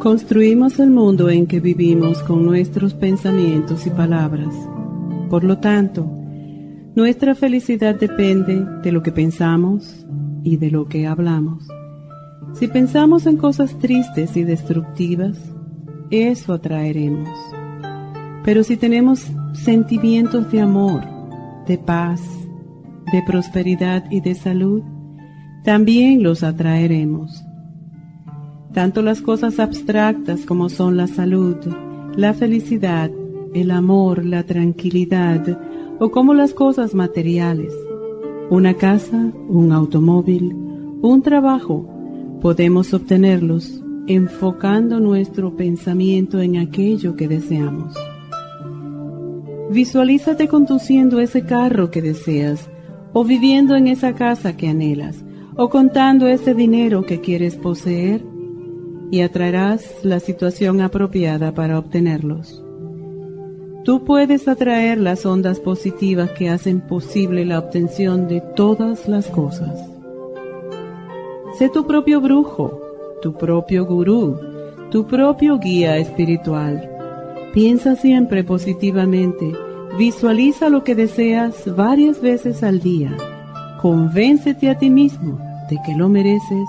Construimos el mundo en que vivimos con nuestros pensamientos y palabras. Por lo tanto, nuestra felicidad depende de lo que pensamos y de lo que hablamos. Si pensamos en cosas tristes y destructivas, eso atraeremos. Pero si tenemos sentimientos de amor, de paz, de prosperidad y de salud, también los atraeremos. Tanto las cosas abstractas como son la salud, la felicidad, el amor, la tranquilidad, o como las cosas materiales, una casa, un automóvil, un trabajo, podemos obtenerlos enfocando nuestro pensamiento en aquello que deseamos. Visualízate conduciendo ese carro que deseas, o viviendo en esa casa que anhelas, o contando ese dinero que quieres poseer y atraerás la situación apropiada para obtenerlos. Tú puedes atraer las ondas positivas que hacen posible la obtención de todas las cosas. Sé tu propio brujo, tu propio gurú, tu propio guía espiritual. Piensa siempre positivamente, visualiza lo que deseas varias veces al día, convéncete a ti mismo de que lo mereces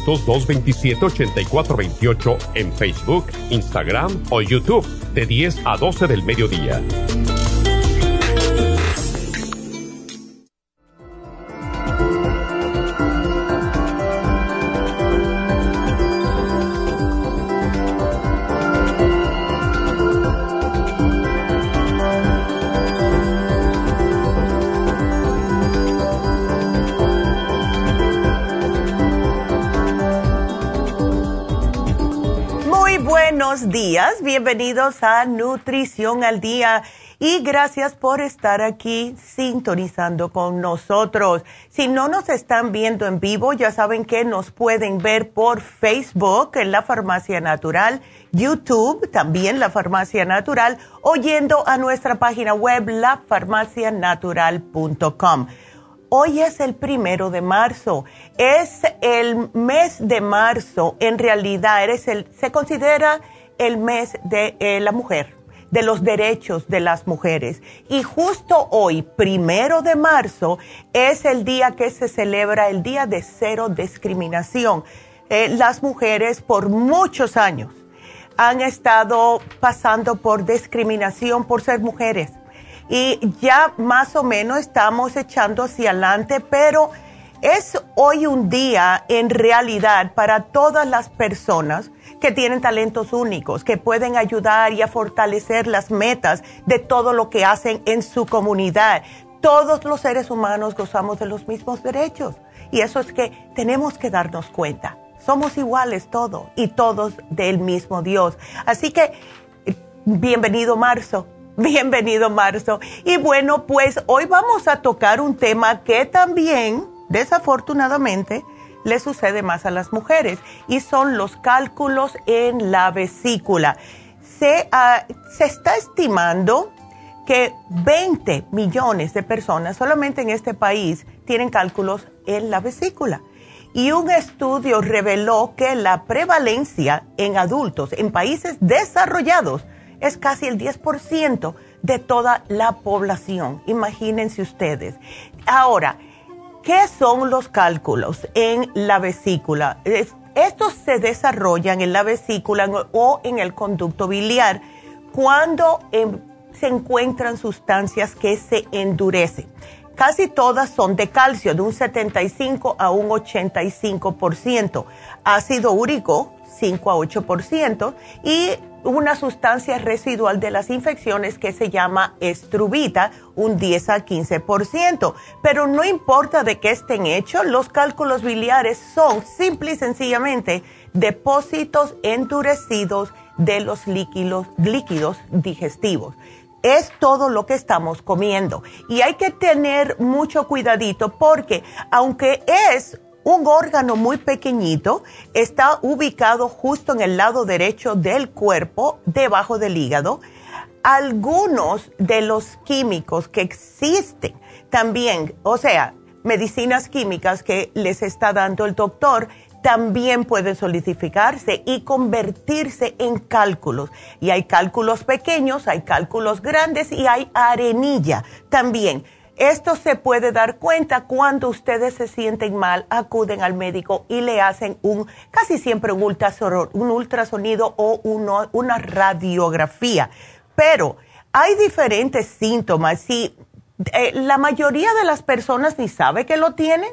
227-8428 en Facebook, Instagram o YouTube de 10 a 12 del mediodía. Días, bienvenidos a Nutrición al Día y gracias por estar aquí sintonizando con nosotros. Si no nos están viendo en vivo, ya saben que nos pueden ver por Facebook en la Farmacia Natural, YouTube también la Farmacia Natural, oyendo a nuestra página web lafarmacianatural.com. Hoy es el primero de marzo. Es el mes de marzo. En realidad, eres el, se considera el mes de eh, la mujer, de los derechos de las mujeres. Y justo hoy, primero de marzo, es el día que se celebra el Día de Cero Discriminación. Eh, las mujeres por muchos años han estado pasando por discriminación por ser mujeres y ya más o menos estamos echando hacia adelante, pero es hoy un día en realidad para todas las personas que tienen talentos únicos, que pueden ayudar y a fortalecer las metas de todo lo que hacen en su comunidad. Todos los seres humanos gozamos de los mismos derechos y eso es que tenemos que darnos cuenta. Somos iguales todos y todos del mismo Dios. Así que bienvenido marzo, bienvenido marzo. Y bueno, pues hoy vamos a tocar un tema que también, desafortunadamente, le sucede más a las mujeres y son los cálculos en la vesícula. Se, ah, se está estimando que 20 millones de personas solamente en este país tienen cálculos en la vesícula. Y un estudio reveló que la prevalencia en adultos en países desarrollados es casi el 10% de toda la población. Imagínense ustedes. Ahora, ¿qué son los cálculos en la vesícula? estos se desarrollan en la vesícula o en el conducto biliar cuando em, se encuentran sustancias que se endurecen. Casi todas son de calcio, de un 75 a un 85%. Ácido úrico, 5 a 8%. Y una sustancia residual de las infecciones que se llama estrubita, un 10 a 15%. Pero no importa de qué estén hechos, los cálculos biliares son simple y sencillamente depósitos endurecidos de los líquidos, líquidos digestivos es todo lo que estamos comiendo. Y hay que tener mucho cuidadito porque aunque es un órgano muy pequeñito, está ubicado justo en el lado derecho del cuerpo, debajo del hígado. Algunos de los químicos que existen también, o sea, medicinas químicas que les está dando el doctor, también pueden solidificarse y convertirse en cálculos. Y hay cálculos pequeños, hay cálculos grandes y hay arenilla también. Esto se puede dar cuenta cuando ustedes se sienten mal, acuden al médico y le hacen un, casi siempre un ultrasonido, o una radiografía. Pero hay diferentes síntomas y eh, la mayoría de las personas ni sabe que lo tienen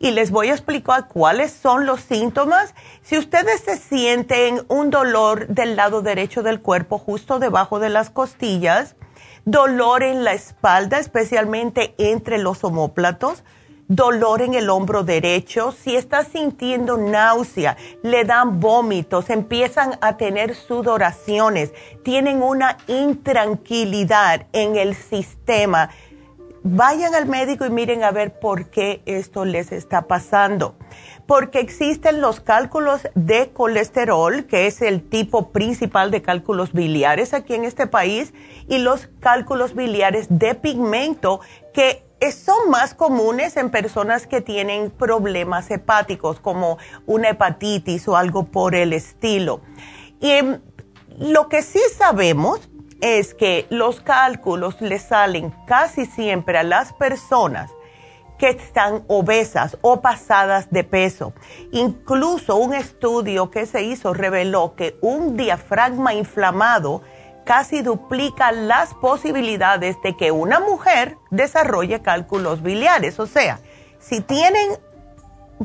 y les voy a explicar cuáles son los síntomas. Si ustedes se sienten un dolor del lado derecho del cuerpo, justo debajo de las costillas, dolor en la espalda, especialmente entre los omóplatos, dolor en el hombro derecho, si está sintiendo náusea, le dan vómitos, empiezan a tener sudoraciones, tienen una intranquilidad en el sistema, vayan al médico y miren a ver por qué esto les está pasando. Porque existen los cálculos de colesterol, que es el tipo principal de cálculos biliares aquí en este país, y los cálculos biliares de pigmento, que son más comunes en personas que tienen problemas hepáticos, como una hepatitis o algo por el estilo. Y lo que sí sabemos es que los cálculos le salen casi siempre a las personas que están obesas o pasadas de peso. Incluso un estudio que se hizo reveló que un diafragma inflamado casi duplica las posibilidades de que una mujer desarrolle cálculos biliares. O sea, si tienen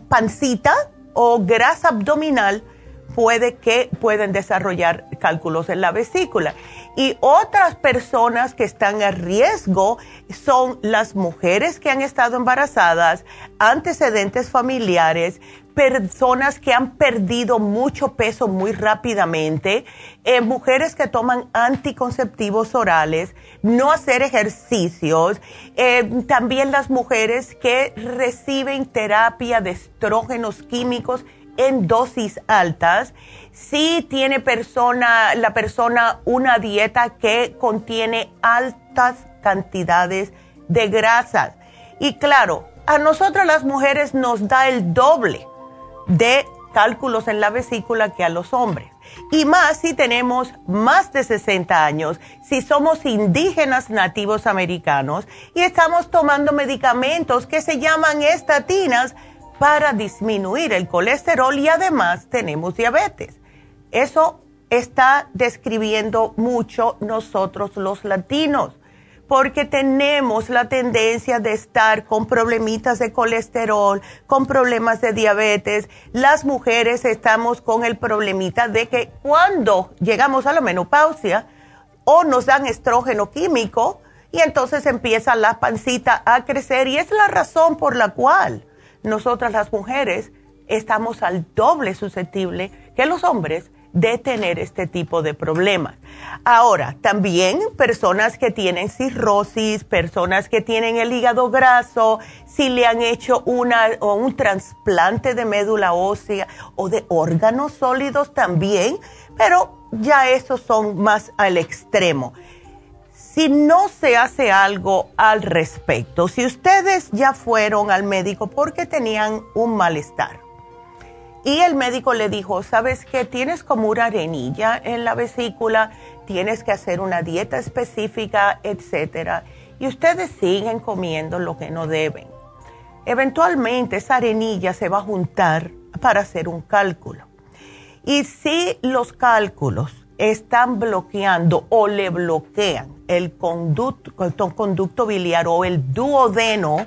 pancita o grasa abdominal, puede que pueden desarrollar cálculos en la vesícula. Y otras personas que están a riesgo son las mujeres que han estado embarazadas, antecedentes familiares, personas que han perdido mucho peso muy rápidamente, eh, mujeres que toman anticonceptivos orales, no hacer ejercicios, eh, también las mujeres que reciben terapia de estrógenos químicos en dosis altas, si tiene persona, la persona una dieta que contiene altas cantidades de grasas. Y claro, a nosotras las mujeres nos da el doble de cálculos en la vesícula que a los hombres. Y más si tenemos más de 60 años, si somos indígenas nativos americanos y estamos tomando medicamentos que se llaman estatinas para disminuir el colesterol y además tenemos diabetes. Eso está describiendo mucho nosotros los latinos, porque tenemos la tendencia de estar con problemitas de colesterol, con problemas de diabetes. Las mujeres estamos con el problemita de que cuando llegamos a la menopausia o nos dan estrógeno químico y entonces empieza la pancita a crecer y es la razón por la cual nosotras las mujeres estamos al doble susceptible que los hombres de tener este tipo de problemas. Ahora, también personas que tienen cirrosis, personas que tienen el hígado graso, si le han hecho una, o un trasplante de médula ósea o de órganos sólidos también, pero ya esos son más al extremo. Si no se hace algo al respecto, si ustedes ya fueron al médico porque tenían un malestar, y el médico le dijo, sabes que tienes como una arenilla en la vesícula, tienes que hacer una dieta específica, etcétera. Y ustedes siguen comiendo lo que no deben. Eventualmente esa arenilla se va a juntar para hacer un cálculo. Y si los cálculos están bloqueando o le bloquean el conducto, conducto biliar o el duodeno,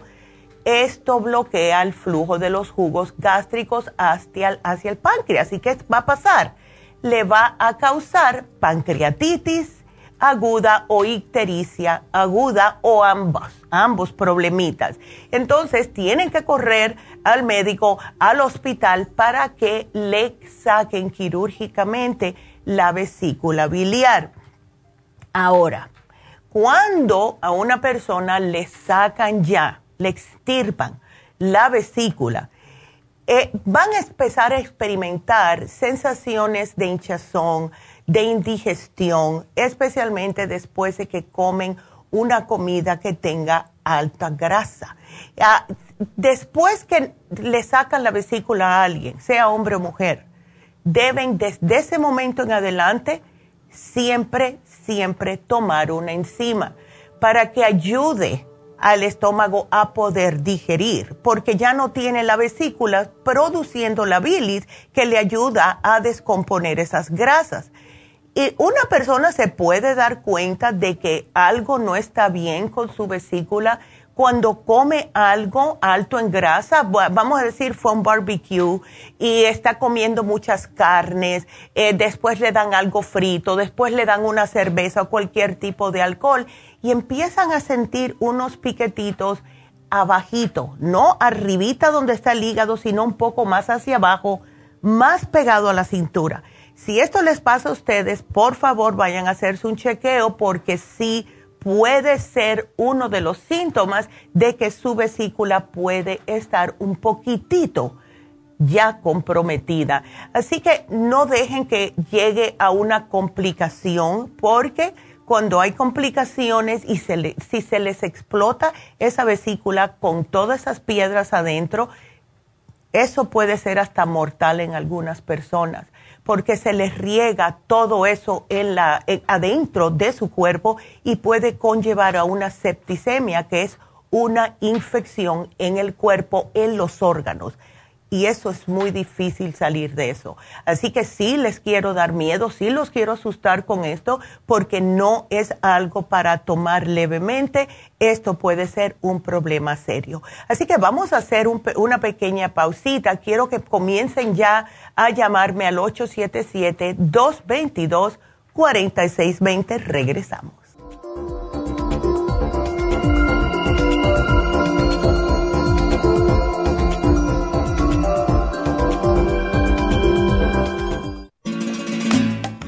esto bloquea el flujo de los jugos gástricos hacia el, hacia el páncreas. ¿Y qué va a pasar? Le va a causar pancreatitis aguda o ictericia aguda o ambos, ambos problemitas. Entonces tienen que correr al médico, al hospital para que le saquen quirúrgicamente la vesícula biliar. Ahora, cuando a una persona le sacan ya le extirpan la vesícula, eh, van a empezar a experimentar sensaciones de hinchazón, de indigestión, especialmente después de que comen una comida que tenga alta grasa. Ah, después que le sacan la vesícula a alguien, sea hombre o mujer, deben desde ese momento en adelante siempre, siempre tomar una enzima para que ayude al estómago a poder digerir, porque ya no tiene la vesícula produciendo la bilis que le ayuda a descomponer esas grasas. Y una persona se puede dar cuenta de que algo no está bien con su vesícula cuando come algo alto en grasa, vamos a decir fue un barbecue y está comiendo muchas carnes, eh, después le dan algo frito, después le dan una cerveza o cualquier tipo de alcohol y empiezan a sentir unos piquetitos abajito, no arribita donde está el hígado, sino un poco más hacia abajo, más pegado a la cintura. Si esto les pasa a ustedes, por favor vayan a hacerse un chequeo porque sí puede ser uno de los síntomas de que su vesícula puede estar un poquitito ya comprometida. Así que no dejen que llegue a una complicación porque cuando hay complicaciones y si se les explota esa vesícula con todas esas piedras adentro, eso puede ser hasta mortal en algunas personas, porque se les riega todo eso en la, adentro de su cuerpo y puede conllevar a una septicemia, que es una infección en el cuerpo, en los órganos y eso es muy difícil salir de eso. Así que sí les quiero dar miedo, sí los quiero asustar con esto porque no es algo para tomar levemente, esto puede ser un problema serio. Así que vamos a hacer una pequeña pausita, quiero que comiencen ya a llamarme al 877-222-4620, regresamos.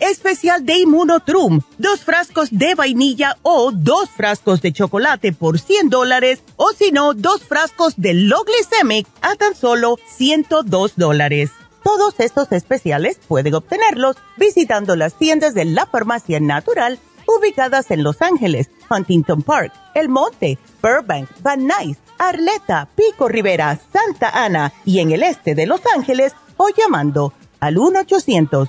especial de Immunotrum, dos frascos de vainilla o dos frascos de chocolate por 100 dólares o si no, dos frascos de Loglicemic a tan solo 102 dólares. Todos estos especiales pueden obtenerlos visitando las tiendas de la farmacia natural ubicadas en Los Ángeles, Huntington Park, El Monte, Burbank, Van Nuys, Arleta, Pico Rivera, Santa Ana y en el este de Los Ángeles o llamando al 1 800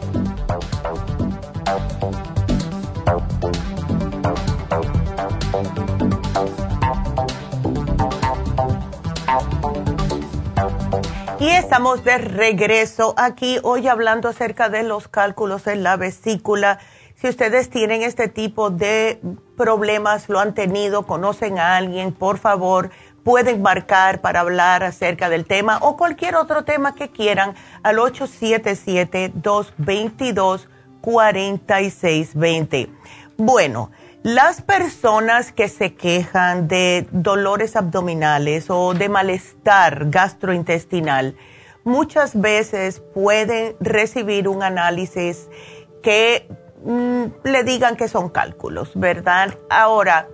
Y estamos de regreso aquí hoy hablando acerca de los cálculos en la vesícula. Si ustedes tienen este tipo de problemas, lo han tenido, conocen a alguien, por favor, pueden marcar para hablar acerca del tema o cualquier otro tema que quieran al 877-222-4620. Bueno, las personas que se quejan de dolores abdominales o de malestar gastrointestinal muchas veces pueden recibir un análisis que mm, le digan que son cálculos, ¿verdad? Ahora,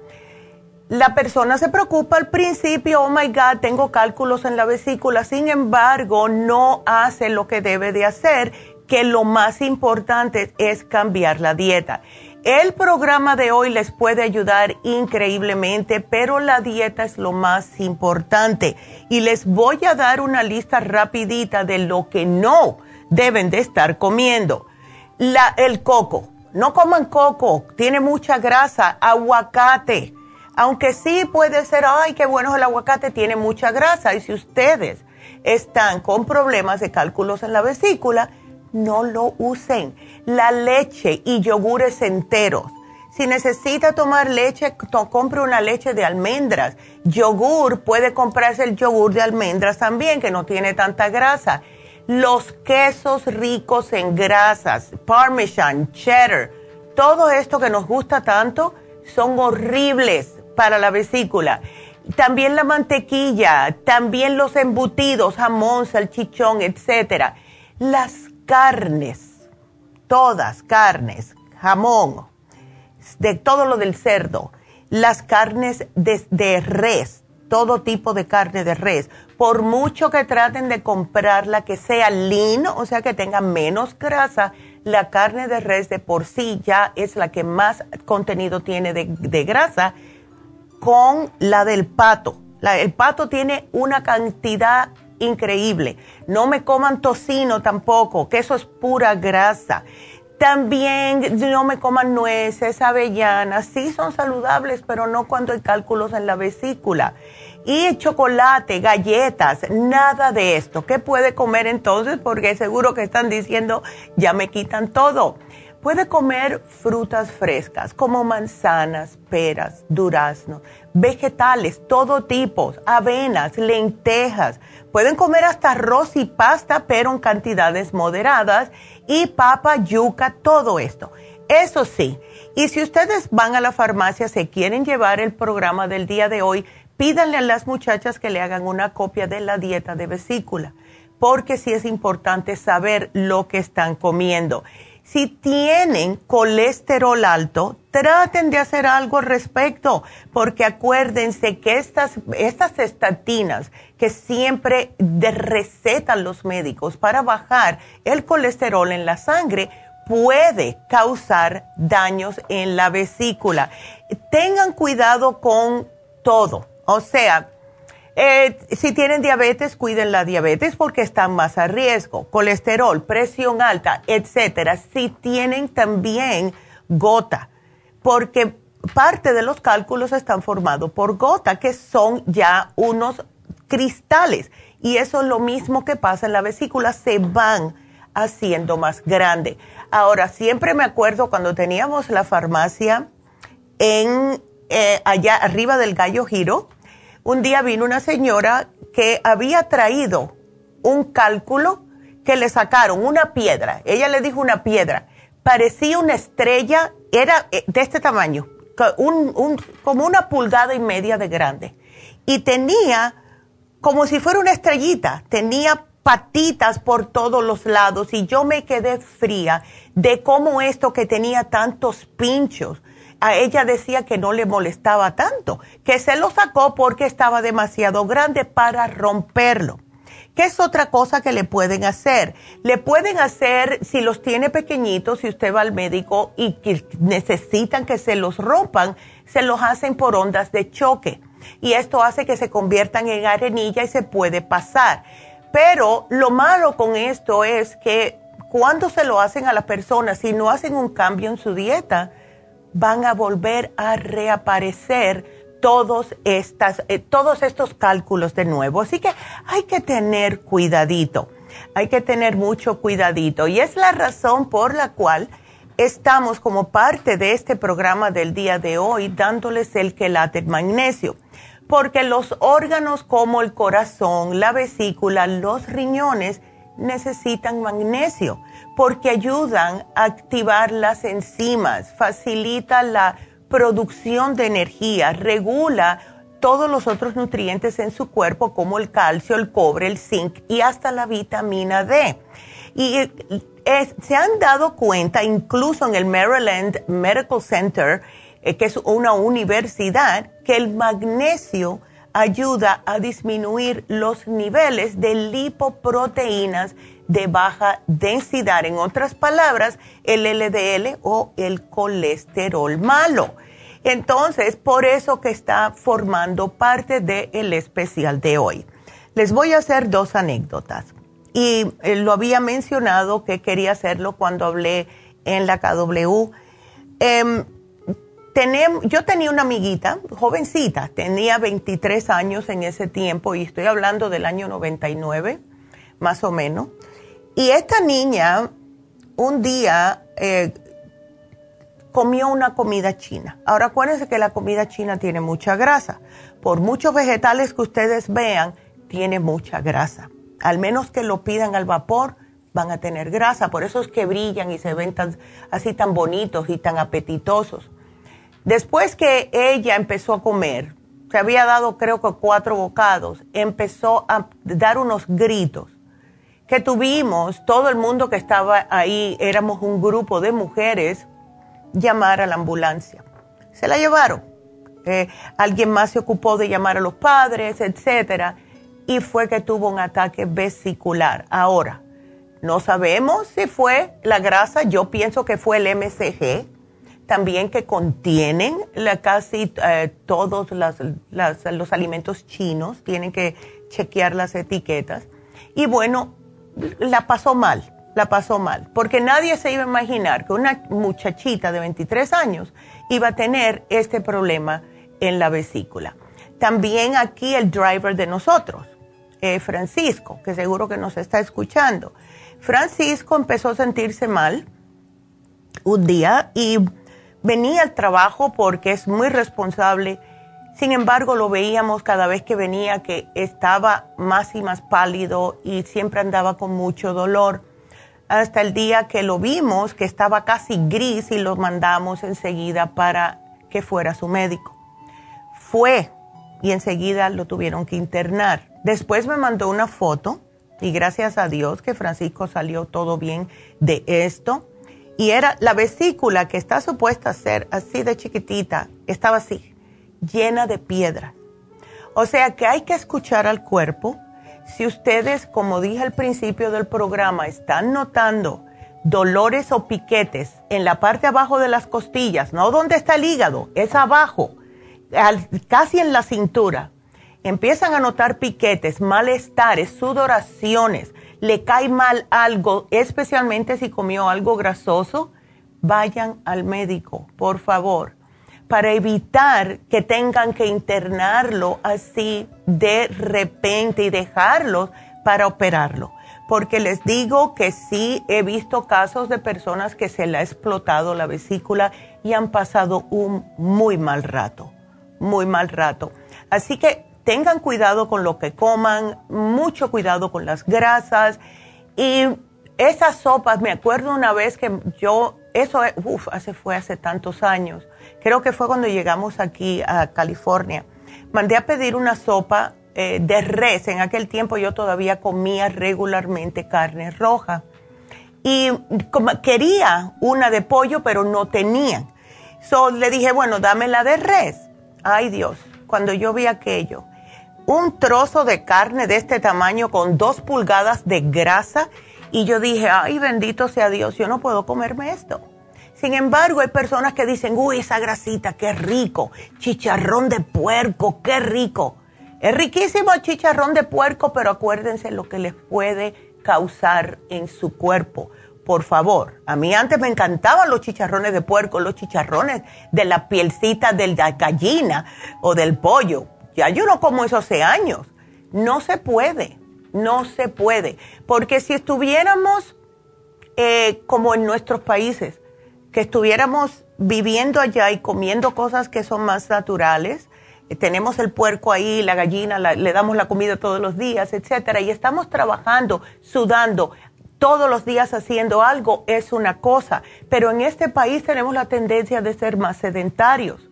la persona se preocupa al principio, oh my God, tengo cálculos en la vesícula, sin embargo, no hace lo que debe de hacer, que lo más importante es cambiar la dieta. El programa de hoy les puede ayudar increíblemente, pero la dieta es lo más importante. Y les voy a dar una lista rapidita de lo que no deben de estar comiendo. La, el coco. No coman coco, tiene mucha grasa. Aguacate. Aunque sí puede ser, ay, qué bueno el aguacate, tiene mucha grasa. Y si ustedes están con problemas de cálculos en la vesícula, no lo usen. La leche y yogures enteros. Si necesita tomar leche, compre una leche de almendras. Yogur, puede comprarse el yogur de almendras también, que no tiene tanta grasa. Los quesos ricos en grasas, parmesan, cheddar, todo esto que nos gusta tanto, son horribles para la vesícula. También la mantequilla, también los embutidos, jamón, salchichón, etcétera. Las carnes, todas carnes, jamón, de todo lo del cerdo, las carnes de, res, todo tipo de carne de res, por mucho que traten de comprarla que sea lean, o sea que tenga menos grasa, la carne de res de por sí ya es la que más contenido tiene de, grasa con la del pato. el pato tiene una cantidad increíble. No me coman tocino tampoco, que eso es pura grasa. También no me coman nueces, avellanas, sí son saludables, pero no cuando hay cálculos en la vesícula. Y chocolate, galletas, nada de esto. ¿Qué puede comer entonces? Porque seguro que están diciendo, ya me quitan todo. Puede comer frutas frescas como manzanas, peras, duraznos, vegetales, todo tipo, avenas, lentejas. Pueden comer hasta arroz y pasta, pero en cantidades moderadas, y papa, yuca, todo esto. Eso sí, y si ustedes van a la farmacia, se quieren llevar el programa del día de hoy, pídanle a las muchachas que le hagan una copia de la dieta de vesícula porque sí es importante saber lo que están comiendo. Si tienen colesterol alto, traten de hacer algo al respecto, porque acuérdense que estas, estas estatinas que siempre recetan los médicos para bajar el colesterol en la sangre, puede causar daños en la vesícula. Tengan cuidado con todo. O sea, eh, si tienen diabetes, cuiden la diabetes porque están más a riesgo. Colesterol, presión alta, etcétera. Si tienen también gota, porque parte de los cálculos están formados por gota, que son ya unos cristales. Y eso es lo mismo que pasa en la vesícula, se van haciendo más grande. Ahora, siempre me acuerdo cuando teníamos la farmacia en eh, allá arriba del Gallo Giro, un día vino una señora que había traído un cálculo que le sacaron, una piedra. Ella le dijo una piedra. Parecía una estrella, era eh, de este tamaño, como una pulgada y media de grande. Y tenía como si fuera una estrellita, tenía patitas por todos los lados y yo me quedé fría de cómo esto que tenía tantos pinchos a ella decía que no le molestaba tanto, que se lo sacó porque estaba demasiado grande para romperlo. ¿Qué es otra cosa que le pueden hacer? Le pueden hacer, si los tiene pequeñitos, si usted va al médico y que necesitan que se los rompan, se los hacen por ondas de choque. Y esto hace que se conviertan en arenilla y se puede pasar. Pero lo malo con esto es que cuando se lo hacen a las personas, si no hacen un cambio en su dieta, van a volver a reaparecer todos, estas, eh, todos estos cálculos de nuevo. Así que hay que tener cuidadito, hay que tener mucho cuidadito. Y es la razón por la cual estamos como parte de este programa del día de hoy dándoles el quelate magnesio. Porque los órganos como el corazón, la vesícula, los riñones necesitan magnesio porque ayudan a activar las enzimas, facilita la producción de energía, regula todos los otros nutrientes en su cuerpo como el calcio, el cobre, el zinc y hasta la vitamina D. Y se han dado cuenta, incluso en el Maryland Medical Center, eh, que es una universidad, que el magnesio ayuda a disminuir los niveles de lipoproteínas de baja densidad, en otras palabras, el LDL o el colesterol malo. Entonces, por eso que está formando parte del especial de hoy. Les voy a hacer dos anécdotas. Y eh, lo había mencionado que quería hacerlo cuando hablé en la KW. Em, yo tenía una amiguita, jovencita, tenía 23 años en ese tiempo y estoy hablando del año 99, más o menos. Y esta niña un día eh, comió una comida china. Ahora acuérdense que la comida china tiene mucha grasa. Por muchos vegetales que ustedes vean, tiene mucha grasa. Al menos que lo pidan al vapor, van a tener grasa. Por eso es que brillan y se ven así tan bonitos y tan apetitosos. Después que ella empezó a comer, se había dado creo que cuatro bocados, empezó a dar unos gritos que tuvimos, todo el mundo que estaba ahí, éramos un grupo de mujeres, llamar a la ambulancia. Se la llevaron. Eh, alguien más se ocupó de llamar a los padres, etcétera, y fue que tuvo un ataque vesicular. Ahora, no sabemos si fue la grasa, yo pienso que fue el MCG, también que contienen la, casi eh, todos los alimentos chinos, tienen que chequear las etiquetas. Y bueno, la pasó mal, la pasó mal, porque nadie se iba a imaginar que una muchachita de 23 años iba a tener este problema en la vesícula. También aquí el driver de nosotros, eh, Francisco, que seguro que nos está escuchando. Francisco empezó a sentirse mal un día y venía al trabajo porque es muy responsable sin embargo, lo veíamos cada vez que venía que estaba más y más pálido y siempre andaba con mucho dolor. Hasta el día que lo vimos, que estaba casi gris y lo mandamos enseguida para que fuera su médico. Fue y enseguida lo tuvieron que internar. Después me mandó una foto y gracias a Dios que Francisco salió todo bien de esto. Y era la vesícula que está supuesta a ser así de chiquitita, estaba así, llena de piedra. O sea que hay que escuchar al cuerpo. Si ustedes, como dije al principio del programa, están notando dolores o piquetes en la parte abajo de las costillas, no donde está el hígado, es abajo, casi en la cintura, empiezan a notar piquetes, malestares, sudoraciones, le cae mal algo, especialmente si comió algo grasoso, vayan al médico, por favor, para evitar que tengan que internarlo así de repente y dejarlos para operarlo. Porque les digo que sí he visto casos de personas que se le ha explotado la vesícula y han pasado un muy mal rato, muy mal rato. Así que tengan cuidado con lo que coman, mucho cuidado con las grasas y esas sopas, me acuerdo una vez que yo, eso uf, hace, fue hace tantos años, creo que fue cuando llegamos aquí a California, mandé a pedir una sopa eh, de res, en aquel tiempo yo todavía comía regularmente carne roja y quería una de pollo pero no tenía. So le dije, bueno, dame la de res. Ay Dios, cuando yo vi aquello, un trozo de carne de este tamaño con dos pulgadas de grasa y yo dije, ay bendito sea Dios, yo no puedo comerme esto. Sin embargo, hay personas que dicen, uy, esa grasita, qué rico, chicharrón de puerco, qué rico. Es riquísimo el chicharrón de puerco, pero acuérdense lo que les puede causar en su cuerpo. Por favor, a mí antes me encantaban los chicharrones de puerco, los chicharrones de la pielcita de la gallina o del pollo ya yo no como eso hace años. No se puede, no se puede. Porque si estuviéramos eh, como en nuestros países, que estuviéramos viviendo allá y comiendo cosas que son más naturales, eh, tenemos el puerco ahí, la gallina, le damos la comida todos los días, etcétera, y estamos trabajando, sudando, todos los días haciendo algo, es una cosa. Pero en este país tenemos la tendencia de ser más sedentarios.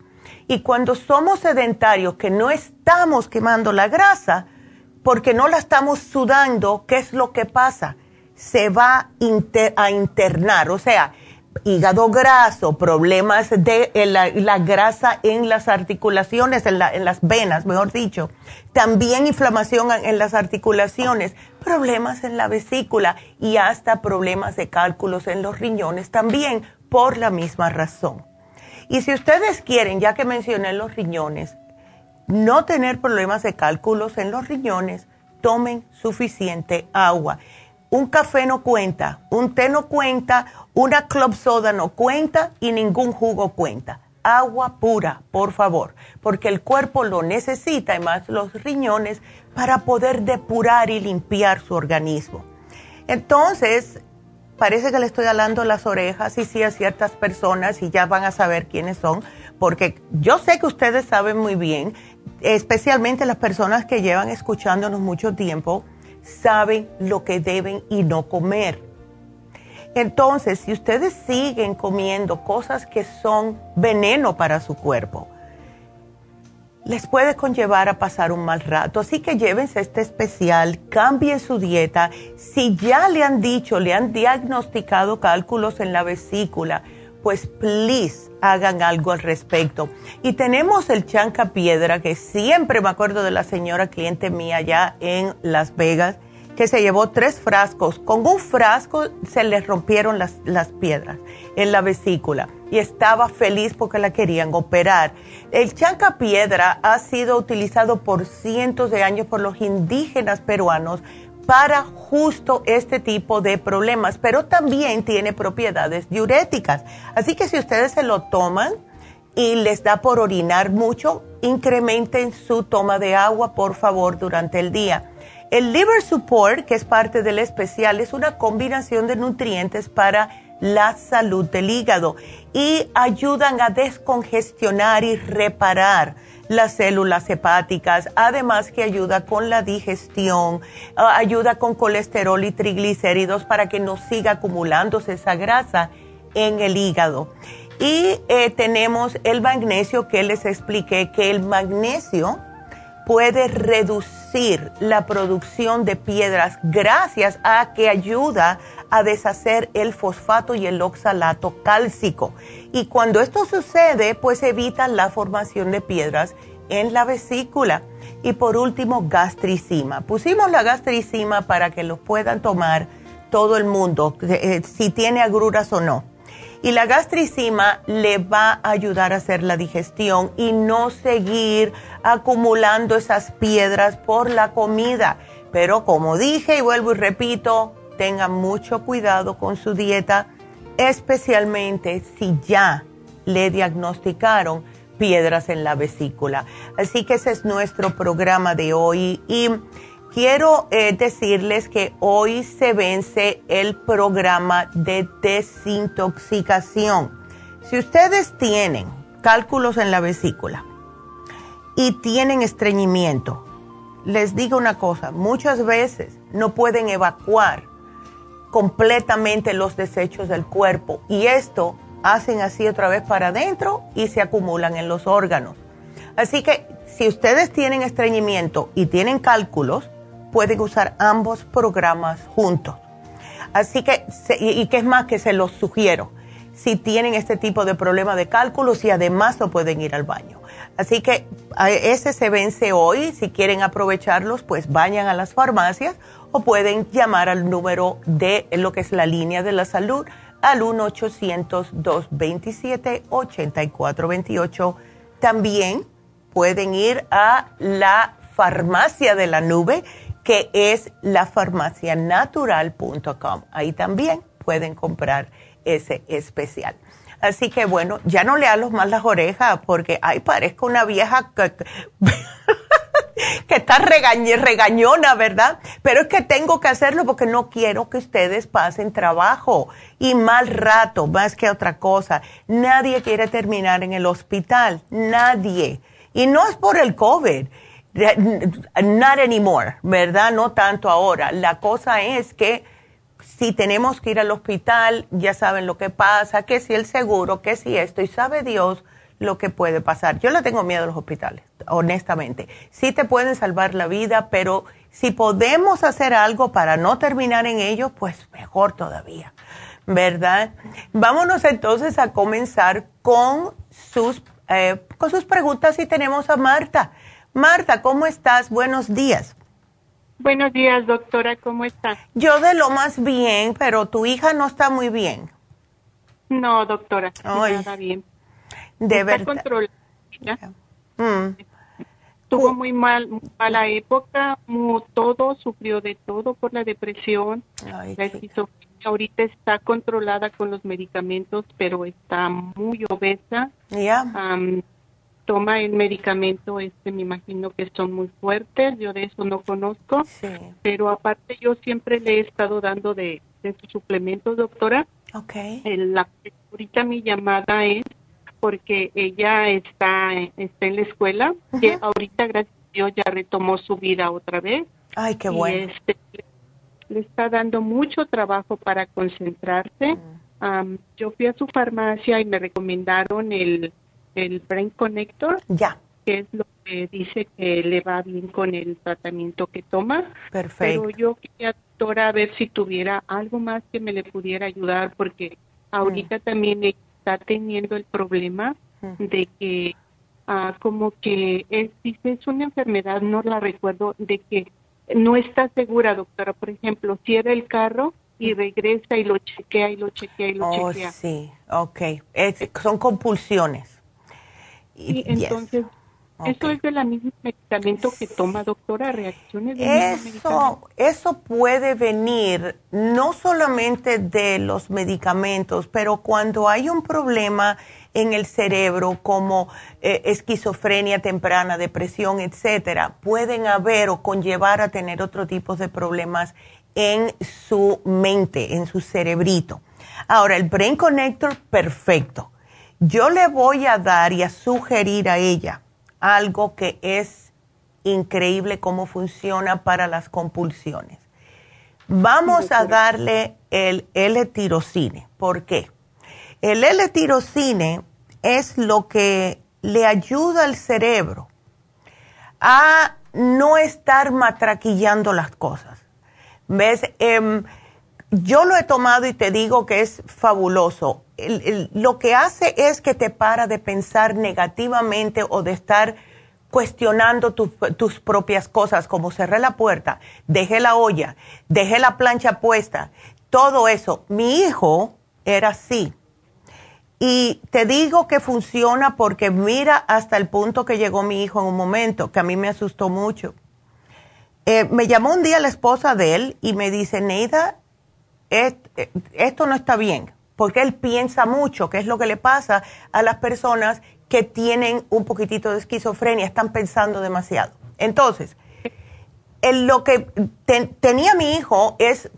Y cuando somos sedentarios, que no estamos quemando la grasa, porque no la estamos sudando, ¿qué es lo que pasa? Se va a internar, o sea, hígado graso, problemas de la, grasa en las articulaciones, en, en, las venas, mejor dicho. También inflamación en las articulaciones, problemas en la vesícula y hasta problemas de cálculos en los riñones también por la misma razón. Y si ustedes quieren, ya que mencioné los riñones, no tener problemas de cálculos en los riñones, tomen suficiente agua. Un café no cuenta, un té no cuenta, una club soda no cuenta y ningún jugo cuenta. Agua pura, por favor, porque el cuerpo lo necesita y más los riñones para poder depurar y limpiar su organismo. Entonces, parece que le estoy alando las orejas y sí a ciertas personas y ya van a saber quiénes son, porque yo sé que ustedes saben muy bien, especialmente las personas que llevan escuchándonos mucho tiempo, saben lo que deben y no comer. Entonces, si ustedes siguen comiendo cosas que son veneno para su cuerpo, les puede conllevar a pasar un mal rato. Así que llévense este especial, cambien su dieta. Si ya le han dicho, le han diagnosticado cálculos en la vesícula, pues please hagan algo al respecto. Y tenemos el chanca piedra, que siempre me acuerdo de la señora cliente mía allá en Las Vegas, que se llevó tres frascos. Con un frasco se le rompieron las, las piedras en la vesícula y estaba feliz porque la querían operar. El chanca piedra ha sido utilizado por cientos de años por los indígenas peruanos para justo este tipo de problemas, pero también tiene propiedades diuréticas. Así que si ustedes se lo toman y les da por orinar mucho, incrementen su toma de agua, por favor, durante el día. El Liver Support, que es parte del especial, es una combinación de nutrientes para la salud del hígado y ayudan a descongestionar y reparar las células hepáticas, además que ayuda con la digestión, ah, ayuda con colesterol y triglicéridos para que no siga acumulándose esa grasa en el hígado. Y eh, tenemos el magnesio que les expliqué que el magnesio puede reducir la producción de piedras gracias a que ayuda a deshacer el fosfato y el oxalato cálcico. Y cuando esto sucede, pues evita la formación de piedras en la vesícula. Y por último, gastricima. Pusimos la gastricima para que lo puedan tomar todo el mundo, eh, si tiene agruras o no. Y la gastricima le va a ayudar a hacer la digestión y no seguir acumulando esas piedras por la comida. Pero como dije y vuelvo y repito, tengan mucho cuidado con su dieta, especialmente si ya le diagnosticaron piedras en la vesícula. Así que ese es nuestro programa de hoy y quiero eh, decirles que hoy se vence el programa de desintoxicación. Si ustedes tienen cálculos en la vesícula y tienen estreñimiento, les digo una cosa, muchas veces no pueden evacuar completamente los desechos del cuerpo y esto hacen así otra vez para adentro y se acumulan en los órganos. Así que si ustedes tienen estreñimiento y tienen cálculos, pueden usar ambos programas juntos. Así que, y que es más que se los sugiero, si tienen este tipo de problema de cálculos y además no pueden ir al baño. Así que ese se vence hoy, si quieren aprovecharlos, pues vayan a las farmacias o pueden llamar al número de lo que es la línea de la salud al 1-800-227-8428. También pueden ir a la farmacia de la nube, que es lafarmacianatural.com. Ahí también pueden comprar ese especial. Así que bueno, ya no le hago más las orejas porque, ay, parezco una vieja que está regañona, ¿verdad? Pero es que tengo que hacerlo porque no quiero que ustedes pasen trabajo y mal rato, más que otra cosa. Nadie quiere terminar en el hospital, nadie. Y no es por el COVID, not anymore, ¿verdad? No tanto ahora. La cosa es que si tenemos que ir al hospital, ya saben lo que pasa, que si el seguro, que si esto, y sabe Dios lo que puede pasar. Yo le tengo miedo a los hospitales, honestamente. Sí te pueden salvar la vida, pero si podemos hacer algo para no terminar en ellos, pues mejor todavía, ¿verdad? Vámonos entonces a comenzar con sus, eh, con sus preguntas y tenemos a Marta. Marta, ¿cómo estás? Buenos días. Buenos días, doctora, ¿cómo está? Yo de lo más bien, pero tu hija no está muy bien. No, doctora, nada bien. De verdad. Mm. Tuvo muy mal, mala época, todo, sufrió de todo por la depresión. ahorita está controlada con los medicamentos, pero está muy obesa. Ya. Toma el medicamento, este me imagino que son muy fuertes, yo de eso no conozco, pero aparte yo siempre le he estado dando de, de sus suplementos, doctora. Okay. la, ahorita mi llamada es porque ella está, está en la escuela, que ahorita, gracias a Dios, ya retomó su vida otra vez. Ay, qué bueno. Este, le está dando mucho trabajo para concentrarse. Mm. yo fui a su farmacia y me recomendaron el, el Brain Connector. Ya. Que es lo que dice que le va bien con el tratamiento que toma. Perfecto. Pero yo quería, doctora, a ver si tuviera algo más que me le pudiera ayudar, porque ahorita mm. también está teniendo el problema de que ah, como que es, dice, es una enfermedad, no la recuerdo, de que no está segura, doctora. Por ejemplo, cierra el carro y regresa y lo chequea y lo chequea y lo oh, chequea. Sí, ok. son compulsiones. Y entonces ¿Eso es de la misma medicamento que toma, doctora? ¿Reacciones de eso, eso puede venir no solamente de los medicamentos, pero cuando hay un problema en el cerebro como eh, esquizofrenia temprana, depresión, etcétera, pueden haber o conllevar a tener otro tipo de problemas en su mente, en su cerebrito. Ahora, el Brain Connector, perfecto. Yo le voy a dar y a sugerir a ella algo que es increíble cómo funciona para las compulsiones. Vamos a darle el L-tirocine. ¿Por qué? El L-tirocine es lo que le ayuda al cerebro a no estar matraquillando las cosas. ¿Ves? Em, yo lo he tomado y te digo que es fabuloso. lo que hace es que te para de pensar negativamente o de estar cuestionando tus propias cosas, como cerré la puerta, dejé la olla, dejé la plancha puesta, todo eso. Mi hijo era así. Y te digo que funciona porque mira hasta el punto que llegó mi hijo en un momento, que a mí me asustó mucho. Eh, me llamó un día la esposa de él y me dice, Neida, esto no está bien, porque él piensa mucho, que es lo que le pasa a las personas que tienen un poquitito de esquizofrenia, están pensando demasiado. Entonces, lo que tenía mi hijo es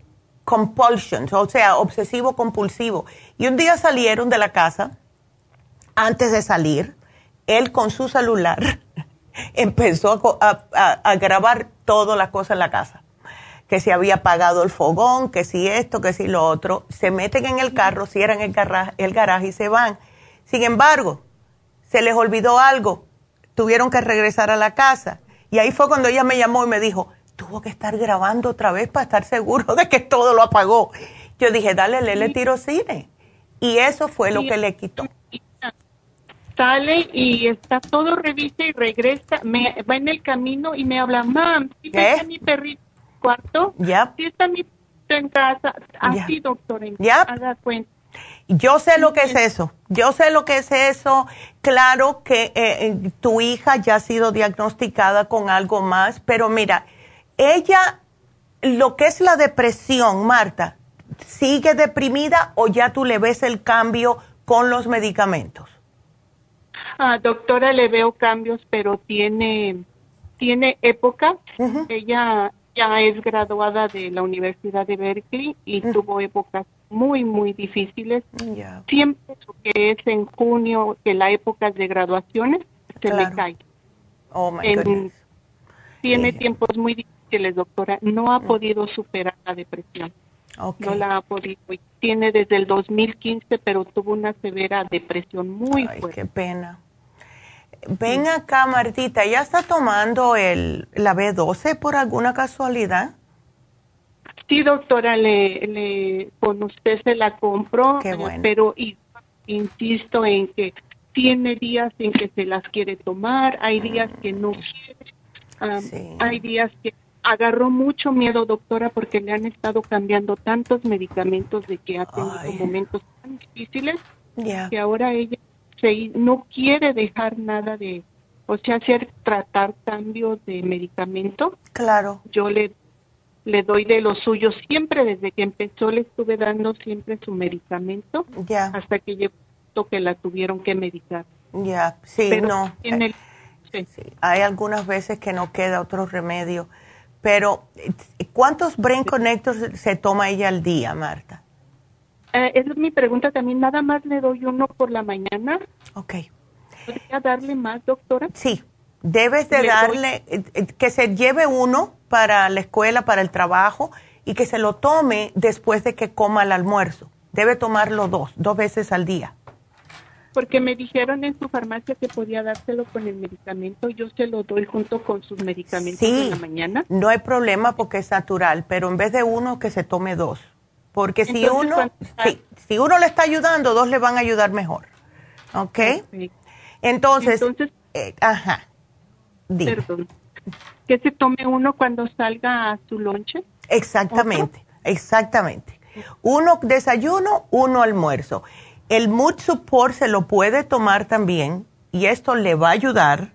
compulsions, o sea, obsesivo compulsivo. Y un día salieron de la casa, antes de salir, él con su celular empezó a, grabar todas las cosas en la casa. Que si había apagado el fogón, que si esto, que si lo otro. Se meten en el carro, cierran el el garaje y se van. Sin embargo, se les olvidó algo, tuvieron que regresar a la casa. Y ahí fue cuando ella me llamó y me dijo, tuvo que estar grabando otra vez para estar seguro de que todo lo apagó. Yo dije, dale, le tiro cine. Y eso fue lo que le quitó. Sale y está todo, revisa y regresa, me, va en el camino y me habla, mam, ¿sí mi perrito cuarto? Ya. ¿Sí está mi perrito en casa? Así, doctor, ya. haga cuenta. Yo sé lo que es eso, yo sé lo que es eso. Claro que eh, eh, tu hija ya ha sido diagnosticada con algo más, pero mira, ella, lo que es la depresión, Marta, ¿sigue deprimida o ya tú le ves el cambio con los medicamentos? Ah, doctora, le veo cambios, pero tiene, tiene época. Ella ya es graduada de la Universidad de Berkeley y tuvo épocas muy, muy difíciles. Siempre que es en junio, que la época de graduaciones, se le cae. Oh, my goodness. Tiene tiempos muy difíciles, doctora. No ha mm. podido superar la depresión. No la ha podido. Tiene desde el 2015, pero tuvo una severa depresión muy Ay, qué pena. Ven acá, Martita, ¿ya está tomando el, la B12 por alguna casualidad? Sí, doctora, le, le, con usted se la compró, eh, pero insisto en que tiene días en que se las quiere tomar, hay días que no quiere, hay días que agarró mucho miedo, doctora, porque le han estado cambiando tantos medicamentos de que ha tenido momentos tan difíciles que ahora ella se, no quiere dejar nada de, o sea, hacer tratar cambios de medicamento. Claro. Yo le le doy de lo suyo. Siempre desde que empezó le estuve dando siempre su medicamento ya. hasta que llegó que la tuvieron que medicar. Ya, sí, no. Eh, Hay algunas veces que no queda otro remedio. Pero, ¿cuántos Brain Connectors se toma ella al día, Marta? Eh, esa es mi pregunta también. Nada más le doy uno por la mañana. Ok. ¿Podría darle más, doctora? Sí, debes de darle, eh, que se lleve uno para la escuela, para el trabajo y que se lo tome después de que coma el almuerzo. Debe tomarlo dos, dos veces al día. Porque me dijeron en su farmacia que podía dárselo con el medicamento. Yo se lo doy junto con sus medicamentos en la mañana. No hay problema porque es natural, pero en vez de uno, que se tome dos. Porque si uno, si uno le está ayudando, dos le van a ayudar mejor. ¿Ok? Entonces, Entonces eh, ajá. Perdón que se tome uno cuando salga a su lonche. Exactamente, exactamente. Uno desayuno, uno almuerzo. El Mood Support se lo puede tomar también y esto le va a ayudar.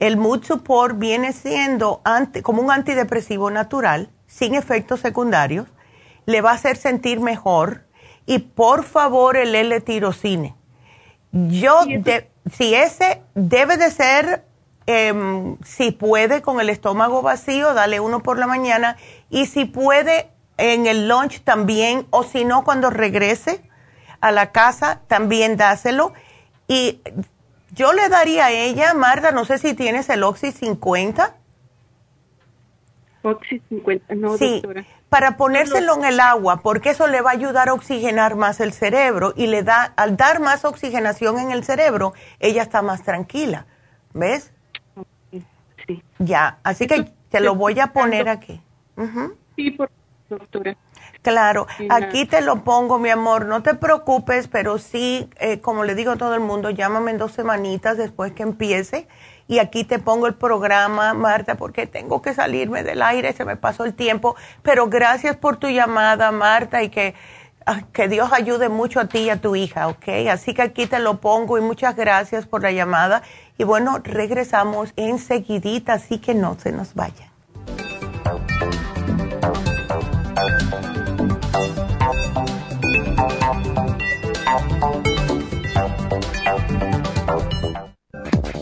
El Mood Support viene siendo como un antidepresivo natural, sin efectos secundarios. Le va a hacer sentir mejor. Y por favor, el L-tirocine. Yo, si ese debe de ser Em, si puede con el estómago vacío, dale uno por la mañana y si puede en el lunch también o si no cuando regrese a la casa también dáselo y yo le daría a ella, Marta, no sé si tienes el Oxy 50. Oxy 50, no, sí, Para ponérselo en el agua, porque eso le va a ayudar a oxigenar más el cerebro y le da, al dar más oxigenación en el cerebro, ella está más tranquila. ¿Ves? sí. Ya, así que te lo voy a poner aquí. Sí, por doctora. Claro, aquí te lo pongo, mi amor, no te preocupes, pero sí, eh, como le digo a todo el mundo, llámame en dos semanitas después que empiece y aquí te pongo el programa, Marta, porque tengo que salirme del aire, se me pasó el tiempo, pero gracias por tu llamada, Marta, y que, ah, que Dios ayude mucho a ti y a tu hija, ¿ok? Así que aquí te lo pongo y muchas gracias por la llamada. Y bueno, regresamos enseguidita, así que no se nos vaya.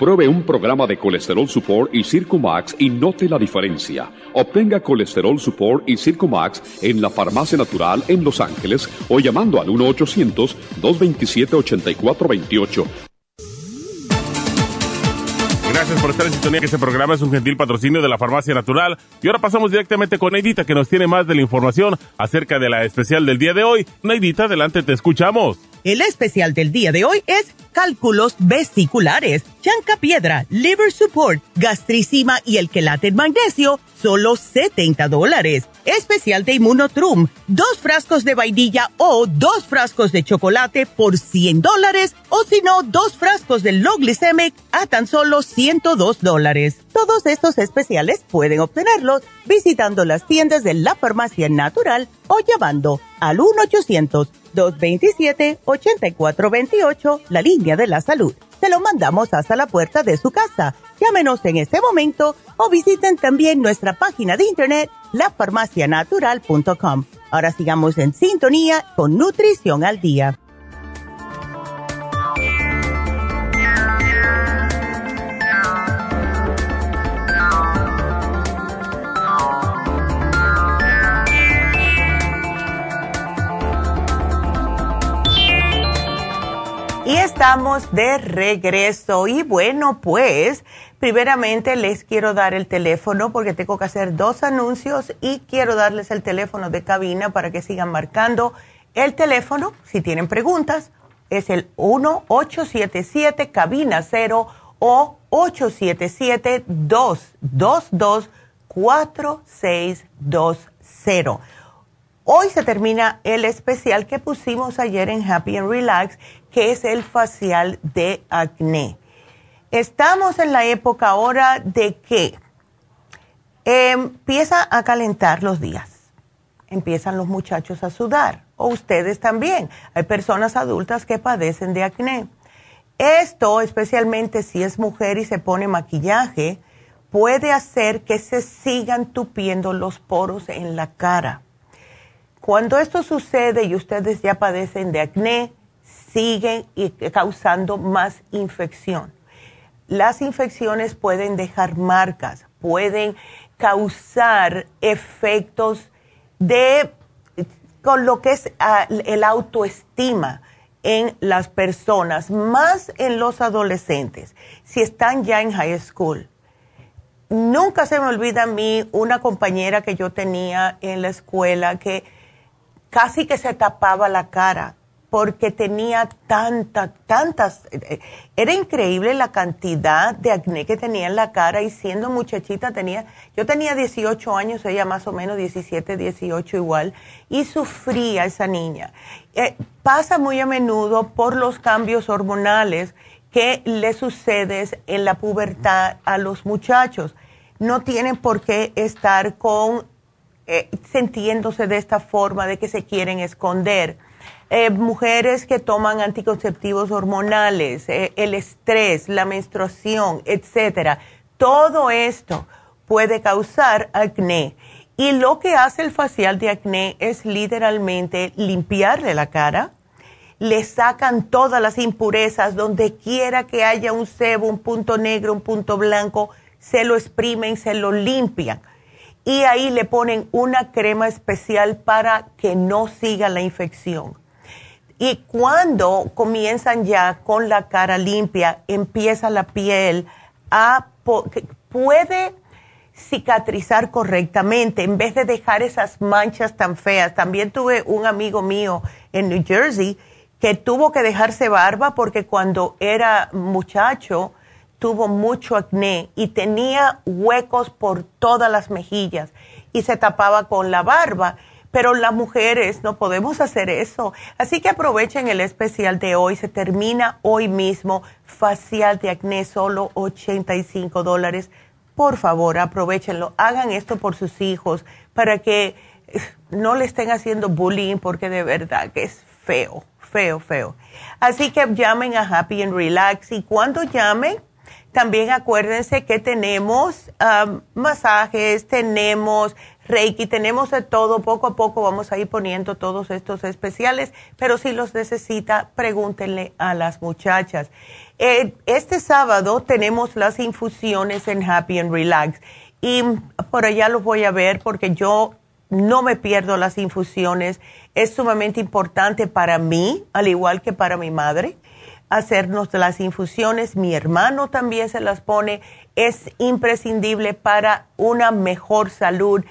Pruebe un programa de Colesterol Support y Circumax y note la diferencia. Obtenga Colesterol Support y Circumax en la Farmacia Natural en Los Ángeles o llamando al 1-800-227-8428. Gracias por estar en sintonía que este programa es un gentil patrocinio de la Farmacia Natural. Y ahora pasamos directamente con Neidita que nos tiene más de la información acerca de la especial del día de hoy. Neidita, adelante, te escuchamos. El especial del día de hoy es cálculos vesiculares, chanca piedra, liver support, gastricima y el quelate en magnesio, solo 70 dólares. Especial de Immunotrum, dos frascos de vainilla o dos frascos de chocolate por 100 dólares o si no, dos frascos de low glycemic a tan solo 102 dólares. Todos estos especiales pueden obtenerlos visitando las tiendas de la farmacia natural o llamando al 1-800-227-8428, la línea de la salud. Se lo mandamos hasta la puerta de su casa. Llámenos en este momento o visiten también nuestra página de internet, lafarmacianatural.com. Ahora sigamos en sintonía con Nutrición al Día. Y estamos de regreso. Y bueno, pues, primeramente les quiero dar el teléfono porque tengo que hacer dos anuncios y quiero darles el teléfono de cabina para que sigan marcando. El teléfono, si tienen preguntas, es el 1-877 cabina 0 o 877-222-4620. Hoy se termina el especial que pusimos ayer en Happy and Relax que es el facial de acné. Estamos en la época ahora de que empieza a calentar los días, empiezan los muchachos a sudar, o ustedes también. Hay personas adultas que padecen de acné. Esto, especialmente si es mujer y se pone maquillaje, puede hacer que se sigan tupiendo los poros en la cara. Cuando esto sucede y ustedes ya padecen de acné, siguen causando más infección. Las infecciones pueden dejar marcas, pueden causar efectos de con lo que es ah, el autoestima en las personas, más en los adolescentes, si están ya en high school. Nunca se me olvida a mí una compañera que yo tenía en la escuela que casi que se tapaba la cara porque tenía tantas, tantas, eh, era increíble la cantidad de acné que tenía en la cara y siendo muchachita tenía, yo tenía 18 años, ella más o menos 17, 18 igual, y sufría esa niña. Eh, pasa muy a menudo por los cambios hormonales que le suceden en la pubertad a los muchachos. No tienen por qué estar con, eh, sintiéndose de esta forma, de que se quieren esconder eh, mujeres que toman anticonceptivos hormonales, eh, el estrés, la menstruación, etcétera. Todo esto puede causar acné. Y lo que hace el facial de acné es literalmente limpiarle la cara, le sacan todas las impurezas, donde quiera que haya un sebo, un punto negro, un punto blanco, se lo exprimen, se lo limpian. Y ahí le ponen una crema especial para que no siga la infección Y cuando comienzan ya con la cara limpia, empieza la piel a puede cicatrizar correctamente en vez de dejar esas manchas tan feas. También tuve un amigo mío en New Jersey que tuvo que dejarse barba porque cuando era muchacho tuvo mucho acné y tenía huecos por todas las mejillas y se tapaba con la barba pero las mujeres no podemos hacer eso. Así que aprovechen el especial de hoy. Se termina hoy mismo. Facial de acné, solo 85 dólares. Por favor, aprovechenlo. Hagan esto por sus hijos para que eh, no le estén haciendo bullying porque de verdad que es feo, feo, feo. Así que llamen a Happy and Relax y cuando llamen, también acuérdense que tenemos um, masajes, tenemos Reiki, tenemos de todo, poco a poco vamos a ir poniendo todos estos especiales, pero si los necesita, pregúntenle a las muchachas. Eh, este sábado tenemos las infusiones en Happy and Relax y por allá los voy a ver porque yo no me pierdo las infusiones. Es sumamente importante para mí, al igual que para mi madre, hacernos las infusiones. Mi hermano también se las pone. Es imprescindible para una mejor salud.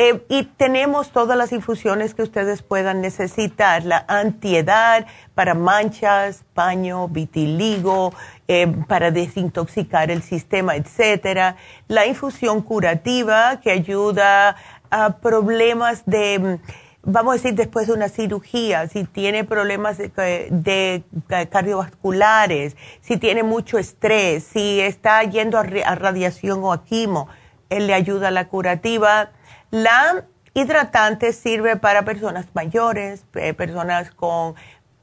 Eh, y tenemos todas las infusiones que ustedes puedan necesitar, la antiedad para manchas, paño, vitiligo, eh, para desintoxicar el sistema, etcétera. La infusión curativa que ayuda a problemas de, vamos a decir, después de una cirugía, si tiene problemas de, cardiovasculares, si tiene mucho estrés, si está yendo a, a radiación o a quimo, él le ayuda a la curativa la hidratante sirve para personas mayores, eh, personas con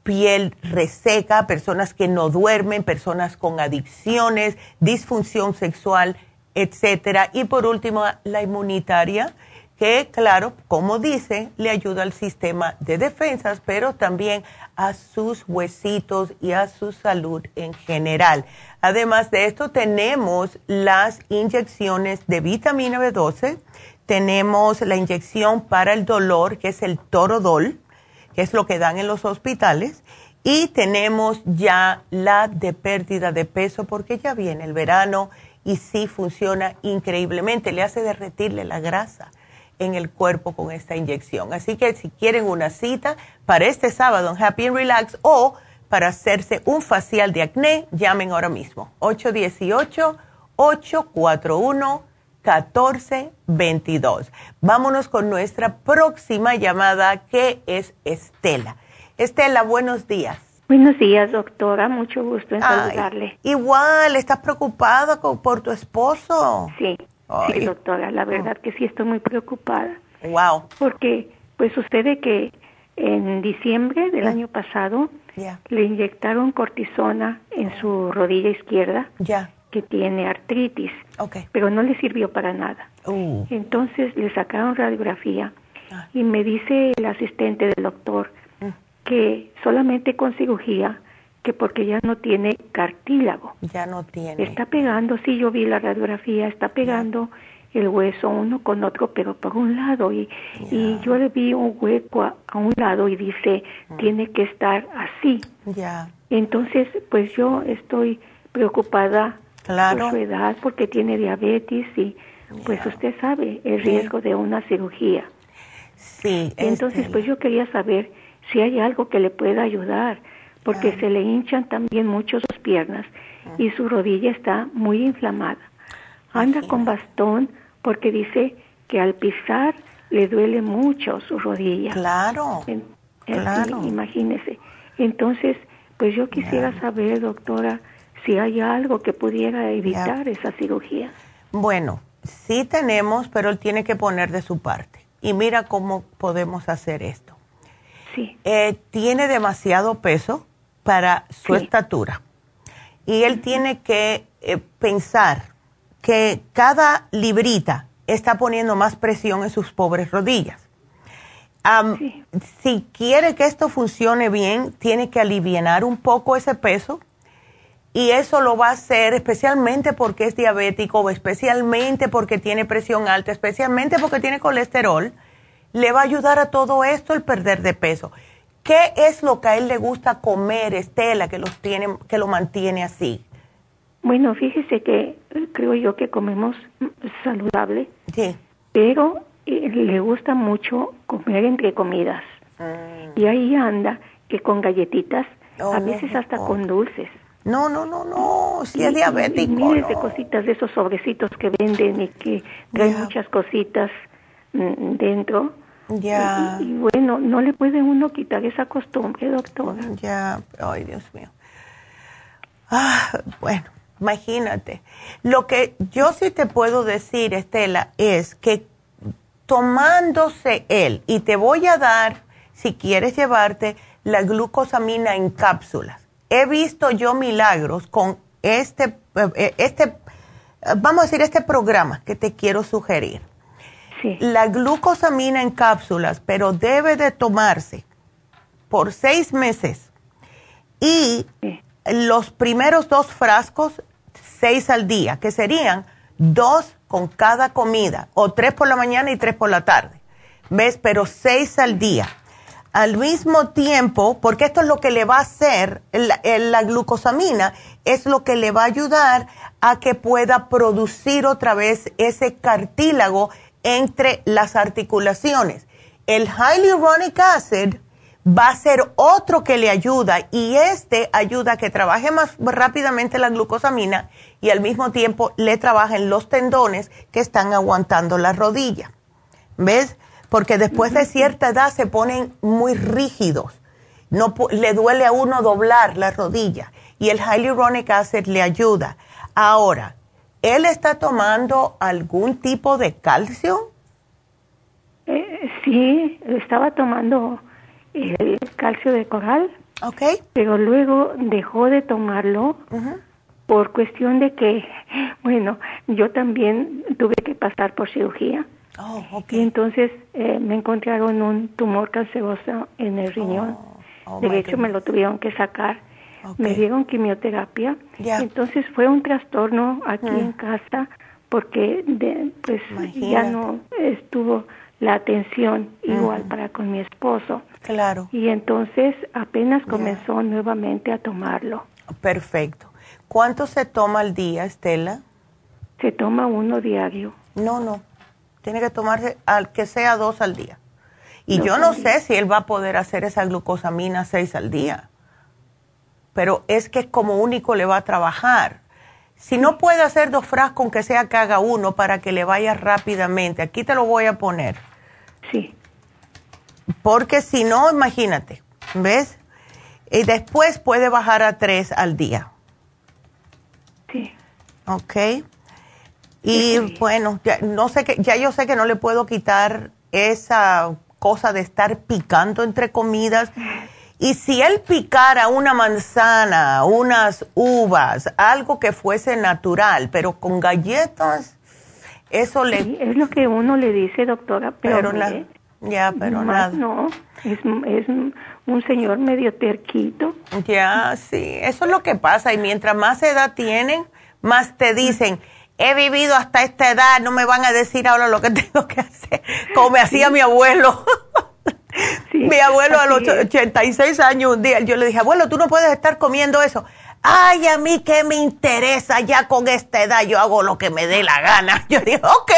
piel reseca, personas que no duermen, personas con adicciones, disfunción sexual, etcétera. Y por último, la inmunitaria, que claro, como dice, le ayuda al sistema de defensas, pero también a sus huesitos y a su salud en general. Además de esto, tenemos las inyecciones de vitamina B12 tenemos la inyección para el dolor, que es el torodol, que es lo que dan en los hospitales, y tenemos ya la de pérdida de peso, porque ya viene el verano y sí funciona increíblemente, le hace derretirle la grasa en el cuerpo con esta inyección. Así que si quieren una cita para este sábado en Happy and Relax o para hacerse un facial de acné, llamen ahora mismo. 818 841 1422. Vámonos con nuestra próxima llamada que es Estela. Estela, buenos días. Buenos días, doctora. Mucho gusto en saludarle. Igual, ¿estás preocupada por tu esposo? Sí, sí, doctora. La verdad que sí estoy muy preocupada. Wow. Porque, pues sucede que en diciembre del año pasado le inyectaron cortisona en su rodilla izquierda. Ya que tiene artritis, pero no le sirvió para nada. Uh. Entonces le sacaron radiografía ah. y me dice el asistente del doctor mm. que solamente con cirugía, que porque ya no tiene cartílago. Ya no tiene. Está pegando, sí, yo vi la radiografía, está pegando el hueso uno con otro, pero por un lado. Y, y yo le vi un hueco a, un lado y dice, mm. tiene que estar así. Ya. Entonces, pues yo estoy preocupada claro. por su edad, porque tiene diabetes y pues usted sabe el riesgo de una cirugía. Sí. Entonces, este pues yo quería saber si hay algo que le pueda ayudar, porque se le hinchan también mucho sus piernas y su rodilla está muy inflamada. Anda con bastón porque dice que al pisar le duele mucho su rodilla. Claro. claro. imagínese. Entonces, pues yo quisiera saber, doctora, si hay algo que pudiera evitar esa cirugía. Bueno, sí tenemos, pero él tiene que poner de su parte. Y mira cómo podemos hacer esto. Sí. Eh, tiene demasiado peso para su estatura. Y él tiene que eh, pensar que cada librita está poniendo más presión en sus pobres rodillas. Si quiere que esto funcione bien, tiene que aliviar un poco ese peso y eso lo va a hacer especialmente porque es diabético, especialmente porque tiene presión alta, especialmente porque tiene colesterol. Le va a ayudar a todo esto el perder de peso. ¿Qué es lo que a él le gusta comer, Estela, que, los tiene, que lo mantiene así? Bueno, fíjese que creo yo que comemos saludable, sí. pero eh, le gusta mucho comer entre comidas. Mm. Y ahí anda que con galletitas, a oh, veces hasta con dulces. No, no, no, no, si es diabético. Y miles de cositas de esos sobrecitos que venden y que traen muchas cositas mm, dentro. Ya. Y, bueno, no le puede uno quitar esa costumbre, doctora. Ya, ay, Dios mío. Ah, bueno, imagínate. Lo que yo sí te puedo decir, Estela, es que tomándose él, y te voy a dar, si quieres llevarte, la glucosamina en cápsulas he visto yo milagros con este, eh, este, vamos a decir, este programa que te quiero sugerir. Sí. La glucosamina en cápsulas, pero debe de tomarse por seis meses y los primeros dos frascos, seis al día, que serían dos con cada comida, o tres por la mañana y tres por la tarde. ¿Ves? Pero seis al día al mismo tiempo, porque esto es lo que le va a hacer, la, glucosamina es lo que le va a ayudar a que pueda producir otra vez ese cartílago entre las articulaciones. El hyaluronic acid va a ser otro que le ayuda y este ayuda a que trabaje más rápidamente la glucosamina y al mismo tiempo le trabajen los tendones que están aguantando la rodilla. ¿Ves? Porque después de cierta edad se ponen muy rígidos. No le duele a uno doblar la rodilla y el hyaluronic acid le ayuda. Ahora, ¿él está tomando algún tipo de calcio? Eh, sí, estaba tomando el calcio de coral. Ok. Pero luego dejó de tomarlo por cuestión de que, bueno, yo también tuve que pasar por cirugía. Oh, y entonces eh, me encontraron un tumor canceroso en el riñón. Oh, oh, de hecho, me lo tuvieron que sacar. Me dieron quimioterapia. Entonces fue un trastorno aquí mm. en casa porque de, pues ya no estuvo la atención igual para con mi esposo. Claro. Y entonces apenas comenzó nuevamente a tomarlo. Perfecto. ¿Cuánto se toma al día, Estela? Se toma uno diario. No, no. Tiene que tomarse al que sea dos al día. Y yo no sé si él va a poder hacer esa glucosamina seis al día. Pero es que como único le va a trabajar. Si no puede hacer dos frascos, aunque sea que haga uno para que le vaya rápidamente. Aquí te lo voy a poner. Sí. Porque si no, imagínate, ¿ves? Y después puede bajar a tres al día. Sí. Ok. Y bueno, ya, no sé que, ya yo sé que no le puedo quitar esa cosa de estar picando entre comidas. Y si él picara una manzana, unas uvas, algo que fuese natural, pero con galletas, eso le... es lo que uno le dice, doctora, pero, ya, pero nada. No, es, es un señor medio terquito. Ya, sí, eso es lo que pasa. Y mientras más edad tienen, más te dicen he vivido hasta esta edad, no me van a decir ahora lo que tengo que hacer, como me hacía mi abuelo. mi abuelo a los 86 años un día, yo le dije, abuelo, tú no puedes estar comiendo eso. Ay, a mí qué me interesa, ya con esta edad yo hago lo que me dé la gana. Yo digo, ok.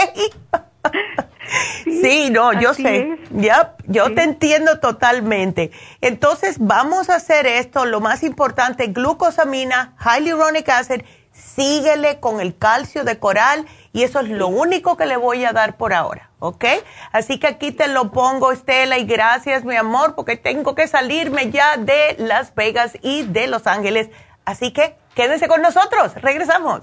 Sí, no, yo sé, ya, yo te entiendo totalmente. Entonces, vamos a hacer esto, lo más importante, glucosamina, hyaluronic acid síguele con el calcio de coral y eso es lo único que le voy a dar por ahora, ¿ok? Así que aquí te lo pongo, Estela, y gracias, mi amor, porque tengo que salirme ya de Las Vegas y de Los Ángeles. Así que quédense con nosotros, regresamos.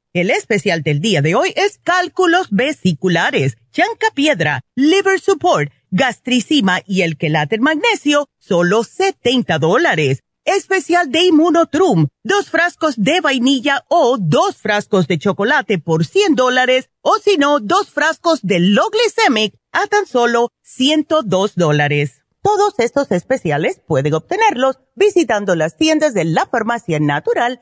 El especial del día de hoy es cálculos vesiculares, chanca piedra, liver support, gastricima y el quelate magnesio, solo 70 dólares. Especial de Immunotrum, dos frascos de vainilla o dos frascos de chocolate por 100 dólares, o si no, dos frascos de Loglicemic a tan solo 102 dólares. Todos estos especiales pueden obtenerlos visitando las tiendas de la farmacia natural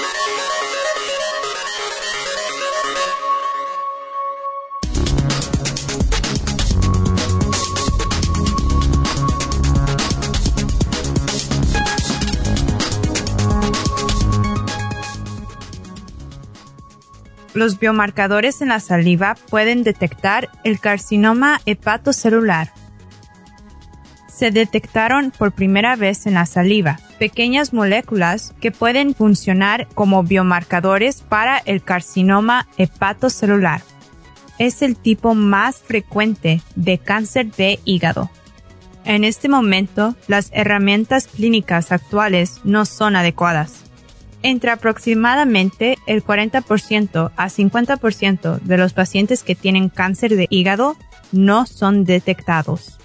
Los biomarcadores en la saliva pueden detectar el carcinoma hepatocelular. Se detectaron por primera vez en la saliva pequeñas moléculas que pueden funcionar como biomarcadores para el carcinoma hepatocelular. Es el tipo más frecuente de cáncer de hígado. En este momento, las herramientas clínicas actuales no son adecuadas entre aproximadamente el 40% a 50% de los pacientes que tienen cáncer de hígado no son detectados.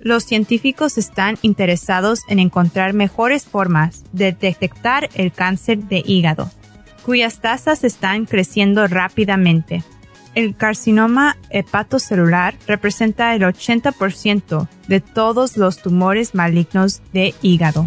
Los científicos están interesados en encontrar mejores formas de detectar el cáncer de hígado, cuyas tasas están creciendo rápidamente. El carcinoma hepatocelular representa el 80% de todos los tumores malignos de hígado.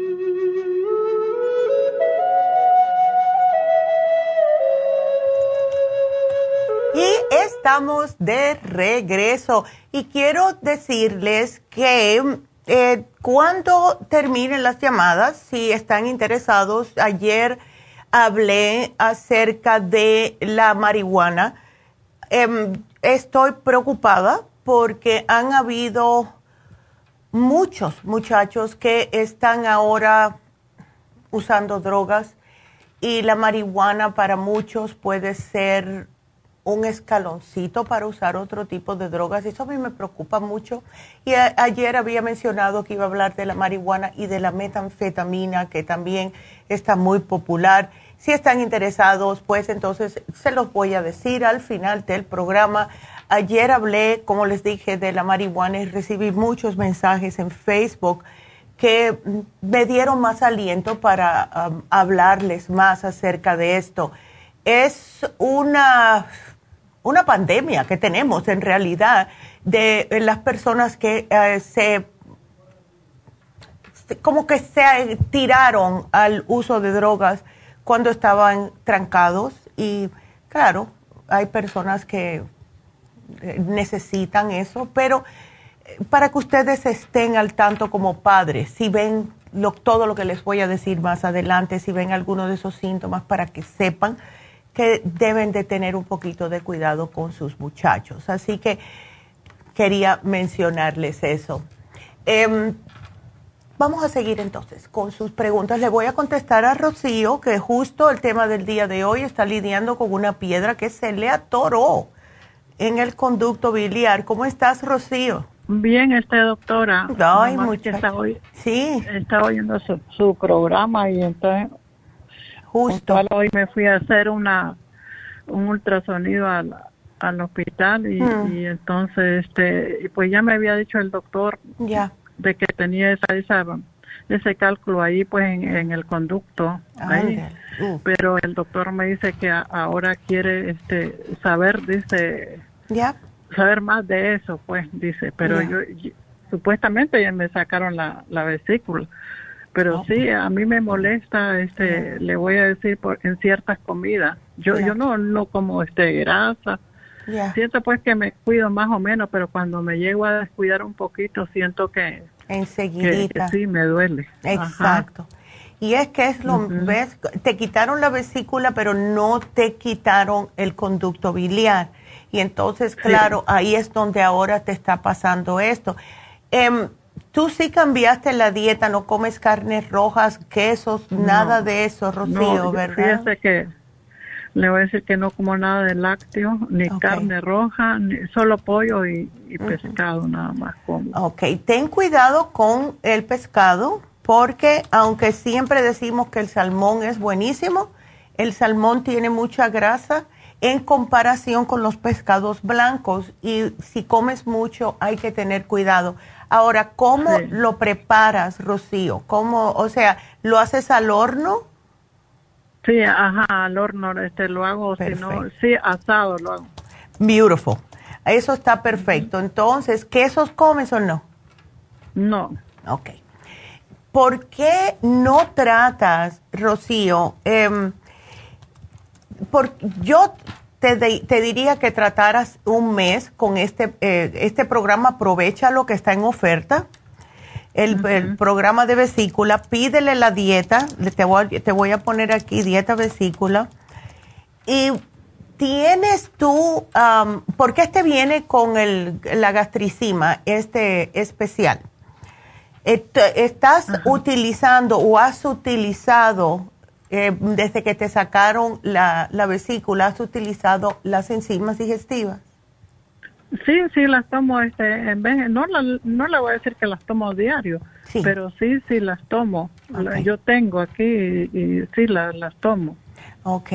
Estamos de regreso y quiero decirles que eh, cuando terminen las llamadas, si están interesados, ayer hablé acerca de la marihuana. Em, estoy preocupada porque han habido muchos muchachos que están ahora usando drogas y la marihuana para muchos puede ser un escaloncito para usar otro tipo de drogas. Eso a mí me preocupa mucho. Y ayer había mencionado que iba a hablar de la marihuana y de la metanfetamina, que también está muy popular. Si están interesados, pues entonces se los voy a decir al final del programa. Ayer hablé, como les dije, de la marihuana y recibí muchos mensajes en Facebook que me dieron más aliento para um, hablarles más acerca de esto. Es una, una pandemia que tenemos en realidad de las personas que eh, se como que se tiraron al uso de drogas cuando estaban trancados. Y claro, hay personas que eh, necesitan eso, pero para que ustedes estén al tanto como padres, si ven todo lo que les voy a decir más adelante, si ven alguno de esos síntomas, para que sepan que deben de tener un poquito de cuidado con sus muchachos. Así que quería mencionarles eso. Em, vamos a seguir entonces con sus preguntas. Le voy a contestar a Rocío, que justo el tema del día de hoy está lidiando con una piedra que se le atoró en el conducto biliar. ¿Cómo estás, Rocío? Bien, este doctora. Ay, está, sí. Está oyendo su, programa y entonces justo. Hoy me fui a hacer una un ultrasonido al, al hospital y, hmm. y entonces este pues ya me había dicho el doctor ya. de que tenía esa, esa ese cálculo ahí pues en, el conducto ahí. pero el doctor me dice que ahora quiere este saber dice ya. saber más de eso, pues, dice, pero yo, supuestamente ya me sacaron la, la vesícula, pero sí, a mí me molesta, este, le voy a decir, por, en ciertas comidas, yo, yo no, no como este grasa, siento pues que me cuido más o menos, pero cuando me llego a descuidar un poquito, siento que, enseguida sí, me duele. Exacto. Y es que es lo, ves, te quitaron la vesícula, pero no te quitaron el conducto biliar. Y entonces, claro, ahí es donde ahora te está pasando esto. Em, tú sí cambiaste la dieta, no comes carnes rojas, quesos, nada de eso, Rocío, ¿verdad? Fíjese que le voy a decir que no como nada de lácteo, ni carne roja, ni, solo pollo y, pescado nada más como. Ok, ten cuidado con el pescado porque aunque siempre decimos que el salmón es buenísimo, el salmón tiene mucha grasa en comparación con los pescados blancos y si comes mucho hay que tener cuidado. Ahora, ¿cómo lo preparas, Rocío? ¿Cómo, o sea, lo haces al horno? Sí, ajá, al horno este lo hago, sí, asado lo hago. Beautiful. Eso está perfecto. Entonces, ¿quesos comes o no? No. Ok. ¿Por qué no tratas, Rocío? Eh, por, yo te, te, diría que trataras un mes con este, eh, este programa, aprovecha lo que está en oferta. El, programa de vesícula, pídele la dieta, te voy, te voy a poner aquí dieta vesícula. Y tienes tú, porque este viene con el, la gastricima, este especial. ¿Estás utilizando o has utilizado eh, desde que te sacaron la, la vesícula, has utilizado las enzimas digestivas? Sí, sí, las tomo, este, en vez, no, la, no le voy a decir que las tomo diario, pero sí, sí las tomo. Yo tengo aquí y, sí las, las tomo. Ok,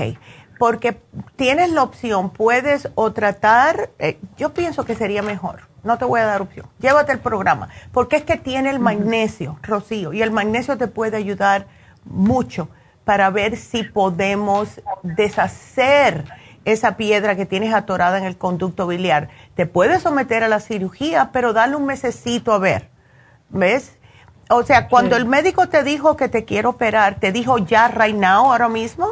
porque tienes la opción, puedes o tratar, eh, yo pienso que sería mejor, no te voy a dar opción, llévate el programa, porque es que tiene el magnesio, Rocío, y el magnesio te puede ayudar mucho para ver si podemos deshacer esa piedra que tienes atorada en el conducto biliar. Te puedes someter a la cirugía, pero dale un mesecito a ver. ¿Ves? O sea, cuando el médico te dijo que te quiere operar, ¿te dijo ya right now, ahora mismo?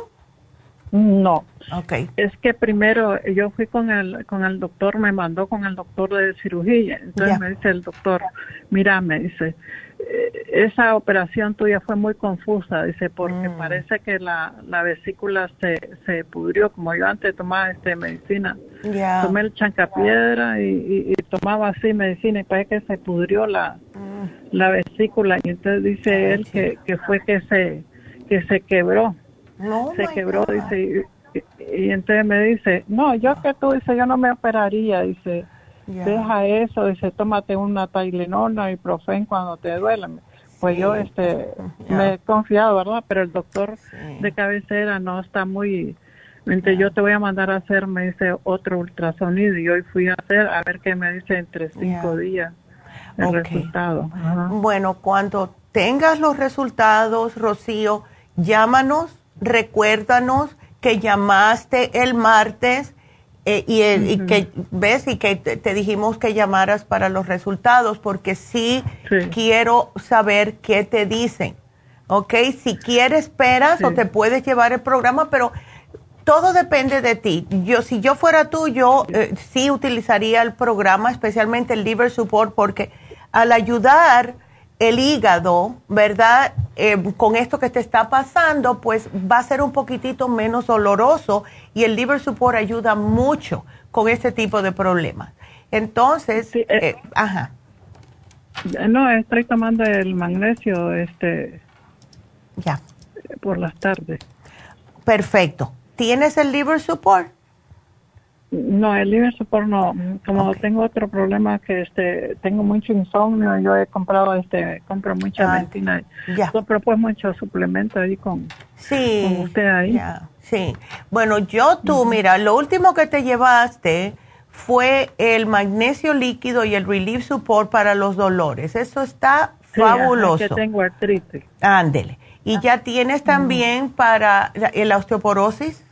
No. Okay. Es que primero yo fui con el con el doctor, me mandó con el doctor de cirugía. Entonces me dice el doctor, mira, me dice, esa operación tuya fue muy confusa, dice, porque Mm. parece que la, la vesícula se, se pudrió, como yo antes tomaba este medicina. Tomé el chancapiedra y, y- y tomaba así medicina y parece que se pudrió la, Mm. la vesícula y entonces dice él que, que fue que se que se quebró No, se quebró God. dice y, y- y entonces me dice no yo que tú dice yo no me operaría dice Deja eso dice tómate una Tylenol y profen cuando te duele. Pues yo este me he confiado verdad pero el doctor Sí. de cabecera no está muy entonces yo te voy a mandar a hacer me dice otro ultrasonido y hoy fui a hacer a ver qué me dice entre cinco días el resultado. Bueno, cuando tengas los resultados, Rocío, llámanos, recuérdanos que llamaste el martes eh, y, el- y que ves y que te, te dijimos que llamaras para los resultados porque sí, Sí. quiero saber qué te dicen. ¿Ok? Si quieres, esperas o te puedes llevar el programa, pero todo depende de ti. Yo, si yo fuera tú, yo eh, sí utilizaría el programa, especialmente el liver support, porque al ayudar el hígado, ¿verdad? Eh, con esto que te está pasando, pues va a ser un poquitito menos doloroso y el liver support ayuda mucho con este tipo de problemas. Entonces, Sí, eh. eh, ajá, No, estoy tomando el magnesio este ya, por las tardes. perfecto. ¿Tienes el liver support? No, el liver support no. Como tengo otro problema que este tengo mucho insomnio, yo he comprado este compro mucha Ah, ya. Compro pues muchos suplementos ahí con Sí. con usted ahí. ya, sí. Bueno, yo tú, mira, lo último que te llevaste fue el magnesio líquido y el relief support para los dolores. Eso está Sí, fabuloso. que tengo artritis. Ándele. Y ya tienes también para la, la osteoporosis,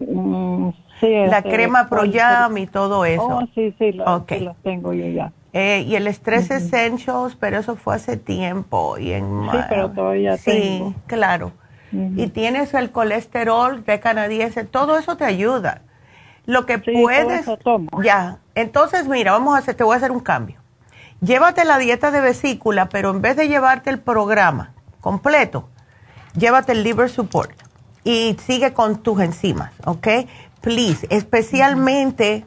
Mm, sí, la crema ¿cuál- Proyam y todo eso. Oh, sí, sí, sí los tengo yo ya. Eh, y el Stress Essentials, pero eso fue hace tiempo. Y en Sí, pero todavía Sí, tengo. claro. Y tienes el colesterol de canadiense, todo eso te ayuda. Lo que Sí, todo puedes... eso tomo. Ya, entonces mira, vamos a hacer, te voy a hacer un cambio. Llévate la dieta de vesícula, pero en vez de llevarte el programa completo, llévate el liver support y sigue con tus enzimas, ¿ok? Please, especialmente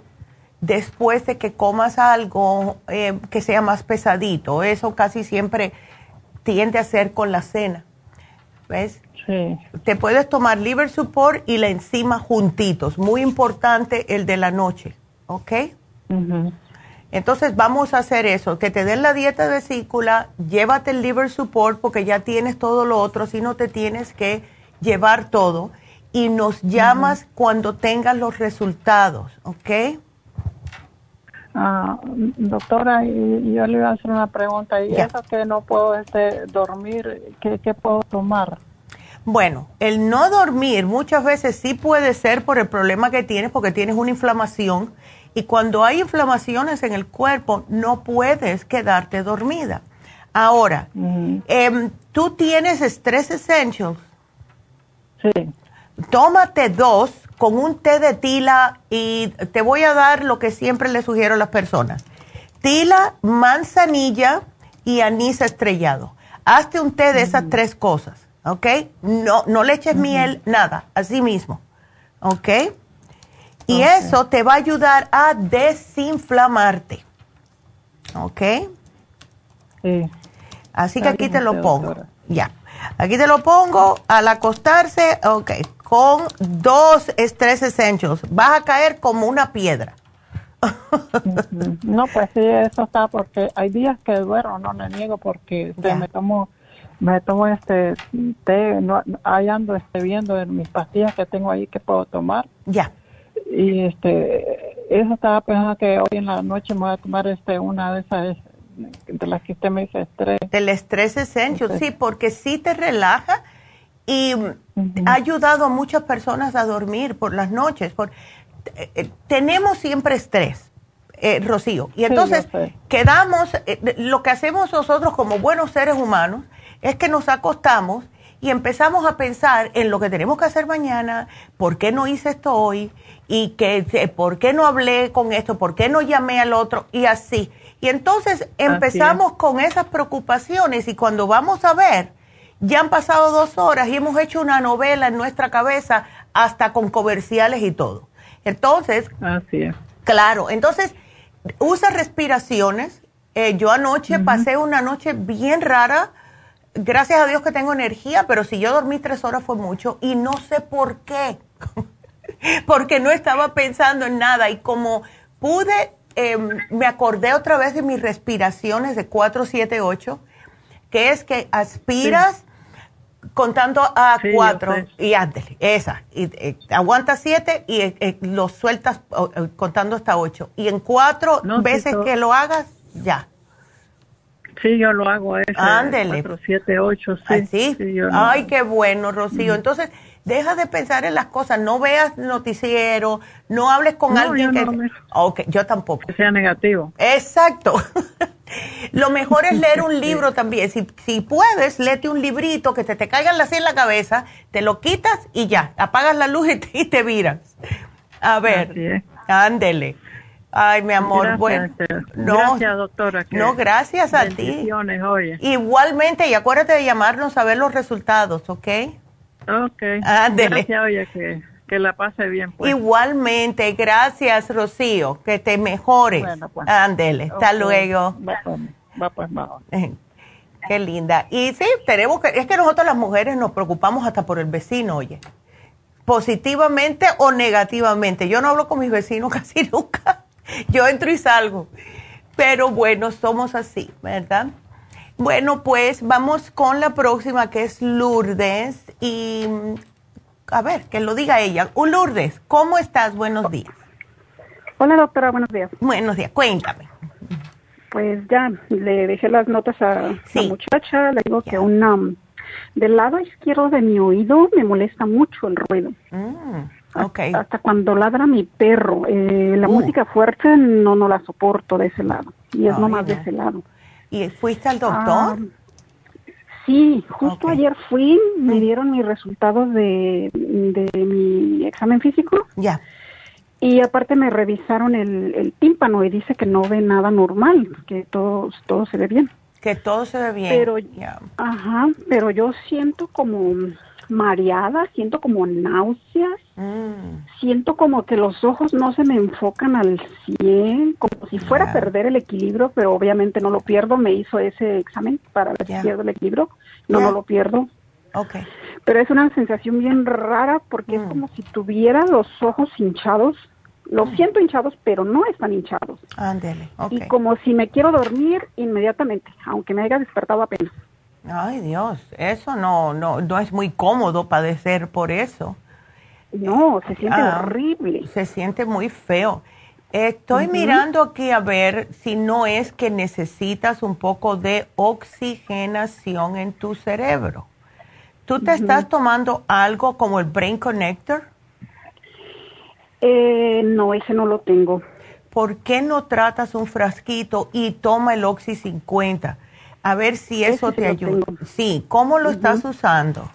después de que comas algo eh, que sea más pesadito. Eso casi siempre tiende a ser con la cena. ¿Ves? Sí. Te puedes tomar liver support y la enzima juntitos. Muy importante el de la noche, ¿ok? Ujú. Entonces vamos a hacer eso, que te den la dieta de vesícula, llévate el liver support porque ya tienes todo lo otro, si no te tienes que llevar todo y nos llamas cuando tengas los resultados, ¿ok? Ah, doctora, y- yo le iba a hacer una pregunta. ¿Y eso que no puedo este, dormir, ¿qué, qué puedo tomar? Bueno, el no dormir muchas veces sí puede ser por el problema que tienes, porque tienes una inflamación y cuando hay inflamaciones en el cuerpo no puedes quedarte dormida. Ahora, em, tú tienes Stress Essentials, Sí. Tómate dos con un té de tila y te voy a dar lo que siempre le sugiero a las personas. Tila, manzanilla y anís estrellado. Hazte un té de esas tres cosas, ¿ok? No, no le eches miel, nada, así mismo, ¿ok? Y eso te va a ayudar a desinflamarte, ¿ok? Sí. Así que aquí te lo pongo. Ya. Aquí te lo pongo al acostarse, ok, con dos Stress Essentials. Vas a caer como una piedra. No, pues sí, eso está porque hay días que duermo, no le niego porque este, me tomo me tomo este té, no, ahí ando este, viendo en mis pastillas que tengo ahí que puedo tomar Ya. y este eso estaba pensando que hoy en la noche me voy a tomar este una de esas de las que usted me dice estrés. El Stress Essentials, Ok. sí, porque sí te relaja y ha ayudado a muchas personas a dormir por las noches. Por, eh, eh, tenemos siempre estrés, eh, Rocío. Y entonces quedamos, eh, lo que hacemos nosotros como buenos seres humanos es que nos acostamos y empezamos a pensar en lo que tenemos que hacer mañana, por qué no hice esto hoy y que por qué no hablé con esto, por qué no llamé al otro y así. Y entonces empezamos con esas preocupaciones y cuando vamos a ver, ya han pasado dos horas y hemos hecho una novela en nuestra cabeza hasta con comerciales y todo. Entonces, Así es. claro, entonces usa respiraciones. Eh, yo anoche pasé una noche bien rara. Gracias a Dios que tengo energía, pero si yo dormí tres horas fue mucho y no sé por qué. Porque no estaba pensando en nada y como pude, eh, me acordé otra vez de mis respiraciones de 4, 7, 8, que es que aspiras contando a Sí, cuatro y ándale, esa. Y, eh, aguanta siete y eh, eh, lo sueltas oh, eh, contando hasta ocho. Y en cuatro No, veces que lo hagas, ya. Sí, yo lo hago ese. Ándele. 4, 7, 8, sí. Así. sí, Ay, qué bueno, Rocío. Entonces, deja de pensar en las cosas. No veas noticiero, no hables con No, alguien yo que... no me- Ok, yo tampoco. Que sea negativo. Exacto. Lo mejor es leer un libro también. Si, si puedes, léete un librito que te, te caigan así en la cabeza, te lo quitas y ya, apagas la luz y te, y te viras. A ver, ándele. Ay, mi amor, Gracias, bueno. No, gracias, doctora. no, gracias a ti. oye. Igualmente, y acuérdate de llamarnos a ver los resultados, ¿ok? Ok. Ándele. Gracias, oye, que, que la pase bien. Pues. Igualmente, gracias, Rocío. Que te mejores. Bueno, pues. Ándele, hasta luego. Va, pues, va, pues, va. Qué linda. Y sí, tenemos que, es que nosotros las mujeres nos preocupamos hasta por el vecino, oye. Positivamente o negativamente. Yo no hablo con mis vecinos casi nunca. Yo entro y salgo. Pero bueno, somos así, ¿verdad? Bueno, pues vamos con la próxima que es Lourdes. Y a ver, que lo diga ella. Lourdes, ¿cómo estás? Buenos días. Hola doctora, buenos días. Buenos días, cuéntame. Pues ya le dejé las notas a Sí. la muchacha, le digo que um, del lado izquierdo de mi oído me molesta mucho el ruido. Mm, ok. Hasta cuando ladra mi perro, eh, la Uh. música fuerte no no la soporto de ese lado y es Ay, nomás de ese lado. ¿Y fuiste al doctor? Ah, sí, justo ayer fui, me dieron mis resultados de, de mi examen físico ya. Y aparte me revisaron el, el tímpano y dice que no ve nada normal, que todo, todo se ve bien. Que todo se ve bien. Pero, Ya. ajá, pero yo siento como mareada, siento como náuseas, Mm, siento como que los ojos no se me enfocan al 100, como si fuera a perder el equilibrio, pero obviamente no lo pierdo. Me hizo ese examen para ver Ya. si pierdo el equilibrio. No, no lo pierdo. ok. Pero es una sensación bien rara porque es Mm. como si tuviera los ojos hinchados. Los siento hinchados, pero no están hinchados. Ándele. Ok. Y como si me quiero dormir inmediatamente, aunque me haya despertado apenas. Ay, Dios. Eso no, no, no es muy cómodo padecer por eso. No, se siente Ah, horrible. Se siente muy feo. Estoy mirando aquí a ver si no es que necesitas un poco de oxigenación en tu cerebro. ¿Tú te estás tomando algo como el Brain Connector? Eh, no, ese no lo tengo. ¿Por qué no tratas un frasquito y toma el Oxy 50? A ver si eso te ayuda. Sí, ¿cómo lo estás usando?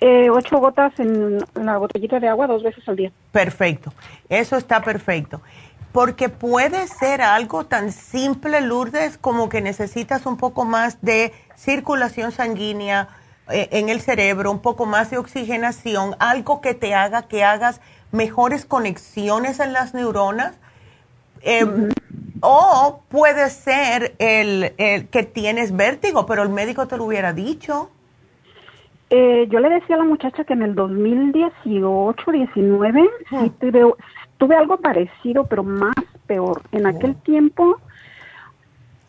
Eh, ocho gotas en la botellita de agua dos veces al día. Perfecto, eso está perfecto. Porque puede ser algo tan simple, Lourdes, como que necesitas un poco más de circulación sanguínea eh, en el cerebro, un poco más de oxigenación, algo que te haga que hagas mejores conexiones en las neuronas. Eh, O puede ser el, el que tienes vértigo, pero el médico te lo hubiera dicho. Eh, yo le decía a la muchacha que en el 2018, 19, Hmm. sí tuve, tuve algo parecido, pero más peor. En aquel tiempo,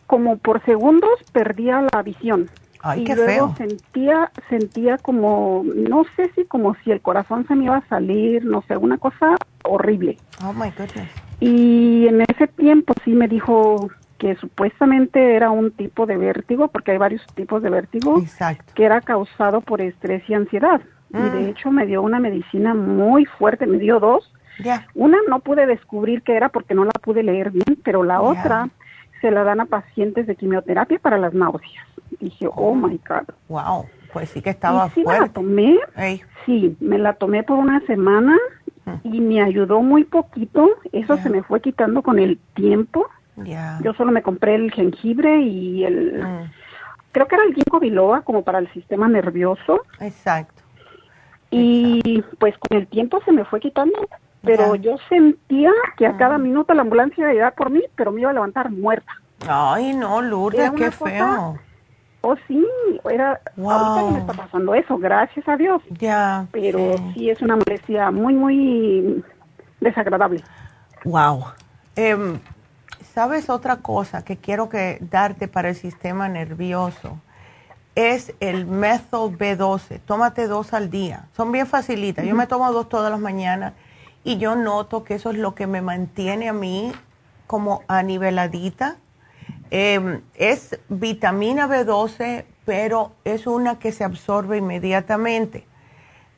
como por segundos, perdía la visión. Ay, y qué luego feo. sentía, sentía como, no sé si como si el corazón se me iba a salir, no sé, una cosa horrible. Oh my goodness. Y en ese tiempo sí me dijo que supuestamente era un tipo de vértigo, porque hay varios tipos de vértigo, Exacto. que era causado por estrés y ansiedad. Y Mm. de hecho me dio una medicina muy fuerte, me dio dos. Una no pude descubrir qué era porque no la pude leer bien, pero la otra se la dan a pacientes de quimioterapia para las náuseas. Dije, oh my God. Wow. Pues sí que estaba Y sí me la tomé, sí, me la tomé por una semana y me ayudó muy poquito. Eso se me fue quitando con el tiempo. Yo solo me compré el jengibre y el, Mm. creo que era el ginkgo biloba como para el sistema nervioso. Exacto. Y pues con el tiempo se me fue quitando. Pero yo sentía que a cada minuto la ambulancia iba a llegar por mí, pero me iba a levantar muerta. Ay, no, Lourdes, qué feo. Oh, sí, era, ahorita no me está pasando eso, gracias a Dios. Ya. Pero sí, es una molestia muy, muy desagradable. Wow. Em, ¿Sabes otra cosa que quiero que darte para el sistema nervioso? Es el Methyl B12. Tómate dos al día. Son bien facilitas. Yo me tomo dos todas las mañanas y yo noto que eso es lo que me mantiene a mí como aniveladita. Em, es vitamina B12, pero es una que se absorbe inmediatamente.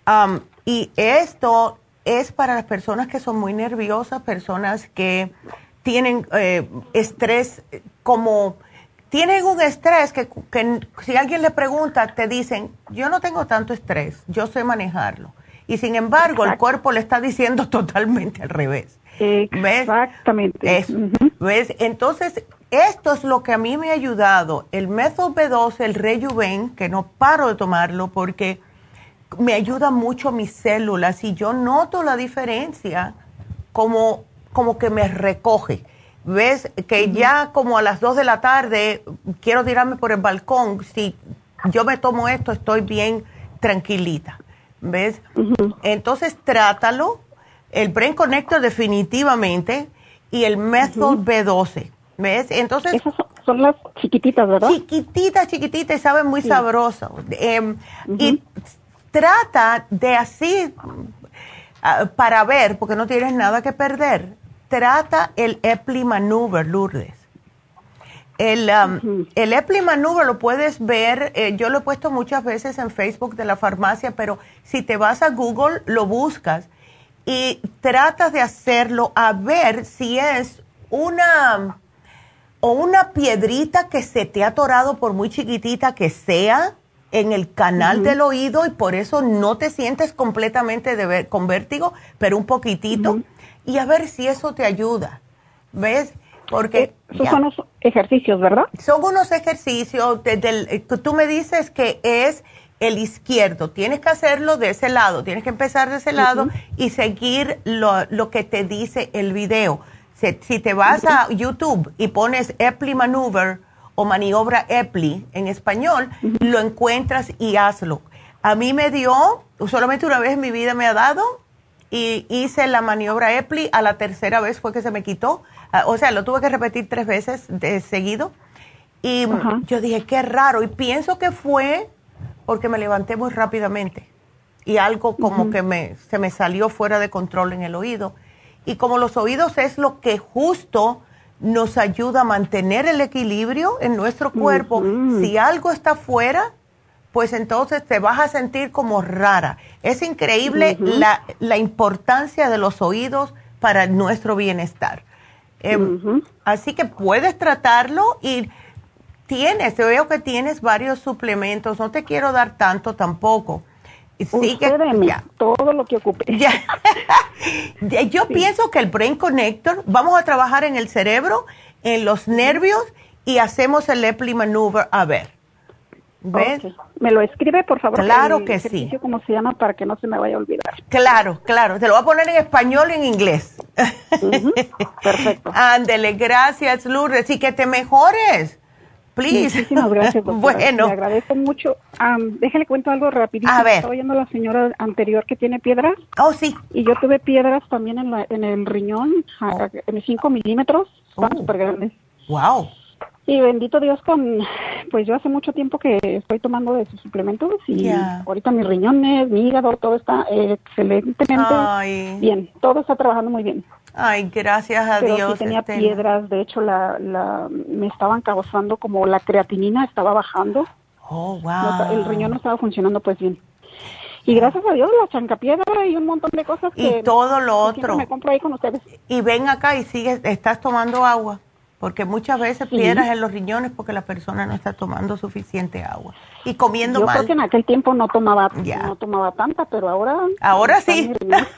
Am, y esto es para las personas que son muy nerviosas, personas que tienen eh, estrés como... Tienen un estrés que, que si alguien le pregunta, te dicen, yo no tengo tanto estrés, yo sé manejarlo. Y sin embargo, el cuerpo le está diciendo totalmente al revés. Exactamente. Eso. ¿Ves? Entonces, esto es lo que a mí me ha ayudado. El método B12, el Rejuven, que no paro de tomarlo porque me ayuda mucho a mis células y yo noto la diferencia como, como que me recoge. ¿Ves? Que ya como a las 2 de la tarde quiero tirarme por el balcón. Si yo me tomo esto, estoy bien tranquilita. ¿Ves? Entonces trátalo. El Brain Connector definitivamente y el Methyl B12. ¿Ves? Entonces... Esas son, las chiquititas, ¿verdad? Chiquititas, chiquititas y saben muy Sí. sabroso. Em, Y trata de así, ah, para ver, porque no tienes nada que perder, trata el Epli Maneuver, Lourdes. El, um, el Maneuver lo puedes ver, eh, yo lo he puesto muchas veces en Facebook de la farmacia, pero si te vas a Google, lo buscas y tratas de hacerlo a ver si es una o una piedrita que se te ha atorado por muy chiquitita que sea en el canal del oído y por eso no te sientes completamente de ver- con vértigo, pero un poquitito y a ver si eso te ayuda. ¿Ves? Porque ya. son los ejercicios, ¿verdad? Son unos ejercicios, desde el- eh, que tú me dices que es el izquierdo, tienes que hacerlo de ese lado, tienes que empezar de ese lado y seguir lo, lo que te dice el video. Si, si te vas a YouTube y pones Epli Maneuver o maniobra Epli en español, lo encuentras y hazlo. A mí me dio, solamente una vez en mi vida me ha dado, y hice la maniobra Epli, a la tercera vez fue que se me quitó. Ah, O sea, lo tuve que repetir tres veces de seguido. Y yo dije, qué raro. Y pienso que fue porque me levanté muy rápidamente. Y algo como que me, se me salió fuera de control en el oído. Y como los oídos es lo que justo nos ayuda a mantener el equilibrio en nuestro cuerpo, si algo está fuera, pues entonces te vas a sentir como rara. Es increíble la, la importancia de los oídos para nuestro bienestar. Em, Así que puedes tratarlo y tienes, te veo que tienes varios suplementos, no te quiero dar tanto tampoco. Sigue, Usted deme ya. todo lo que. Ya. Ya, Yo pienso que el Brain Connector, vamos a trabajar en el cerebro, en los nervios y hacemos el Epli Maneuver a ver. ¿Ves? ¿Me lo escribe, por favor? Claro que sí. ¿Cómo se llama? Para que no se me vaya a olvidar. Claro, claro. Te lo voy a poner en español y en inglés. Perfecto. Ándele, gracias, Lourdes. Y que te mejores. Please. Muchísimas gracias, doctora. bueno. Le agradezco mucho. Am, déjele cuento algo rapidito. A ver. Estaba oyendo a la señora anterior que tiene piedras. Oh, sí. Y yo tuve piedras también en, la, en el riñón, a- en 5 milímetros. Están Oh. súper grandes. Wow. Y bendito Dios con, pues yo hace mucho tiempo que estoy tomando de sus suplementos y Ya. ahorita mis riñones, mi hígado, todo está excelentemente Ay. bien. Todo está trabajando muy bien. Ay, gracias a Pero Dios. sí tenía Estela. piedras, de hecho la, la, me estaban causando como la creatinina estaba bajando. Oh, wow. El riñón no estaba funcionando pues bien. Y gracias a Dios la chancapiedra y un montón de cosas Y todo lo otro. me compro ahí con ustedes. Y ven acá y sigues, estás tomando agua. Porque muchas veces piedras en los riñones porque la persona no está tomando suficiente agua y comiendo Yo mal. creo que en aquel tiempo no tomaba, no tomaba tanta, pero ahora... Ahora sí. riñones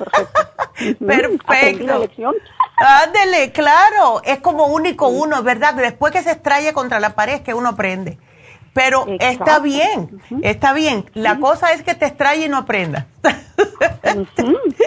Perfecto. lección. Ándele, claro, es como único uno, ¿verdad? Después que se estrella contra la pared es que uno aprende. Pero está bien, está bien. La cosa es que te estrelle y no aprendas.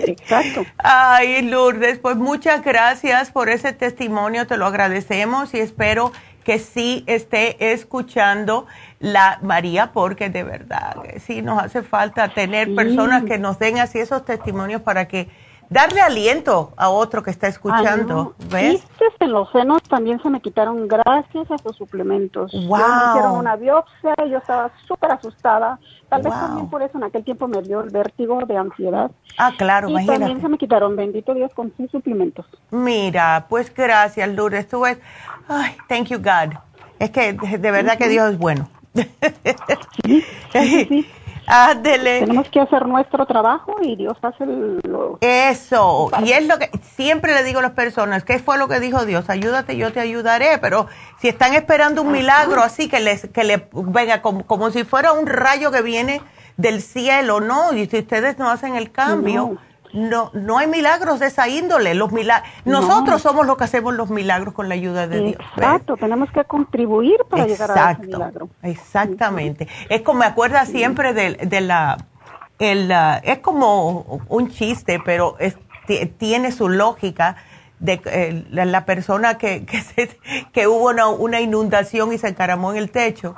Exacto. Ay, Lourdes, pues muchas gracias por ese testimonio, te lo agradecemos y espero que sí esté escuchando la María, porque de verdad que sí nos hace falta tener Sí. personas que nos den así esos testimonios para que darle aliento a otro que está escuchando, Ay, no. ¿ves? Quistes en los senos también se me quitaron gracias a sus suplementos. Wow. Me hicieron una biopsia y yo estaba súper asustada. Tal vez Wow. también por eso en aquel tiempo me dio el vértigo de ansiedad. Ah, claro, y imagínate. también se me quitaron, bendito Dios, con sus suplementos. Mira, pues gracias, Lourdes. Tú ves, ay, thank you, God. Es que de de verdad que Dios es bueno. Ándele. Tenemos que hacer nuestro trabajo y Dios hace lo... Eso, y es lo que siempre le digo a las personas, ¿qué fue lo que dijo Dios? Ayúdate, yo te ayudaré, pero si están esperando un milagro así que les que le venga como, como si fuera un rayo que viene del cielo, no, y si ustedes no hacen el cambio, no no, hay milagros de esa índole, los milagros, No. nosotros somos los que hacemos los milagros con la ayuda de Dios. Exacto, tenemos que contribuir para llegar a ese milagro. exactamente. Es como me acuerda siempre de, de la, el, ah, es como un chiste, pero es- ti- tiene su lógica de eh, la, la persona que, que, se- que hubo una, una inundación y se encaramó en el techo.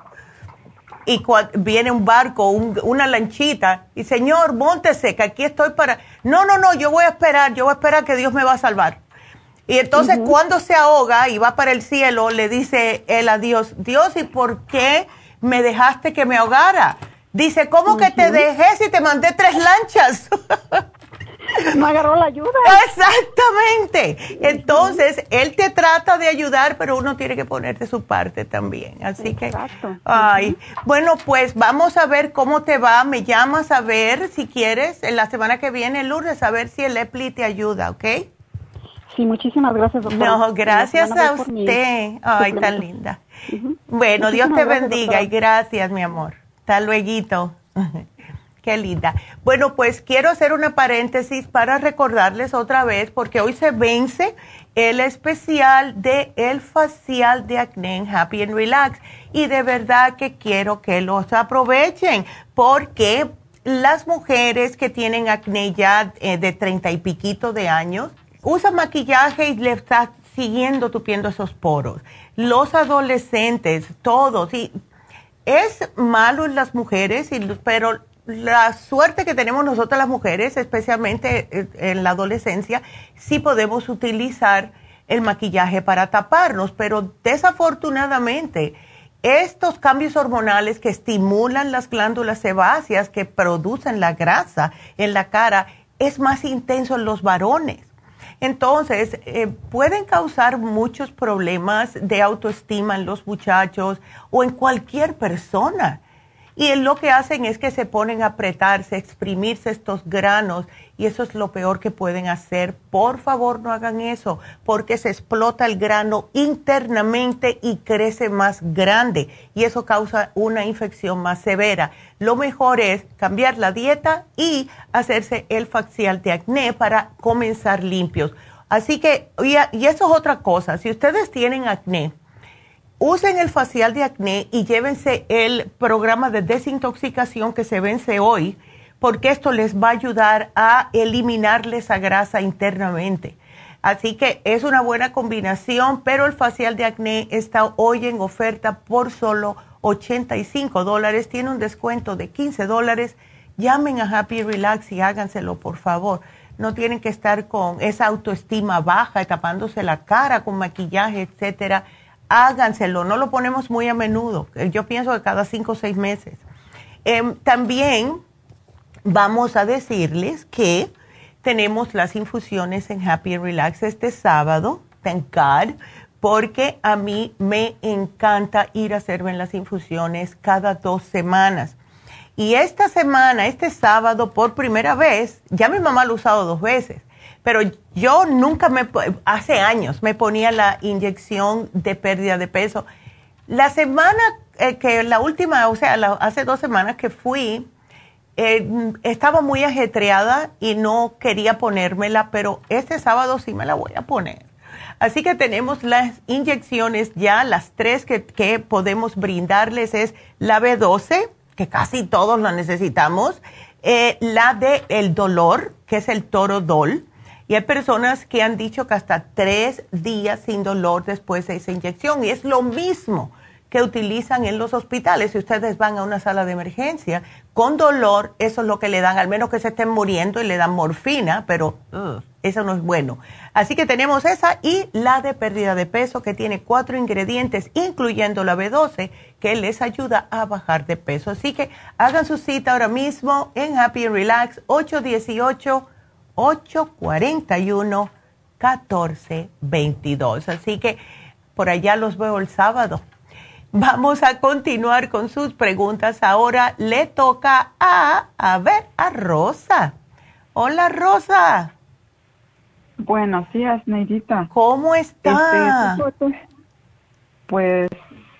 Y viene un barco, un- una lanchita, y señor, móntese, que aquí estoy para... No, no, no, yo voy a esperar, yo voy a esperar que Dios me va a salvar. Y entonces cuando se ahoga y va para el cielo, le dice él a Dios, Dios, ¿y por qué me dejaste que me ahogara? Dice, ¿cómo que te dejé si te mandé tres lanchas? No agarró la ayuda. Exactamente. Entonces, él te trata de ayudar, pero uno tiene que poner de su parte también. Así que, ay, bueno, pues vamos a ver cómo te va. Me llamas a ver si quieres en la semana que viene, el lunes, a ver si el EPLI te ayuda, ¿ok? Sí, muchísimas gracias, doctora. No, gracias a usted. Ay, tan linda. Bueno, Dios te gracias, bendiga doctora. y gracias, mi amor. Hasta luego. Qué linda. Bueno, pues quiero hacer una paréntesis para recordarles otra vez, porque hoy se vence el especial de el facial de acné Happy and Relax. Y de verdad que quiero que los aprovechen, porque las mujeres que tienen acné ya eh, de treinta y piquito de años, usan maquillaje y le está siguiendo tupiendo esos poros. Los adolescentes, todos, y es malo en las mujeres, y- pero la suerte que tenemos nosotras las mujeres, especialmente eh, en la adolescencia, sí podemos utilizar el maquillaje para taparnos, pero desafortunadamente estos cambios hormonales que estimulan las glándulas sebáceas que producen la grasa en la cara es más intenso en los varones. Entonces, eh, pueden causar muchos problemas de autoestima en los muchachos o en cualquier persona. Y lo que hacen es que se ponen a apretarse, exprimirse estos granos y eso es lo peor que pueden hacer. Por favor, no hagan eso porque se explota el grano internamente y crece más grande y eso causa una infección más severa. Lo mejor es cambiar la dieta y hacerse el facial de acné para comenzar limpios. Así que, y, y eso es otra cosa, si ustedes tienen acné, usen el facial de acné y llévense el programa de desintoxicación que se vence hoy, porque esto les va a ayudar a eliminarle esa grasa internamente. Así que es una buena combinación, pero el facial de acné está hoy en oferta por solo 85 dólares. Tiene un descuento de 15 dólares. Llamen a Happy Relax y háganselo, por favor. No tienen que estar con esa autoestima baja, tapándose la cara con maquillaje, etcétera háganselo, no lo ponemos muy a menudo, eh, yo pienso que cada cinco o seis meses. Em, también vamos a decirles que tenemos las infusiones en Happy Relax este sábado, thank God, porque a mí me encanta ir a hacerme las infusiones cada dos semanas. Y esta semana, este sábado, por primera vez, ya mi mamá lo ha usado dos veces, Pero yo nunca me, hace años me ponía la inyección de pérdida de peso. La semana eh, que la última, o sea, hace dos semanas que fui, eh, estaba muy ajetreada y no quería ponérmela, pero este sábado sí me la voy a poner. Así que tenemos las inyecciones ya, las tres que, que podemos brindarles es la B12, que casi todos la necesitamos, eh, la de el dolor, que es el torodol, y hay personas que han dicho que hasta tres días sin dolor después de esa inyección, y es lo mismo que utilizan en los hospitales. Si ustedes van a una sala de emergencia con dolor, eso es lo que le dan, al menos que se estén muriendo y le dan morfina, pero eso no es bueno. Así que tenemos esa y la de pérdida de peso que tiene cuatro ingredientes, incluyendo la B12, que les ayuda a bajar de peso. Así que hagan su cita ahora mismo en Happy and Relax 818-841-1422. Así que por allá los veo el sábado. Vamos a continuar con sus preguntas. Ahora le toca a, a ver, a Rosa. Hola, Rosa. Buenos días, Neidita. ¿Cómo está? Este, pues...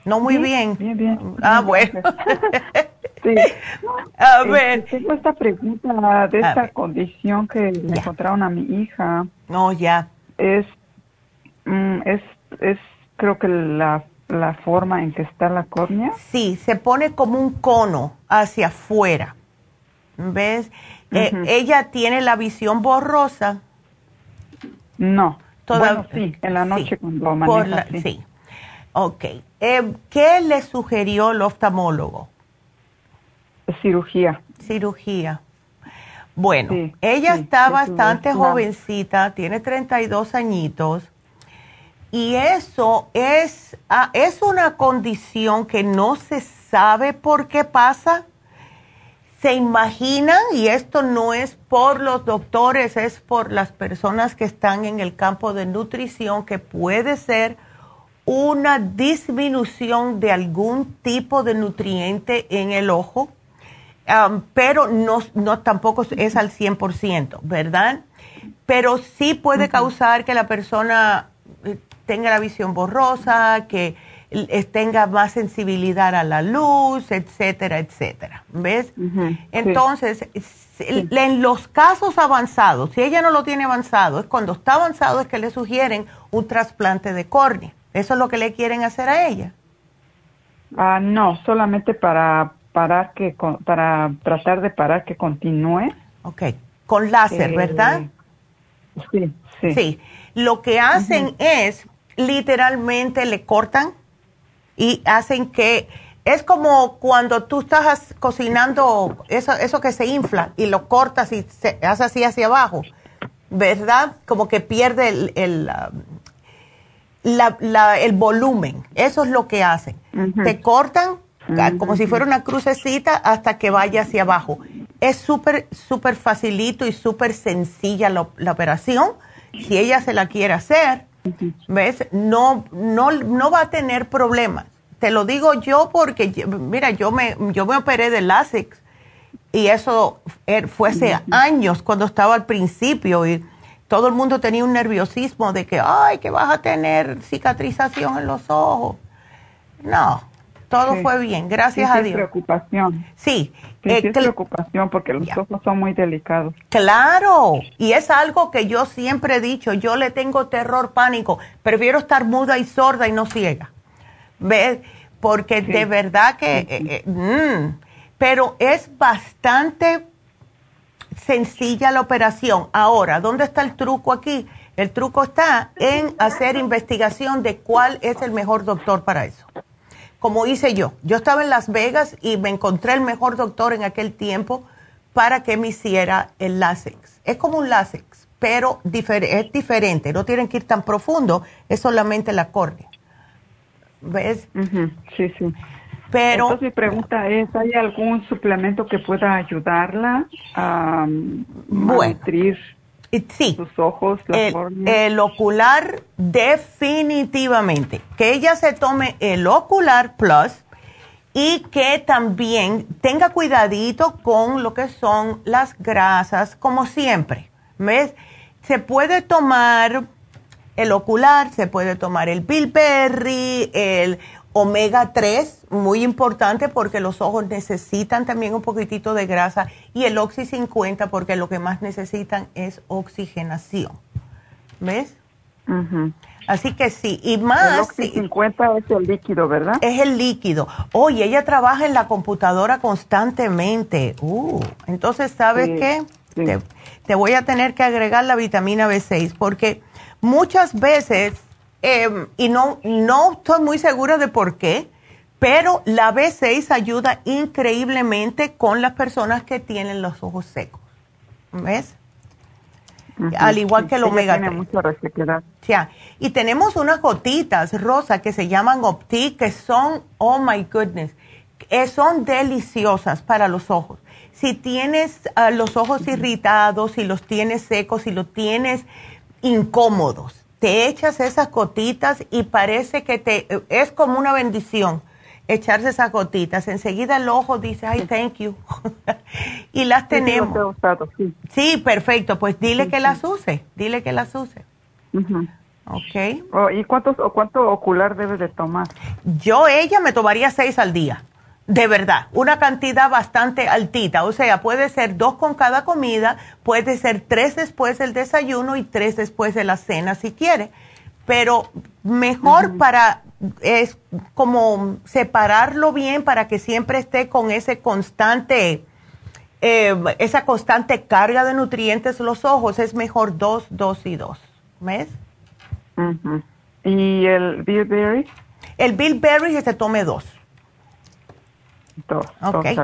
No muy bien. Bien, bien. Ah, bueno. sí. A ver. tengo esta pregunta de esta condición que le encontraron a mi hija. No, ya. Es, mm, es, es, creo que la la forma en que está la córnea? Sí, se pone como un cono hacia afuera. ¿Ves? Eh, ¿Ella tiene la visión borrosa? No. Bueno, sí, en la noche cuando maneja, sí. sí. Ok. Eh, ¿Qué le sugirió el oftalmólogo? Cirugía. Cirugía. Bueno, ella está bastante jovencita, tiene 32 añitos y eso es, ah, es una condición que no se sabe por qué pasa. Se imaginan, y esto no es por los doctores, es por las personas que están en el campo de nutrición, que puede ser una disminución de algún tipo de nutriente en el ojo, pero no, no tampoco es al 100%, ¿verdad? Pero sí puede causar que la persona tenga la visión borrosa, que tenga más sensibilidad a la luz, etcétera, etcétera. ¿Ves? Entonces, en los casos avanzados, si ella no lo tiene avanzado, es cuando está avanzado es que le sugieren un trasplante de córnea. ¿Eso es lo que le quieren hacer a ella? Ah, no, solamente para parar que para tratar de parar que continúe. Ok, con láser, Eh, ¿verdad? Sí, sí. Sí. Lo que hacen es literalmente le cortan y hacen que es como cuando tú estás cocinando eso, eso que se infla y lo cortas y se hace así hacia abajo, ¿verdad? Como que pierde el, el, um, la- la- el volumen. Eso es lo que hacen. Te cortan como si fuera una crucecita hasta que vaya hacia abajo. Es súper, súper facilito y súper sencilla la, operación. Si ella se la quiere hacer, ¿ves? No, no, no va a tener problemas. Te lo digo yo porque, mira, yo me, yo me operé de LASIK y eso er- fue hace años cuando estaba al principio y todo el mundo tenía un nerviosismo de que, ay, que vas a tener cicatrización en los ojos. No, todo Sí. fue bien, gracias Sí, a Dios. preocupación. Sí, Sí, eh, sí es cl- preocupación porque los ojos son muy delicados. Claro, y es algo que yo siempre he dicho, yo le tengo terror, pánico, prefiero estar muda y sorda y no ciega. ¿Ves? Porque de verdad que, eh, eh, mm, pero es bastante sencilla la operación. Ahora, ¿dónde está el truco aquí? El truco está en hacer investigación de cuál es el mejor doctor para eso. Como hice yo, yo estaba en Las Vegas y me encontré el mejor doctor en aquel tiempo para que me hiciera el lásex. Es como un lásex, pero difer- es diferente. No tienen que ir tan profundo, es solamente la córnea. ¿Ves? Sí, sí. Pero- Entonces mi pregunta es, ¿hay algún suplemento que pueda ayudarla a nutrir sí. sus ojos, la el, el ocular definitivamente. Que ella se tome el ocular plus y que también tenga cuidadito con lo que son las grasas, como siempre. ¿Ves? se puede tomar el ocular, se puede tomar el bilberry, el omega 3, muy importante porque los ojos necesitan también un poquitito de grasa, y el Oxy 50 porque lo que más necesitan es oxigenación. ¿Ves? Así que sí, y más... El Oxy 50 es el líquido, ¿verdad? Es el líquido. Oye, ella trabaja en la computadora constantemente. Uh, entonces, ¿sabes qué? Te, te voy a tener que agregar la vitamina B6 porque muchas veces Em, y no, no estoy muy segura de por qué, pero la B6 ayuda increíblemente con las personas que tienen los ojos secos. ¿Ves? Al igual que el omega 3. Mucha resequedad. Ya. Y tenemos unas gotitas rosa que se llaman Opti, que son, oh my goodness, eh, son deliciosas para los ojos. Si tienes ah, los ojos irritados, si los tienes secos, si los tienes incómodos, te echas esas gotitas y parece que te es como una bendición echarse esas gotitas. Enseguida el ojo dice, ay, thank you. y las tenemos. Sí, perfecto. Pues dile que las use. Dile que las use. Ok. Oh, ¿Y cuántos, o cuánto ocular debe de tomar? Yo, ella, me tomaría seis al día. De verdad, una cantidad bastante altita. O sea, puede ser dos con cada comida, puede ser tres después del desayuno y tres después de la cena si quiere. Pero mejor para, es como separarlo bien para que siempre esté con ese constante, eh, esa constante carga de nutrientes los ojos. Es mejor dos, dos y dos. ¿Ves? ¿Y el bilberry? El bilberry se tome dos. Dos,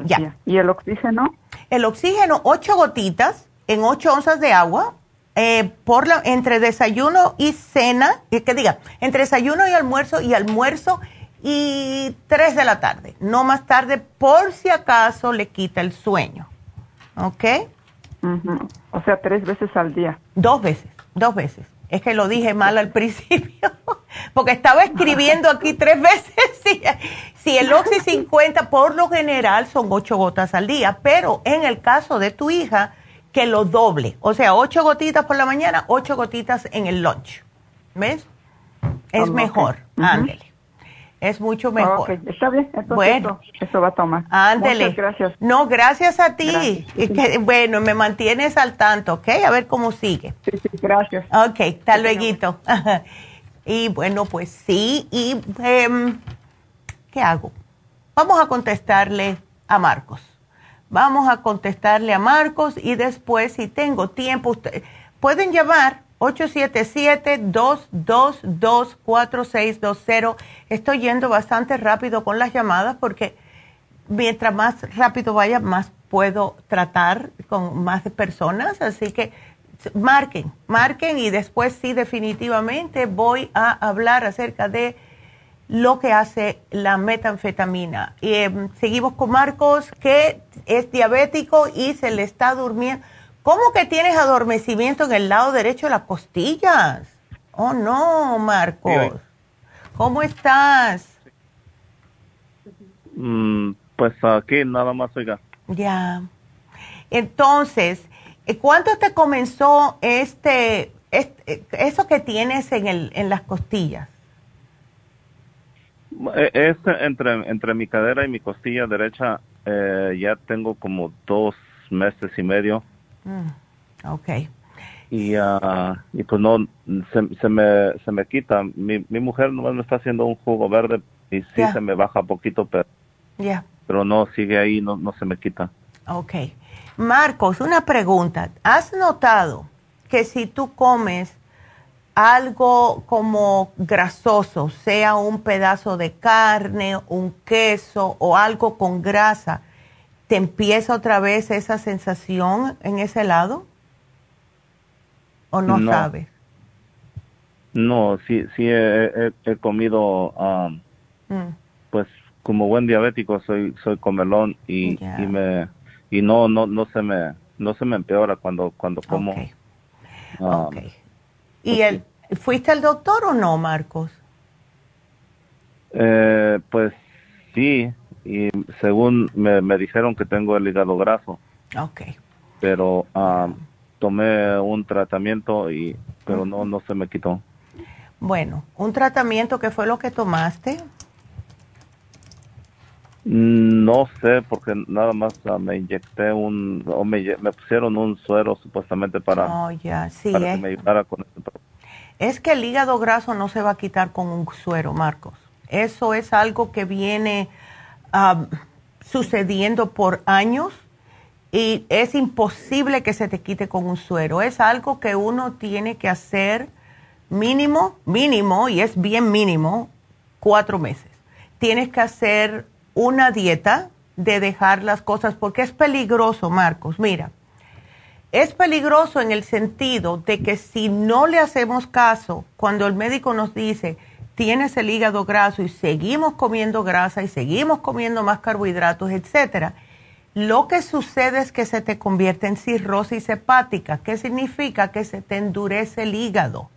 ya. ¿Y el oxígeno? El oxígeno, ocho gotitas en ocho onzas de agua eh, por la, entre desayuno y cena, que diga, entre desayuno y almuerzo y almuerzo y tres de la tarde, no más tarde, por si acaso le quita el sueño. ¿Ok? O sea, tres veces al día. Dos veces, dos veces. Es que lo dije mal al principio, porque estaba escribiendo aquí tres veces. Si, el Oxy 50 por lo general son ocho gotas al día, pero en el caso de tu hija, que lo doble. O sea, ocho gotitas por la mañana, ocho gotitas en el lunch. ¿Ves? Es mejor. Ándele es mucho mejor. está bien, bueno, eso, va a tomar. Ándele. Muchas gracias. No, gracias a ti. Que, bueno, me mantienes al tanto, ¿ok? A ver cómo sigue. Sí, sí, gracias. Ok, hasta luego. Y bueno, pues sí, y em, ¿qué hago? Vamos a contestarle a Marcos. Vamos a contestarle a Marcos y después, si tengo tiempo, ustedes pueden llamar 877-222-4620. Estoy yendo bastante rápido con las llamadas porque mientras más rápido vaya, más puedo tratar con más personas. Así que marquen, marquen y después sí definitivamente voy a hablar acerca de lo que hace la metanfetamina. Y, em, seguimos con Marcos, que es diabético y se le está durmiendo ¿Cómo que tienes adormecimiento en el lado derecho de las costillas? Oh, no, Marcos. ¿Cómo estás? Mm, pues aquí nada más, oiga. Ya. Entonces, eh, ¿cuánto te comenzó este, este, eso que tienes en, el, en las costillas? Eh, es entre, entre mi cadera y mi costilla derecha, eh, ya tengo como dos meses y medio. Mm, ok. Y, uh, y pues no, se, se, me, se me quita. Mi, mi mujer nomás me está haciendo un jugo verde y sí se me baja poquito, pero, pero no, sigue ahí, no, no se me quita. Ok. Marcos, una pregunta. ¿Has notado que si tú comes algo como grasoso, sea un pedazo de carne, un queso o algo con grasa, ¿te empieza otra vez esa sensación en ese lado? ¿O no, sabes? No, sí, sí he, comido, um, mm. pues como buen diabético soy soy comelón y, y me y no no no se me no se me empeora cuando cuando como. Um, ¿Y el, fuiste al doctor o no, Marcos? Eh, pues sí, y según me, me dijeron que tengo el hígado graso. Ok. Pero, um, tomé un tratamiento y pero no no se me quitó. Bueno, un tratamiento que fue lo que tomaste. No sé, porque nada más uh, me inyecté un, o me, me, pusieron un suero supuestamente para, oh, sí, para eh. que me ayudara con esto. Es que el hígado graso no se va a quitar con un suero, Marcos. Eso es algo que viene uh, sucediendo por años y es imposible que se te quite con un suero. Es algo que uno tiene que hacer mínimo, mínimo, y es bien mínimo, cuatro meses. Tienes que hacer una dieta de dejar las cosas, porque es peligroso, Marcos. Mira, es peligroso en el sentido de que si no le hacemos caso, cuando el médico nos dice, tienes el hígado graso y seguimos comiendo grasa y seguimos comiendo más carbohidratos, etcétera, lo que sucede es que se te convierte en cirrosis hepática. ¿Qué significa? Que se te endurece el hígado.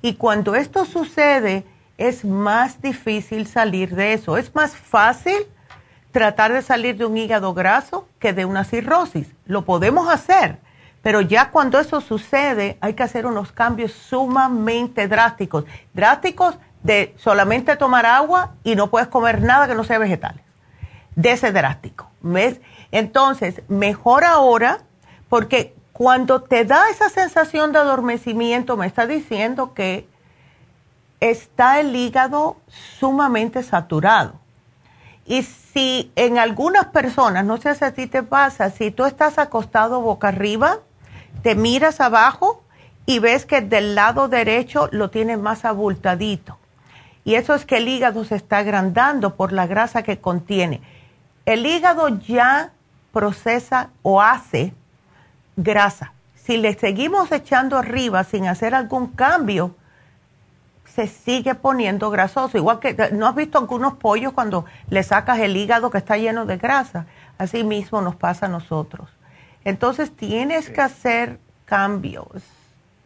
Y cuando esto sucede, es más difícil salir de eso. Es más fácil tratar de salir de un hígado graso que de una cirrosis. Lo podemos hacer, pero ya cuando eso sucede hay que hacer unos cambios sumamente drásticos. Drásticos de solamente tomar agua y no puedes comer nada que no sea vegetales. De ese drástico. ¿Ves? Entonces, mejor ahora, porque cuando te da esa sensación de adormecimiento, me está diciendo que está el hígado sumamente saturado. Y si en algunas personas, no sé si a ti te pasa, si tú estás acostado boca arriba, te miras abajo y ves que del lado derecho lo tienes más abultadito. Y eso es que el hígado se está agrandando por la grasa que contiene. El hígado ya procesa o hace grasa. Si le seguimos echando arriba sin hacer algún cambio, se sigue poniendo grasoso. Igual que, ¿no has visto algunos pollos cuando le sacas el hígado que está lleno de grasa? Así mismo nos pasa a nosotros. Entonces tienes que hacer cambios,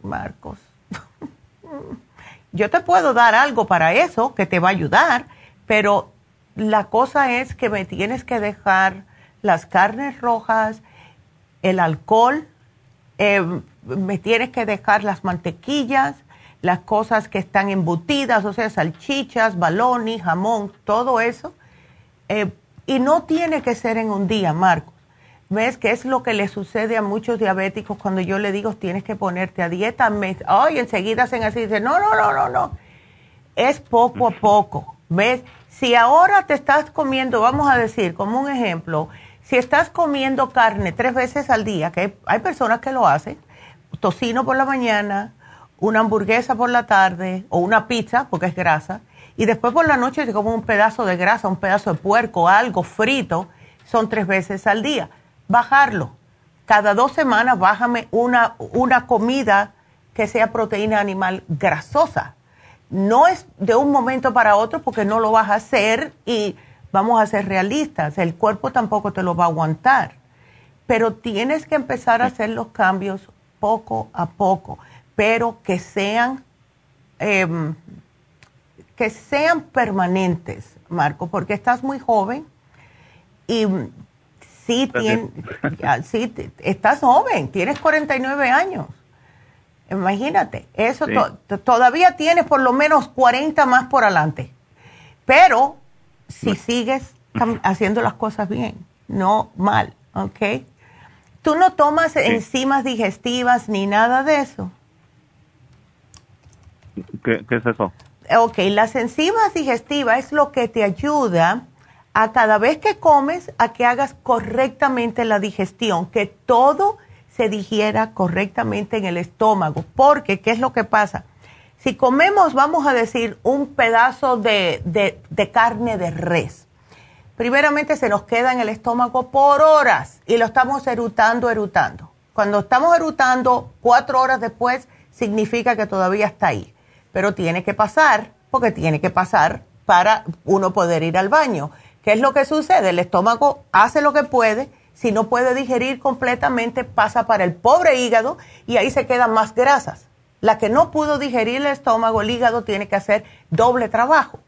Marcos. Yo te puedo dar algo para eso que te va a ayudar, pero la cosa es que me tienes que dejar las carnes rojas, el alcohol, eh, me tienes que dejar las mantequillas, las cosas que están embutidas, o sea, salchichas, balones, jamón, todo eso. Eh, y no tiene que ser en un día, Marcos. ¿Ves que es lo que le sucede a muchos diabéticos cuando yo le digo tienes que ponerte a dieta? Me, ay, enseguida hacen así, dicen, no, no, no, no, no. Es poco a poco. ¿Ves? Si ahora te estás comiendo, vamos a decir, como un ejemplo, si estás comiendo carne tres veces al día, que hay personas que lo hacen, tocino por la mañana, una hamburguesa por la tarde o una pizza, porque es grasa, y después por la noche te como un pedazo de grasa, un pedazo de puerco, algo frito, son tres veces al día. Bajarlo. Cada dos semanas bájame una, una comida que sea proteína animal grasosa. No es de un momento para otro porque no lo vas a hacer y vamos a ser realistas, el cuerpo tampoco te lo va a aguantar, pero tienes que empezar a hacer los cambios poco a poco, pero que sean, em, que sean permanentes, Marco, porque estás muy joven y sí, sí estás joven, tienes 49 años. Imagínate, eso todavía tienes por lo menos 40 más por adelante. Pero si sigues haciendo las cosas bien, no mal, ¿ok? ¿Tú no tomas enzimas digestivas ni nada de eso? ¿Qué, es eso? Ok, las enzimas digestivas es lo que te ayuda a cada vez que comes a que hagas correctamente la digestión, que todo se digiera correctamente en el estómago. Porque, ¿qué es lo que pasa? Si comemos, vamos a decir, un pedazo de, carne de res, primeramente se nos queda en el estómago por horas y lo estamos erutando, erutando. Cuando estamos erutando, cuatro horas después, significa que todavía está ahí. Pero tiene que pasar, porque tiene que pasar para uno poder ir al baño. ¿Qué es lo que sucede? El estómago hace lo que puede, si no puede digerir completamente, pasa para el pobre hígado y ahí se quedan más grasas. La que no pudo digerir el estómago, el hígado, tiene que hacer doble trabajo.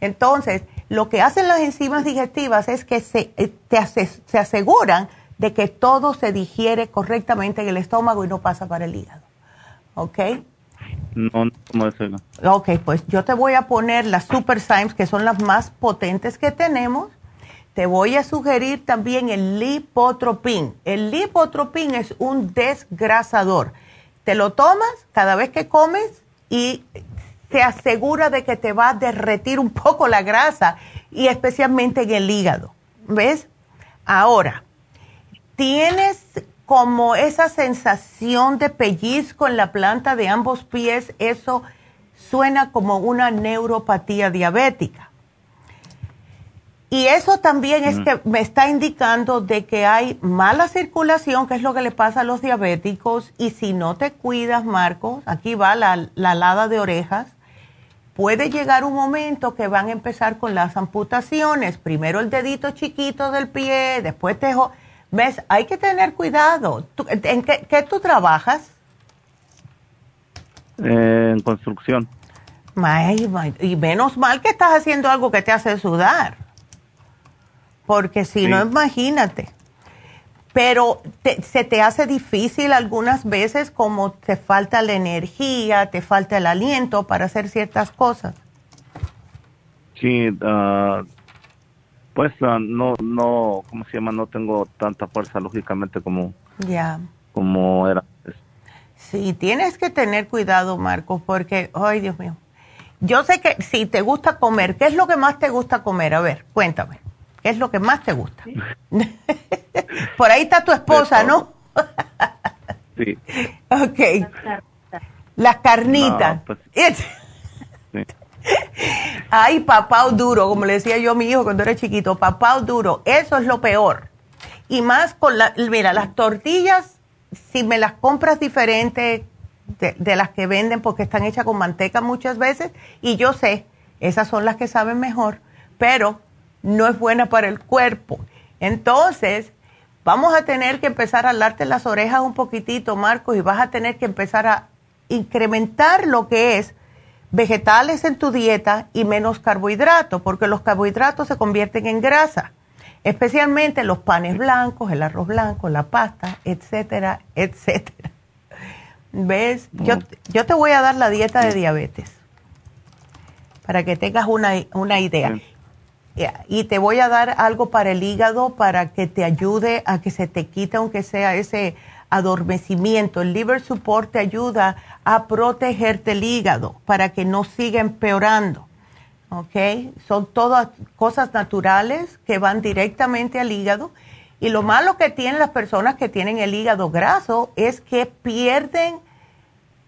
Entonces, lo que hacen las enzimas digestivas es que se, eh, se aseguran de que todo se digiere correctamente en el estómago y no pasa para el hígado. ¿Ok? No, no eso. Ok, pues yo te voy a poner las Super Symes, que son las más potentes que tenemos. Te voy a sugerir también el lipotropin. El lipotropin es un desgrasador. Te lo tomas cada vez que comes y te asegura de que te va a derretir un poco la grasa y especialmente en el hígado. ¿Ves? Ahora, tienes como esa sensación de pellizco en la planta de ambos pies, eso suena como una neuropatía diabética. Y eso también es que me está indicando de que hay mala circulación, que es lo que le pasa a los diabéticos, y si no te cuidas, Marcos, aquí va la, la alada de orejas, puede llegar un momento que van a empezar con las amputaciones, primero el dedito chiquito del pie, después te... ¿Ves? Hay que tener cuidado. ¿En qué, tú trabajas? en construcción. y menos mal que estás haciendo algo que te hace sudar. Porque si no, imagínate. Pero se te hace difícil algunas veces como te falta la energía, te falta el aliento para hacer ciertas cosas. Sí, uh, pues ah, no, no, ¿cómo se llama? No tengo tanta fuerza lógicamente como, ya como era Sí, tienes que tener cuidado, Marcos, porque, ay, Dios mío. Yo sé que si te gusta comer, ¿qué es lo que más te gusta comer? A ver, cuéntame. ¿Qué es lo que más te gusta? Por ahí está tu esposa, ¿no? sí. Ok. Las carnitas. Pues, Ay, papá duro, como le decía yo a mi hijo cuando era chiquito, papá duro, eso es lo peor. Y más con la, mira, las tortillas, si me las compras diferentes de, las que venden porque están hechas con manteca muchas veces, y yo sé, esas son las que saben mejor, pero no es buena para el cuerpo. Entonces, vamos a tener que empezar a darte las orejas un poquitito, Marcos, y vas a tener que empezar a incrementar lo que es vegetales en tu dieta y menos carbohidratos, porque los carbohidratos se convierten en grasa, especialmente los panes blancos, el arroz blanco, la pasta, etcétera, etcétera. ¿Ves? Yo, yo te voy a dar la dieta de diabetes para que tengas una, una idea. Y te voy a dar algo para el hígado para que te ayude a que se te quite, aunque sea ese adormecimiento. El liver support te ayuda a protegerte el hígado para que no siga empeorando. ¿Ok? Son todas cosas naturales que van directamente al hígado. Y lo malo que tienen las personas que tienen el hígado graso es que pierden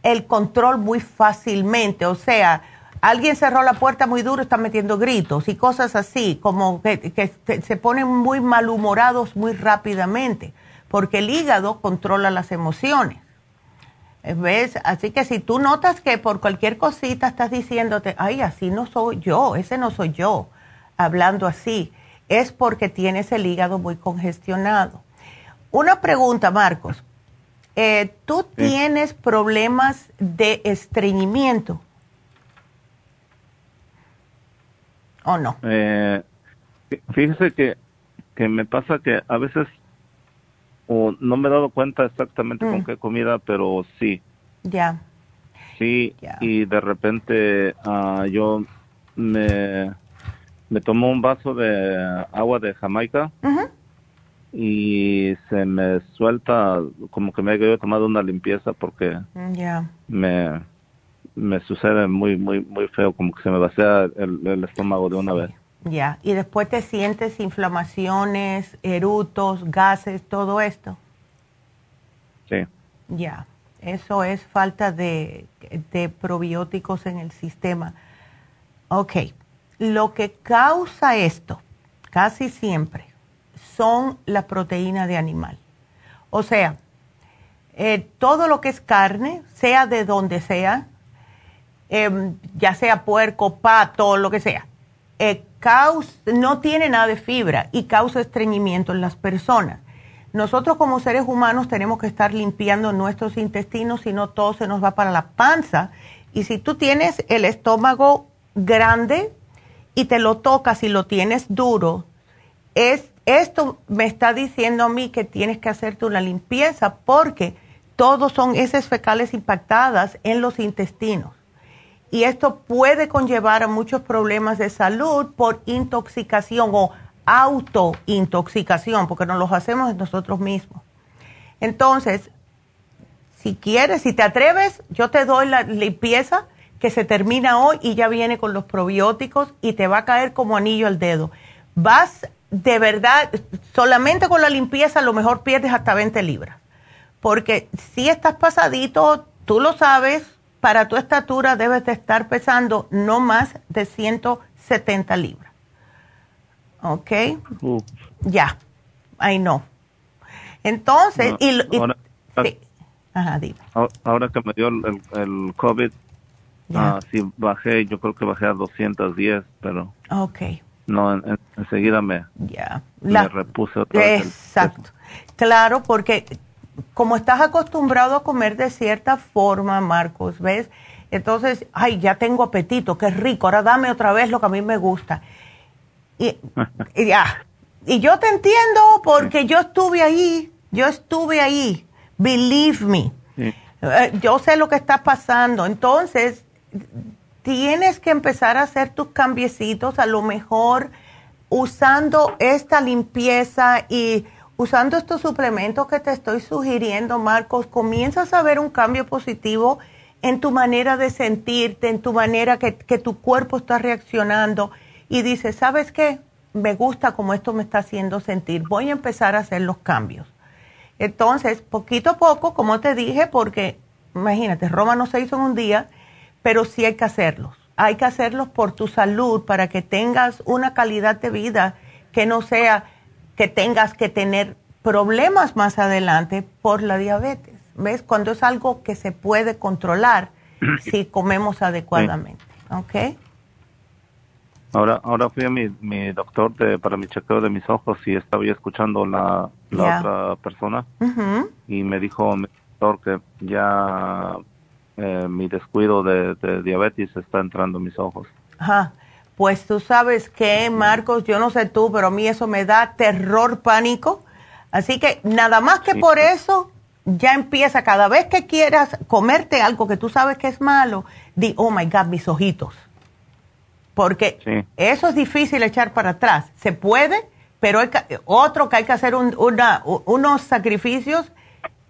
el control muy fácilmente. O sea, alguien cerró la puerta muy duro, está metiendo gritos y cosas así, como que, se ponen muy malhumorados muy rápidamente, porque el hígado controla las emociones. ¿Ves? Así que si tú notas que por cualquier cosita estás diciéndote, ay, así no soy yo, ese no soy yo, hablando así, es porque tienes el hígado muy congestionado. Una pregunta, Marcos. Eh, ¿Tú tienes problemas de estreñimiento? ¿O no? Eh, fíjese que, que me pasa que a veces no me he dado cuenta exactamente con mm. qué comida, pero sí. Ya. Sí, y de repente uh, yo me, me tomo un vaso de agua de Jamaica y se me suelta como que me he tomado una limpieza porque ya me, me sucede muy, muy, muy feo, como que se me vacía el, el estómago de una vez. Ya, y después te sientes inflamaciones, erutos, gases, todo esto. Sí. Ya, eso es falta de, de probióticos en el sistema. Ok, lo que causa esto, casi siempre, son las proteínas de animal. O sea, eh, todo lo que es carne, sea de donde sea, em, ya sea puerco, pato, lo que sea, eh, no tiene nada de fibra y causa estreñimiento en las personas. Nosotros como seres humanos tenemos que estar limpiando nuestros intestinos, si no todo se nos va para la panza. Y si tú tienes el estómago grande y te lo tocas y lo tienes duro, es esto me está diciendo a mí que tienes que hacerte una limpieza porque todos son heces fecales impactadas en los intestinos. Y esto puede conllevar a muchos problemas de salud por intoxicación o autointoxicación, porque nos los hacemos nosotros mismos. Entonces, si quieres, si te atreves, yo te doy la limpieza que se termina hoy y ya viene con los probióticos y te va a caer como anillo al dedo. Vas de verdad, solamente con la limpieza a lo mejor pierdes hasta 20 libras. Porque si estás pasadito, tú lo sabes, para tu estatura debes de estar pesando no más de 170 libras. ¿Ok? Ya, ahí no. Entonces, y, ahora, ahora, que me dio el, COVID, ah, sí bajé, yo creo que bajé a 210, pero... Ok. No, enseguida me, me repuse otra vez. Exacto. Claro, porque como estás acostumbrado a comer de cierta forma, Marcos, ¿ves? Entonces, ay, ya tengo apetito, qué rico, ahora dame otra vez lo que a mí me gusta. Y, ya. Y yo te entiendo porque yo estuve ahí, yo estuve ahí, believe me. Eh, yo sé lo que está pasando. Entonces, tienes que empezar a hacer tus cambiecitos, a lo mejor usando esta limpieza y usando estos suplementos que te estoy sugiriendo, Marcos, comienzas a ver un cambio positivo en tu manera de sentirte, en tu manera que, tu cuerpo está reaccionando y dices, ¿sabes qué? Me gusta como esto me está haciendo sentir. Voy a empezar a hacer los cambios. Entonces, poquito a poco, como te dije, porque imagínate, Roma no se hizo en un día, pero sí hay que hacerlos. Hay que hacerlos por tu salud, para que tengas una calidad de vida que no sea que tengas que tener problemas más adelante por la diabetes. ¿Ves? Cuando es algo que se puede controlar si comemos adecuadamente. ¿Ok? Ahora, ahora fui a mi, mi doctor de, para mi chequeo de mis ojos y estaba escuchando la, la otra persona y me dijo mi doctor que ya eh, mi descuido de, diabetes está entrando en mis ojos. Ajá. Pues tú sabes que, Marcos, yo no sé tú, pero a mí eso me da terror, pánico. Así que nada más que por eso, ya empieza cada vez que quieras comerte algo que tú sabes que es malo, di, oh my God, mis ojitos. Porque eso es difícil echar para atrás. Se puede, pero hay otro que hay que hacer unos sacrificios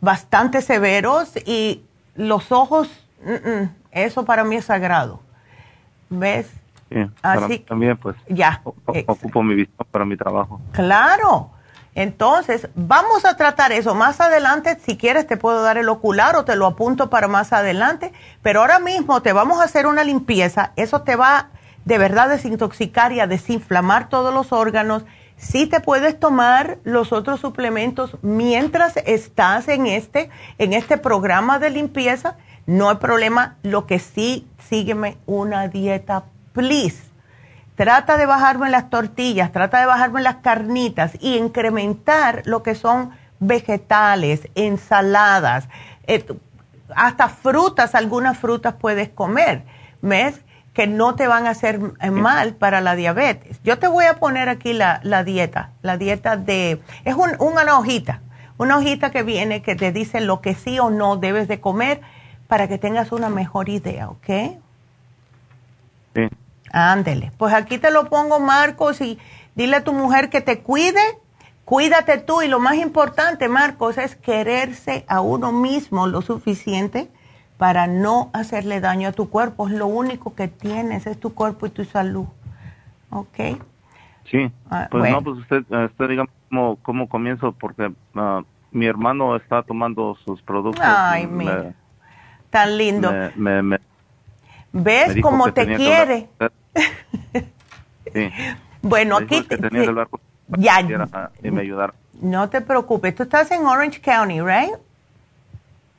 bastante severos y los ojos, eso para mí es sagrado. ¿Ves? Así, también pues ya, ocupo mi visión para mi trabajo. Claro. Entonces, vamos a tratar eso más adelante. Si quieres, te puedo dar el ocular o te lo apunto para más adelante. Pero ahora mismo te vamos a hacer una limpieza. Eso te va de verdad a desintoxicar y a desinflamar todos los órganos. Si te puedes tomar los otros suplementos mientras estás en este, en este programa de limpieza, no hay problema. Lo que sí, sígueme una dieta please, trata de bajarme las tortillas, trata de bajarme las carnitas y incrementar lo que son vegetales, ensaladas, eh, hasta frutas, algunas frutas puedes comer, ¿ves? Que no te van a hacer eh, mal para la diabetes. Yo te voy a poner aquí la, dieta, la dieta de, es una hojita, una hojita que viene que te dice lo que sí o no debes de comer para que tengas una mejor idea, ¿ok? Sí. Ándele. Pues aquí te lo pongo, Marcos, y dile a tu mujer que te cuide, cuídate tú. Y lo más importante, Marcos, es quererse a uno mismo lo suficiente para no hacerle daño a tu cuerpo. Es lo único que tienes, es tu cuerpo y tu salud. ¿Ok? Sí. Ah, pues no, pues usted, usted diga cómo, comienzo, porque ah, mi hermano está tomando sus productos. Ay, mira. Tan lindo. ¿Ves cómo te quiere? Bueno, aquí te, ya, y me ayudar. No te preocupes, tú estás en Orange County, right?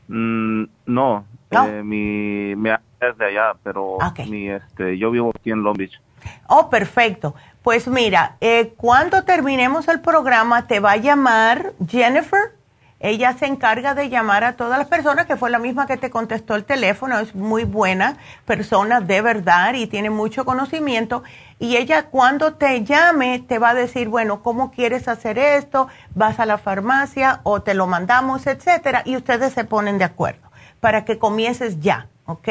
Mm, no, Eh, mi, es de allá, pero mi, este, yo vivo aquí en Long Beach. Oh, perfecto. Pues mira, eh, cuando terminemos el programa te va a llamar Jennifer ella se encarga de llamar a todas las personas, que fue la misma que te contestó el teléfono, es muy buena persona de verdad y tiene mucho conocimiento. Y ella cuando te llame te va a decir, bueno, ¿cómo quieres hacer esto? Vas a la farmacia o te lo mandamos, etcétera, y ustedes se ponen de acuerdo para que comiences ya, ¿ok?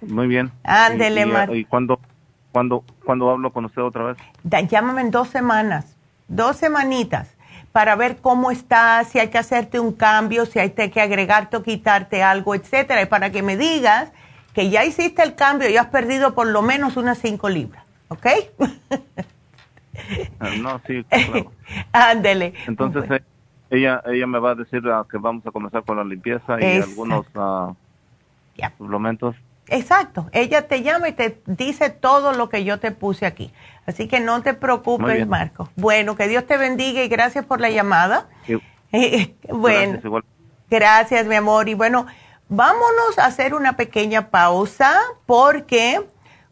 Muy bien. Ándele, ¿Y, y, cuándo, cuándo, cuándo hablo con usted otra vez? llámame en dos semanas, dos semanitas para ver cómo estás, si hay que hacerte un cambio, si hay que agregarte o quitarte algo, etcétera, y para que me digas que ya hiciste el cambio y has perdido por lo menos unas cinco libras, ¿ok? Ah, no, sí, claro. Ándele. Entonces, eh, ella ella me va a decir ah, que vamos a comenzar con la limpieza y algunos uh, suplementos. Exacto, ella te llama y te dice todo lo que yo te puse aquí. Así que no te preocupes, Marco. Bueno, que Dios te bendiga y gracias por la llamada. bueno, gracias, gracias, mi amor. Y bueno, vámonos a hacer una pequeña pausa porque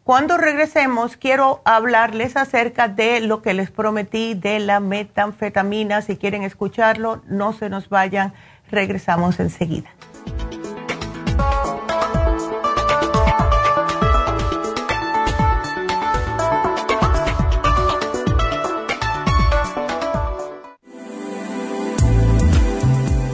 cuando regresemos quiero hablarles acerca de lo que les prometí de la metanfetamina. Si quieren escucharlo, no se nos vayan. Regresamos enseguida.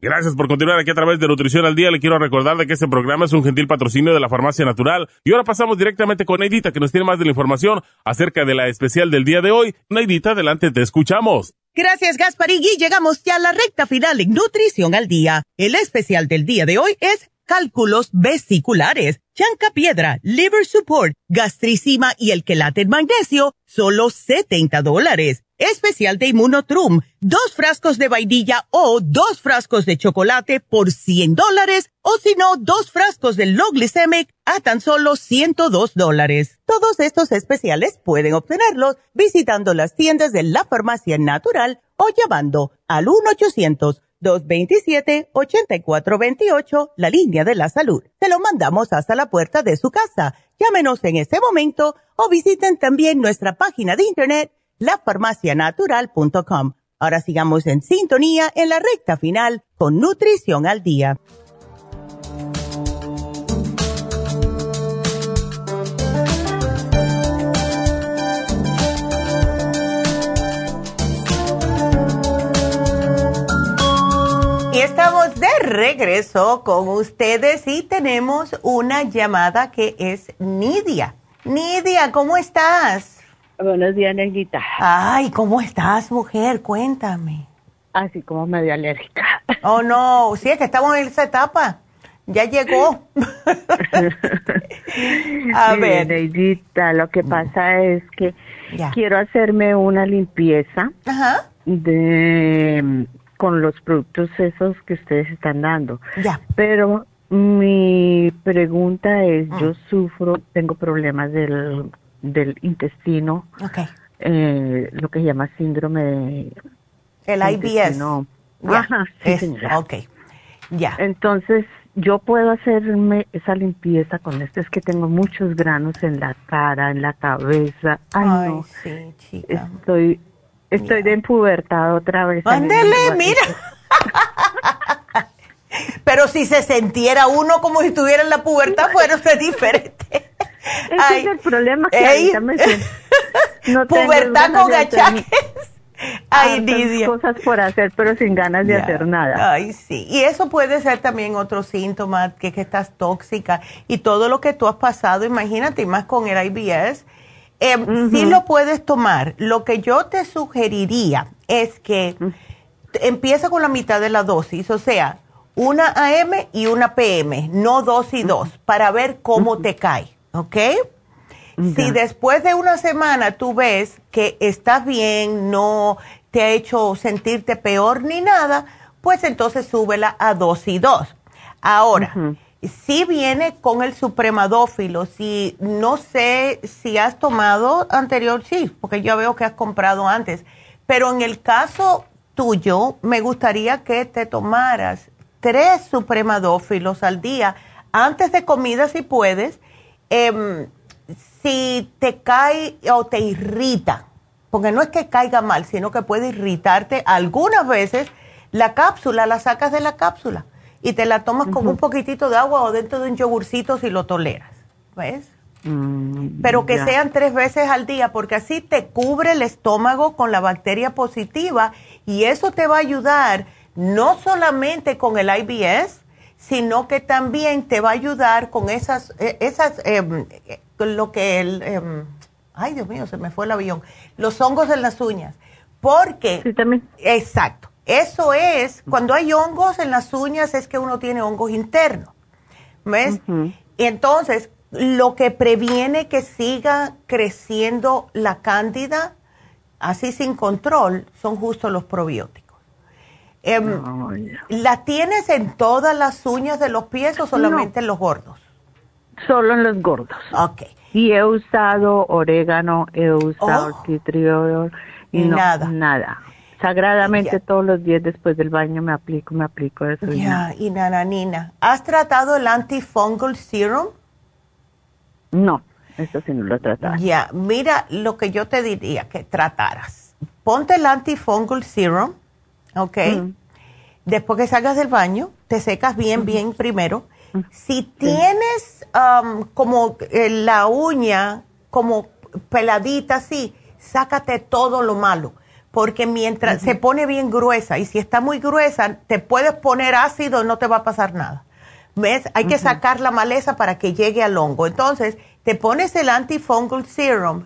Gracias por continuar aquí a través de Nutrición al Día. Le quiero recordar de que este programa es un gentil patrocinio de la Farmacia Natural. Y ahora pasamos directamente con Neidita, que nos tiene más de la información acerca de la especial del día de hoy. Neidita, adelante, te escuchamos. Gracias, Gasparigui. Llegamos ya a la recta final en Nutrición al Día. El especial del día de hoy es cálculos vesiculares, chanca piedra, liver support, gastricima y el quelate magnesio, solo 70 dólares especial de Immunotrum, dos frascos de vainilla o dos frascos de chocolate por 100 dólares o si no, dos frascos de low glycemic a tan solo 102 dólares. Todos estos especiales pueden obtenerlos visitando las tiendas de la farmacia natural o llamando al 1-800-227-8428, la línea de la salud. Se lo mandamos hasta la puerta de su casa. Llámenos en este momento o visiten también nuestra página de internet lafarmacianatural.com. Ahora sigamos en sintonía en la recta final con Nutrición al Día. Y estamos de regreso con ustedes y tenemos una llamada que es Nidia. Nidia, ¿cómo estás? Buenos días, Negrita. Ay, ¿cómo estás, mujer? Cuéntame. Así como medio alérgica. Oh, no, sí, es que estamos en esa etapa. Ya llegó. A ver. Negrita, lo que pasa es que quiero hacerme una limpieza de con los productos esos que ustedes están dando. Ya. Pero mi pregunta es, yo mm. sufro, tengo problemas del del intestino, eh, lo que se llama síndrome el IBS. Ajá, sí, Ok, ya. Entonces, yo puedo hacerme esa limpieza con esto. Es que tengo muchos granos en la cara, en la cabeza. Ay, no. sí, chica. Estoy, estoy de pubertad otra vez. Ándele, mira. Pero si se sintiera uno como si estuviera en la pubertad, fuera usted diferente. Ese es el problema que ahorita me siento. No Pubertad con achaques. Ay, cosas por hacer, pero sin ganas de hacer nada. Ay, sí. Y eso puede ser también otro síntoma, que, que estás tóxica. Y todo lo que tú has pasado, imagínate, más con el IBS, Em, sí lo puedes tomar. Lo que yo te sugeriría es que empieza con la mitad de la dosis, o sea, una AM y una PM, no dos y dos, para ver cómo te cae, ¿ok? Si después de una semana tú ves que estás bien, no te ha hecho sentirte peor ni nada, pues entonces súbela a dos y dos. Ahora, si viene con el supremadófilo, si no sé si has tomado anterior, sí, porque yo veo que has comprado antes, pero en el caso tuyo, me gustaría que te tomaras tres supremadófilos al día antes de comida si puedes. Em, si te cae o te irrita, porque no es que caiga mal, sino que puede irritarte algunas veces, la cápsula la sacas de la cápsula y te la tomas con un poquitito de agua o dentro de un yogurcito si lo toleras, ¿ves? Mm, Pero que sean tres veces al día, porque así te cubre el estómago con la bacteria positiva y eso te va a ayudar no solamente con el IBS, sino que también te va a ayudar con esas, eh, esas, eh, lo que el, em, ay Dios mío, se me fue el avión, los hongos en las uñas, porque, sí, también. exacto, eso es, cuando hay hongos en las uñas es que uno tiene hongos internos. ¿Ves? Y entonces, lo que previene que siga creciendo la cándida, así sin control, son justo los probióticos. Em, ¿La tienes en todas las uñas de los pies o solamente en los gordos? Solo en los gordos. Ok. Y he usado orégano, he usado oh. y nada. Nada sagradamente todos los días después del baño me aplico, me aplico eso. Ya, y nananina. ¿Has tratado el antifungal serum? No, eso sí no lo he tratado. Ya, mira lo que yo te diría que trataras. Ponte el antifungal serum, ¿ok? Mm. Después que salgas del baño, te secas bien, bien primero. Si tienes um, como eh, la uña como peladita así, sácate todo lo malo porque mientras se pone bien gruesa y si está muy gruesa, te puedes poner ácido y no te va a pasar nada. ¿Ves? Hay que sacar la maleza para que llegue al hongo. Entonces, te pones el antifungal serum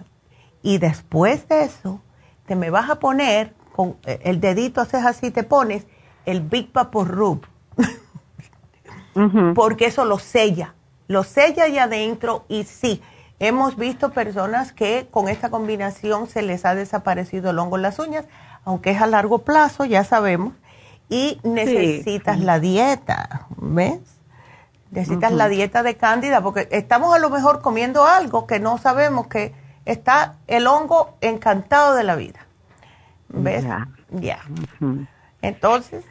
y después de eso, te me vas a poner con eh, el dedito, haces así, te pones el Big Vapor Rub. Porque eso lo sella. Lo sella ahí adentro y sí, Hemos visto personas que con esta combinación se les ha desaparecido el hongo en las uñas, aunque es a largo plazo, ya sabemos, y necesitas la dieta, ¿ves? Necesitas la dieta de cándida, porque estamos a lo mejor comiendo algo que no sabemos que está el hongo encantado de la vida. ¿Ves? Ya. Entonces,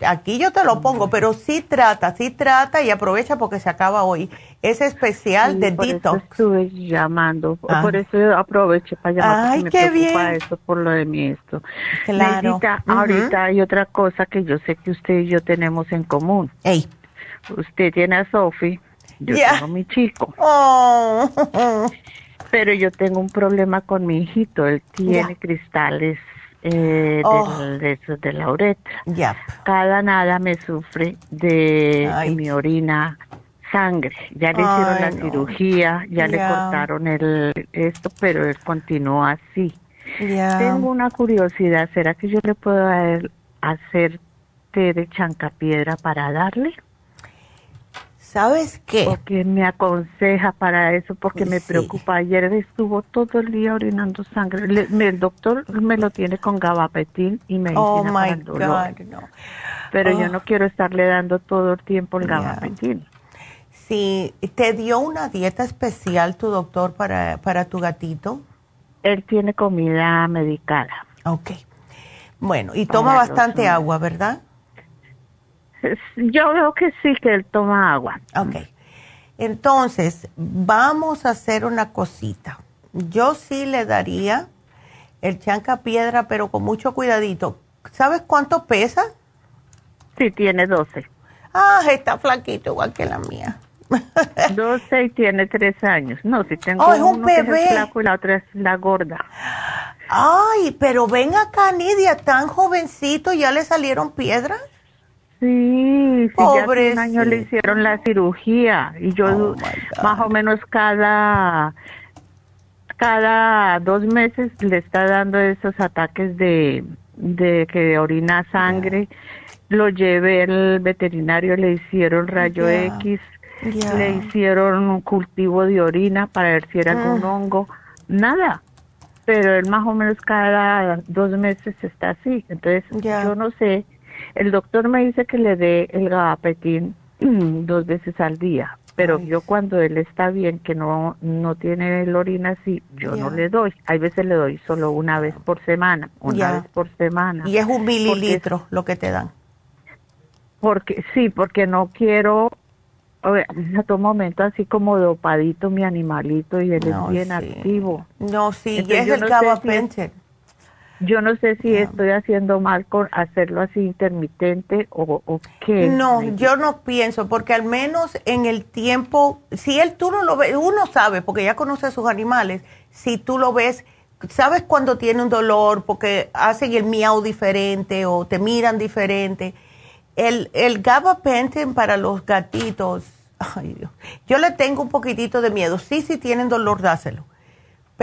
aquí yo te lo pongo, pero sí trata, sí trata y aprovecha porque se acaba hoy. Es especial de por detox. Eso estuve llamando, ah. por eso aproveché para llamar Ay, porque qué me preocupa bien. eso por lo de mi esto. Claro. ahorita hay otra cosa que yo sé que usted y yo tenemos en común. Ey. Usted tiene a Sophie, yo Ya. tengo a mi chico. Oh. Pero yo tengo un problema con mi hijito, él tiene cristales eh, Oh. del- de, la uretra. Ya. Cada nada me sufre de mi orina sangre. Ya le hicieron Ay, la no. cirugía, ya le cortaron el esto, pero él continúa así. Ya. Tengo una curiosidad, ¿será que yo le puedo hacer té de chancapiedra para darle? ¿Sabes qué? Porque me aconseja para eso, porque me Sí. preocupa. Ayer estuvo todo el día orinando sangre. Le- me- el doctor me lo tiene con gabapentin y medicina Oh para el dolor. God, no. Pero yo Oh. no quiero estarle dando todo el tiempo el Ya. gabapentin. Si te dio una dieta especial tu doctor para, para tu gatito. Él tiene comida medicada. Ok. Bueno, y toma Para bastante agua, ¿verdad? Yo veo que sí, que él toma agua. Ok. Entonces, vamos a hacer una cosita. Yo sí le daría el chanca piedra, pero con mucho cuidadito. ¿Sabes cuánto pesa? Sí, tiene 12. Ah, está flaquito, igual que la mía. 12 y tiene 3 años. No, si tengo Oh, es un uno que es bebé. el flaco y la otra es la gorda. Ay, pero ven acá, Nidia, tan jovencito, ¿ya le salieron piedras? Sí, sí, ya hace un año le hicieron la cirugía y yo Oh, más o menos cada cada dos meses le está dando esos ataques de, de que orina sangre. Lo llevé al veterinario, le hicieron rayo. X, le hicieron un cultivo de orina para ver si era algún Ah. hongo. Nada. Pero él más o menos cada dos meses está así. Entonces, yo no sé. El doctor me dice que le dé el gabapentin dos veces al día. Pero yo cuando él está bien, que no, no tiene el orina así, yo no le doy. Hay veces le doy solo una vez por semana, una vez por semana. Y es un Porque- mililitro lo que te dan. porque sí, porque no quiero a todo momento así como dopadito mi animalito y él No, es bien sí. activo. No, sí, y es el no gabapentin. Yo no sé si estoy haciendo mal con hacerlo así intermitente o, o qué. No, yo no pienso, porque al menos en el tiempo, si él tú no lo ves, uno sabe, porque ya conoce a sus animales, si tú lo ves, sabes cuando tiene un dolor, porque hacen el miau diferente o te miran diferente. El, el gabapentin para los gatitos, ay Dios, yo le tengo un poquitito de miedo. Sí, si tienen dolor, dáselo.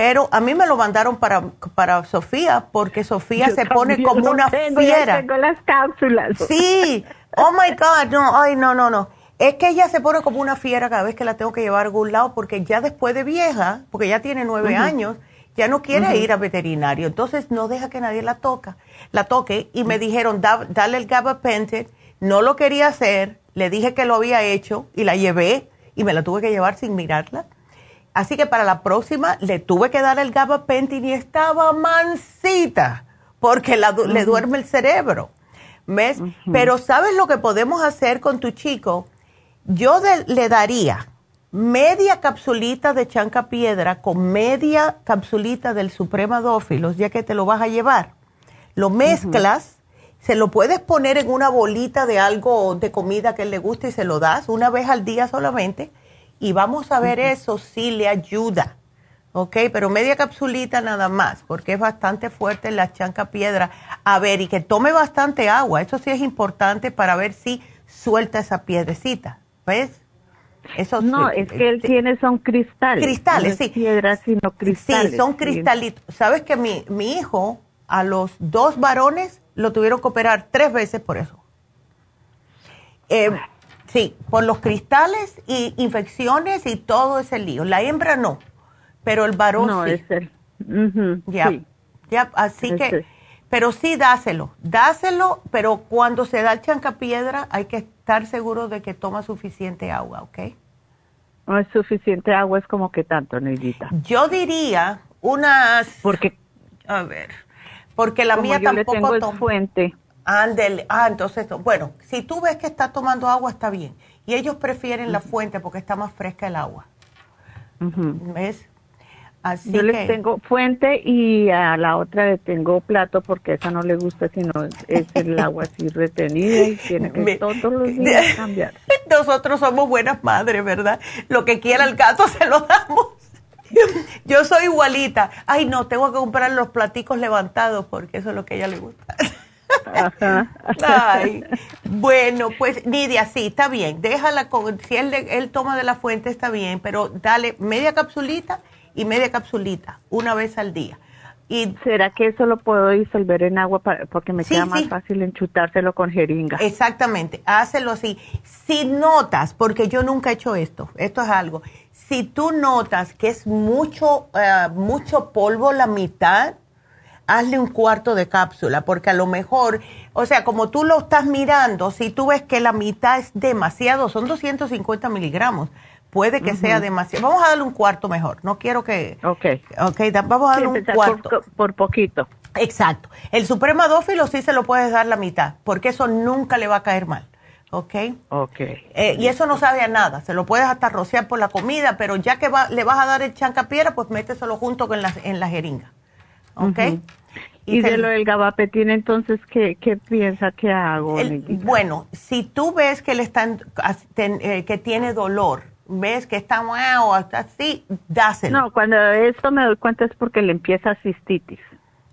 Pero a mí me lo mandaron para, para Sofía, porque Sofía Yo se pone como lo una tengo, fiera. tengo las cápsulas. Sí, oh my God, no, ay, no, no, no. Es que ella se pone como una fiera cada vez que la tengo que llevar a algún lado, porque ya después de vieja, porque ya tiene nueve años, ya no quiere ir a veterinario. Entonces no deja que nadie la toca, la toque. Y me dijeron, "Da- dale el gabapentin. No lo quería hacer, le dije que lo había hecho y la llevé y me la tuve que llevar sin mirarla. Así que para la próxima le tuve que dar el gabapentin y estaba mansita porque la le duerme el cerebro. ¿Ves? Pero ¿sabes lo que podemos hacer con tu chico? Yo de- le daría media capsulita de chanca piedra con media capsulita del Suprema Dófilos, ya que te lo vas a llevar. Lo mezclas, se lo puedes poner en una bolita de algo de comida que le guste y se lo das una vez al día solamente. Y vamos a ver eso si le ayuda. ¿ok? Pero media capsulita nada más, porque es bastante fuerte la chanca piedra. A ver, y que tome bastante agua, eso sí es importante para ver si suelta esa piedrecita, ¿ves? Eso No, es que él tiene son cristales. Cristales, no sí. piedras, sino cristales. Sí, son cristalitos. ¿Sabes que mi, mi hijo, a los dos varones, lo tuvieron que operar tres veces por eso? Eh, sí, por los cristales y infecciones y todo ese lío. La hembra no, pero el varón No, sí. es el. ujú, Ya, sí. ya, así que, Ese. pero sí dáselo, dáselo, pero cuando se da el chancapiedra hay que estar seguro de que toma suficiente agua, ¿ok? No es suficiente agua, es como que tanto, Neidita. Yo diría unas... Porque, a ver, porque la mía yo le tampoco tengo es toma. fuente. Ándele, ah, entonces, bueno, si tú ves que está tomando agua, está bien. Y ellos prefieren la fuente porque está más fresca el agua, Ujú. ¿ves? Así Yo que... les tengo fuente y a la otra le tengo plato porque esa no le gusta, sino es el agua así retenida y tiene que todos los días cambiar. Nosotros somos buenas madres, ¿verdad? Lo que quiera el gato se lo damos. Yo soy igualita. Ay, no, tengo que comprar los platicos levantados porque eso es lo que a ella le gusta. Ay, bueno, pues Nidia, sí, está bien. Déjala con, si él, él toma de la fuente está bien, pero dale media capsulita y media capsulita una vez al día. Y ¿Será que eso lo puedo disolver en agua para- porque me Sí, queda más sí. fácil enchutárselo con jeringa? Exactamente, hácelo así. Si notas, porque yo nunca he hecho esto, esto es algo, si tú notas que es mucho, eh, mucho polvo la mitad, hazle un cuarto de cápsula, porque a lo mejor, o sea, como tú lo estás mirando, si tú ves que la mitad es demasiado, son 250 miligramos, puede que sea demasiado. Vamos a darle un cuarto mejor, no quiero que... Ok. Ok, vamos a Sí, darle un cuarto. por, por poquito. Exacto. El supremadófilo sí se lo puedes dar la mitad, porque eso nunca le va a caer mal. ¿Ok? Ok. Eh, y eso no sabe a nada. Se lo puedes hasta rociar por la comida, pero ya que va- le vas a dar el chancapiedra, pues méteselo junto con la, en la jeringa. ¿Ok? Y, de lo del gabapentin, entonces, ¿qué, qué piensa que hago? el- bueno, si tú ves que le están eh, que tiene dolor, ves que está wow, hasta así, dáselo. No, cuando esto me doy cuenta es porque le empieza cistitis.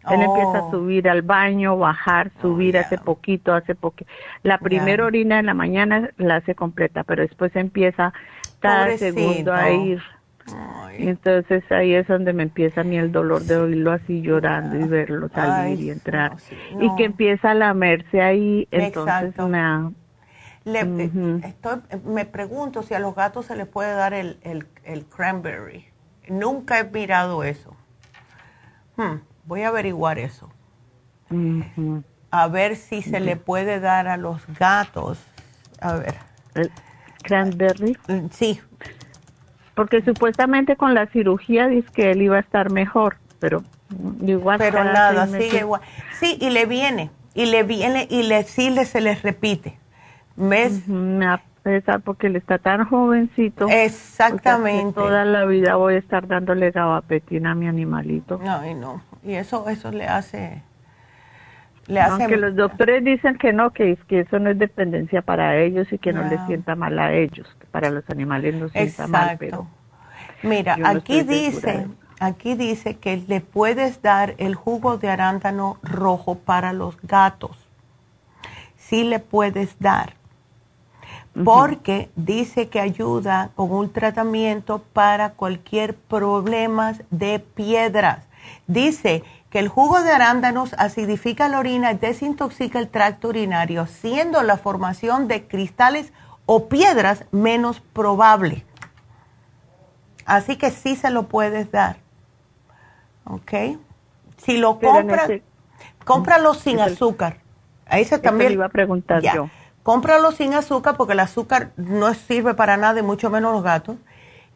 Él Oh. empieza a subir al baño, bajar, subir, hace poquito, hace poquito. La primera orina en la mañana la hace completa, pero después empieza cada Pobrecito. segundo a ir. Entonces ahí es donde me empieza a mí el dolor de oírlo así llorando y verlo salir y entrar. Y que empieza a lamerse ahí, entonces me... Le, estoy, me pregunto si a los gatos se les puede dar el, el, el cranberry. Nunca he mirado eso. Hmm, voy a averiguar eso. A ver si se le puede dar a los gatos. A ver. ¿El cranberry? Mm, sí. Porque supuestamente con la cirugía dice que él iba a estar mejor, pero igual. Pero nada, sigue igual. Sí, y le viene, y le viene, y le sí le, se les repite. ¿Ves? Me apesa porque él está tan jovencito. Exactamente. toda la vida voy a estar dándole gabapetina a mi animalito. Ay, no. Y eso, eso le hace... Le hace Aunque los doctores dicen que no, que, que eso no es dependencia para ellos y que no, les sienta mal a ellos, para los animales no sienta mal, pero... Mira, aquí dice, aquí dice que le puedes dar el jugo de arándano rojo para los gatos. Sí le puedes dar porque dice que ayuda con un tratamiento para cualquier problema de piedras. Dice que el jugo de arándanos acidifica la orina y desintoxica el tracto urinario, siendo la formación de cristales o piedras menos probable. Así que sí se lo puedes dar. ¿Ok? Si lo compras, cómpralo sin azúcar. Ahí se también. iba a preguntar yo cómpralo sin azúcar porque el azúcar no sirve para nada y mucho menos los gatos.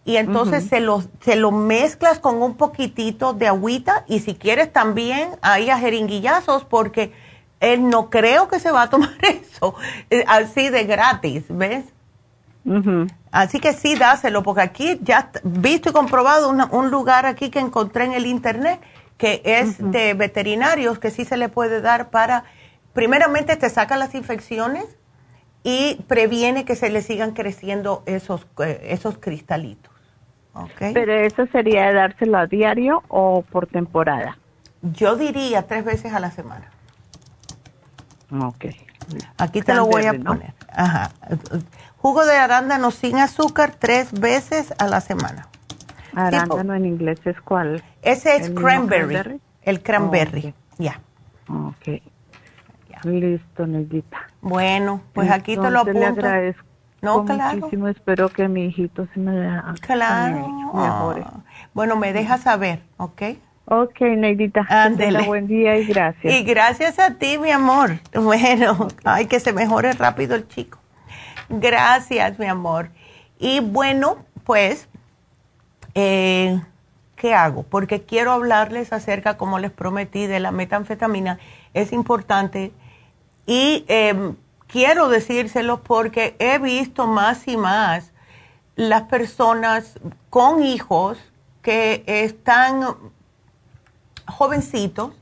Y entonces se, lo, se lo mezclas con un poquitito de agüita y si quieres también ahí a jeringuillazos porque él no creo que se va a tomar eso eh, así de gratis, ¿ves? Así que sí, dáselo, porque aquí ya visto y comprobado un lugar aquí que encontré en el internet que es de veterinarios que sí se le puede dar para, primeramente te saca las infecciones y previene que se le sigan creciendo esos, eh, esos cristalitos. Okay. ¿Pero eso sería dárselo a diario o por temporada? Yo diría tres veces a la semana. Ok. Aquí te lo voy a poner. Ajá. Jugo de arándano sin azúcar tres veces a la semana. Arándano en inglés es cuál? Ese es cranberry, El cranberry. Ya. Ok. Listo, Neidita. Bueno, pues aquí te lo apunto. le no, claro. muchísimo. Espero que mi hijito se me claro. mejore. Bueno, me deja saber, ¿ok? Ok, Neidita. Ándele. Buen día y gracias. Y gracias a ti, mi amor. Bueno, ay, que se mejore rápido el chico. Gracias, mi amor. Y bueno, pues, eh, ¿qué hago? Porque quiero hablarles acerca, como les prometí, de la metanfetamina. Es importante y em, quiero decírselo porque he visto más y más las personas con hijos que están jovencitos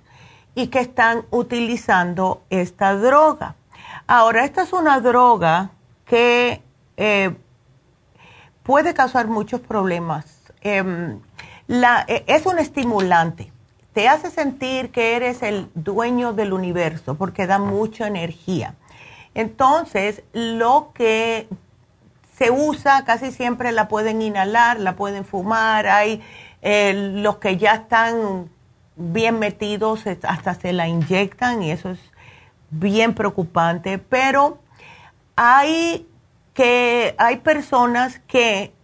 y que están utilizando esta droga. Ahora, esta es una droga que eh, puede causar muchos problemas. Em, e, es un estimulante te hace sentir que eres el dueño del universo porque da mucha energía. Entonces, lo que se usa casi siempre la pueden inhalar, la pueden fumar, hay eh, los que ya están bien metidos hasta se la inyectan y eso es bien preocupante, pero hay que hay personas que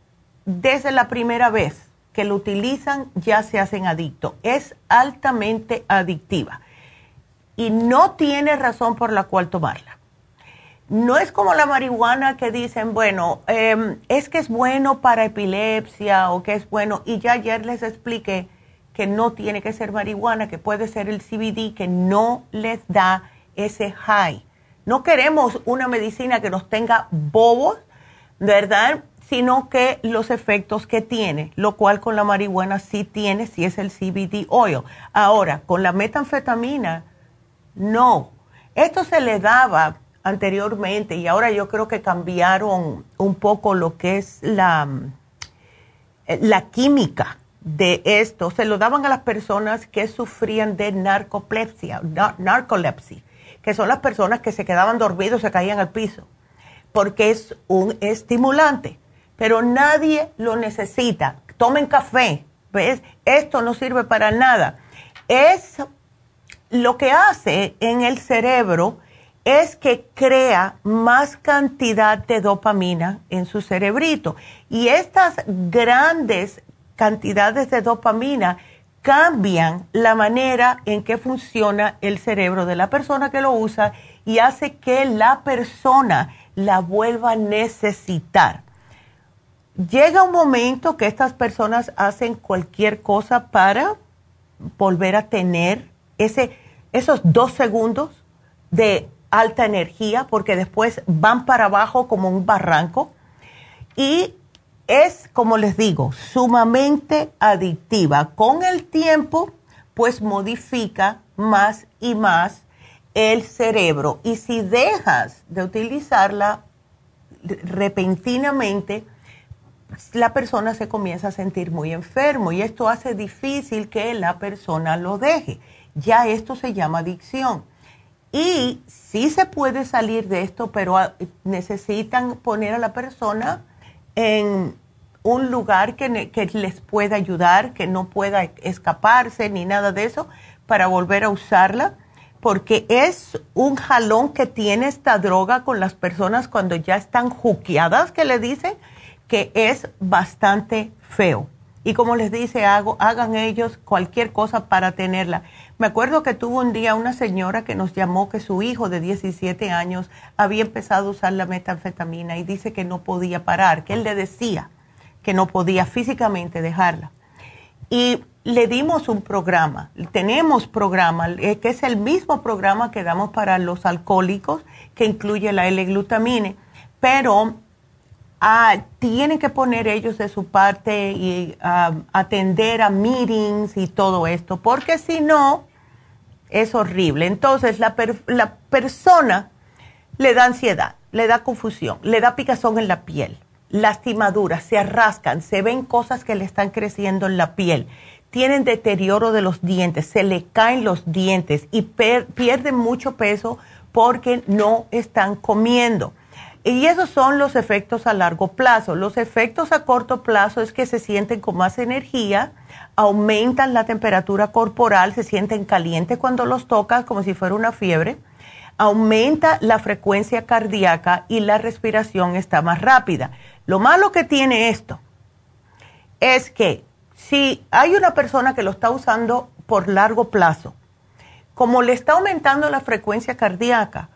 desde la primera vez que lo utilizan ya se hacen adictos. Es altamente adictiva y no tiene razón por la cual tomarla. No es como la marihuana que dicen, bueno, em, es que es bueno para epilepsia o que es bueno, y ya ayer les expliqué que no tiene que ser marihuana, que puede ser el CBD, que no les da ese high. No queremos una medicina que nos tenga bobos, ¿verdad? sino que los efectos que tiene, lo cual con la marihuana sí tiene, si es el CBD oil. Ahora, con la metanfetamina, no. Esto se le daba anteriormente y ahora yo creo que cambiaron un poco lo que es la, la química de esto. Se lo daban a las personas que sufrían de narcolepsia, narcolepsia, que son las personas que se quedaban dormidos, se caían al piso, porque es un estimulante pero nadie lo necesita. tomen café, ¿ves? Esto no sirve para nada. Es lo que hace en el cerebro es que crea más cantidad de dopamina en su cerebrito. Y estas grandes cantidades de dopamina cambian la manera en que funciona el cerebro de la persona que lo usa y hace que la persona la vuelva a necesitar. Llega un momento que estas personas hacen cualquier cosa para volver a tener ese, esos dos segundos de alta energía porque después van para abajo como un barranco y es, como les digo, sumamente adictiva. Con el tiempo, pues modifica más y más el cerebro y si dejas de utilizarla repentinamente, la persona se comienza a sentir muy enfermo y esto hace difícil que la persona lo deje. Ya esto se llama adicción. Y sí se puede salir de esto, pero ah, necesitan poner a la persona en un lugar que, les pueda ayudar, que no pueda escaparse ni nada de eso para volver a usarla, porque es un jalón que tiene esta droga con las personas cuando ya están juqueadas, que le dicen que es bastante feo. Y como les dice, hago, hagan ellos cualquier cosa para tenerla. Me acuerdo que tuvo un día una señora que nos llamó que su hijo de 17 años había empezado a usar la metanfetamina y dice que no podía parar, que él le decía que no podía físicamente dejarla. Y le dimos un programa, tenemos programa, eh, que es el mismo programa que damos para los alcohólicos, que incluye la L-glutamine, pero ah, tienen que poner ellos de su parte y ah, atender a meetings y todo esto, porque si no, es horrible. Entonces, la, la persona le da ansiedad, le da confusión, le da picazón en la piel, lastimaduras, se arrascan, se ven cosas que le están creciendo en la piel, tienen deterioro de los dientes, se le caen los dientes y pierden mucho peso porque no están comiendo. Y esos son los efectos a largo plazo. Los efectos a corto plazo es que se sienten con más energía, aumentan la temperatura corporal, se sienten calientes cuando los tocas como si fuera una fiebre, aumenta la frecuencia cardíaca y la respiración está más rápida. Lo malo que tiene esto es que si hay una persona que lo está usando por largo plazo, como le está aumentando la frecuencia cardíaca,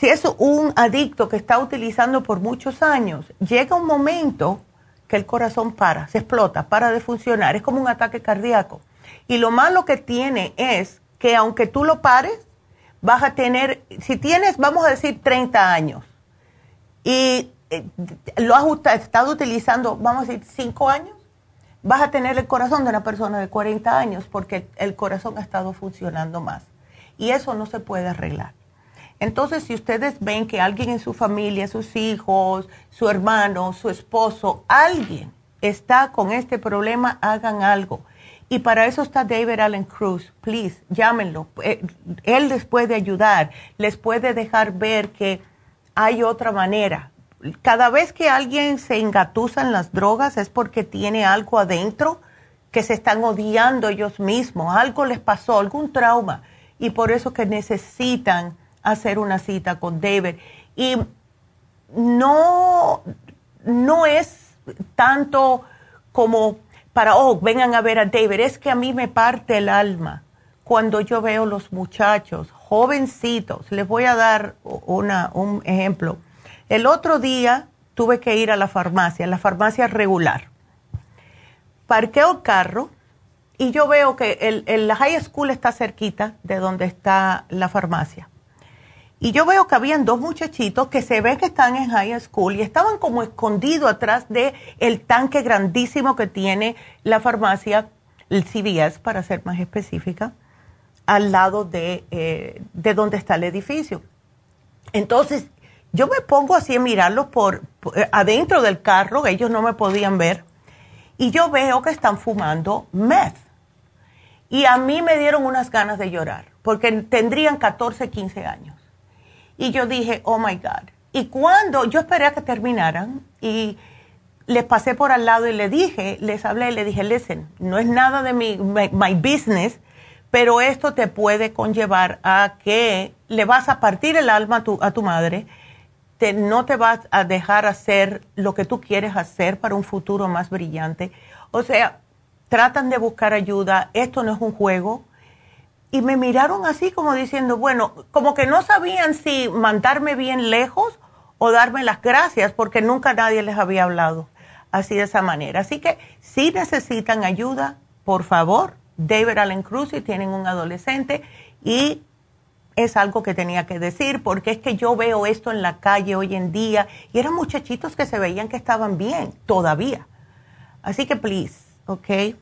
si es un adicto que está utilizando por muchos años, llega un momento que el corazón para, se explota, para de funcionar, es como un ataque cardíaco. Y lo malo que tiene es que aunque tú lo pares, vas a tener, si tienes, vamos a decir, 30 años y eh, lo has estado utilizando, vamos a decir, 5 años, vas a tener el corazón de una persona de 40 años porque el corazón ha estado funcionando más. Y eso no se puede arreglar. Entonces, si ustedes ven que alguien en su familia, sus hijos, su hermano, su esposo, alguien está con este problema, hagan algo. Y para eso está David Allen Cruz. Please, llámenlo. Eh, él les puede ayudar, les puede dejar ver que hay otra manera. Cada vez que alguien se engatusa en las drogas es porque tiene algo adentro que se están odiando ellos mismos, algo les pasó, algún trauma. Y por eso que necesitan hacer una cita con David. Y no, no es tanto como para, oh, vengan a ver a David, es que a mí me parte el alma cuando yo veo los muchachos jovencitos. Les voy a dar una, un ejemplo. El otro día tuve que ir a la farmacia, la farmacia regular. Parqueo el carro y yo veo que el, el high school está cerquita de donde está la farmacia. Y yo veo que habían dos muchachitos que se ve que están en high school y estaban como escondidos atrás de el tanque grandísimo que tiene la farmacia, el CVS para ser más específica, al lado de, eh, de donde está el edificio. Entonces, yo me pongo así a mirarlos por, eh, adentro del carro, ellos no me podían ver, y yo veo que están fumando meth. Y a mí me dieron unas ganas de llorar, porque tendrían 14, 15 años. Y yo dije, oh my God. Y cuando yo esperé a que terminaran y les pasé por al lado y le dije, les hablé, le dije, listen, no es nada de mi my, business, pero esto te puede conllevar a que le vas a partir el alma a tu, a tu madre, te, no te vas a dejar hacer lo que tú quieres hacer para un futuro más brillante. O sea, tratan de buscar ayuda, esto no es un juego. Y me miraron así como diciendo, bueno, como que no sabían si mandarme bien lejos o darme las gracias porque nunca nadie les había hablado así de esa manera. Así que si necesitan ayuda, por favor, David Allen Cruz si tienen un adolescente y es algo que tenía que decir porque es que yo veo esto en la calle hoy en día y eran muchachitos que se veían que estaban bien todavía. Así que please, ¿ok?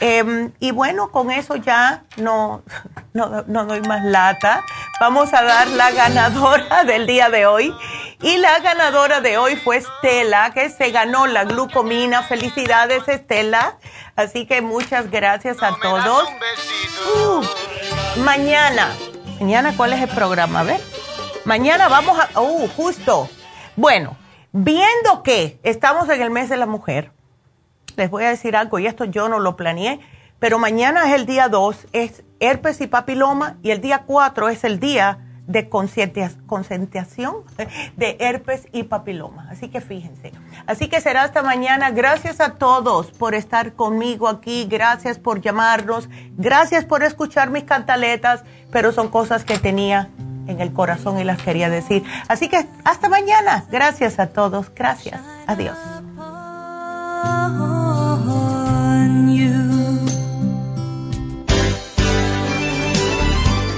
Em, y bueno, con eso ya no, no, no doy más lata. Vamos a dar la ganadora del día de hoy. Y la ganadora de hoy fue Estela, que se ganó la glucomina. Felicidades, Estela. Así que muchas gracias a todos. Uh, mañana, mañana, ¿cuál es el programa? A ver. Mañana vamos a, uh, justo. Bueno, viendo que estamos en el mes de la mujer, les voy a decir algo, y esto yo no lo planeé, pero mañana es el día 2, es herpes y papiloma, y el día 4 es el día de concientización de herpes y papiloma. Así que fíjense. Así que será hasta mañana. Gracias a todos por estar conmigo aquí. Gracias por llamarnos. Gracias por escuchar mis cantaletas. Pero son cosas que tenía en el corazón y las quería decir. Así que hasta mañana. Gracias a todos. Gracias. Adiós.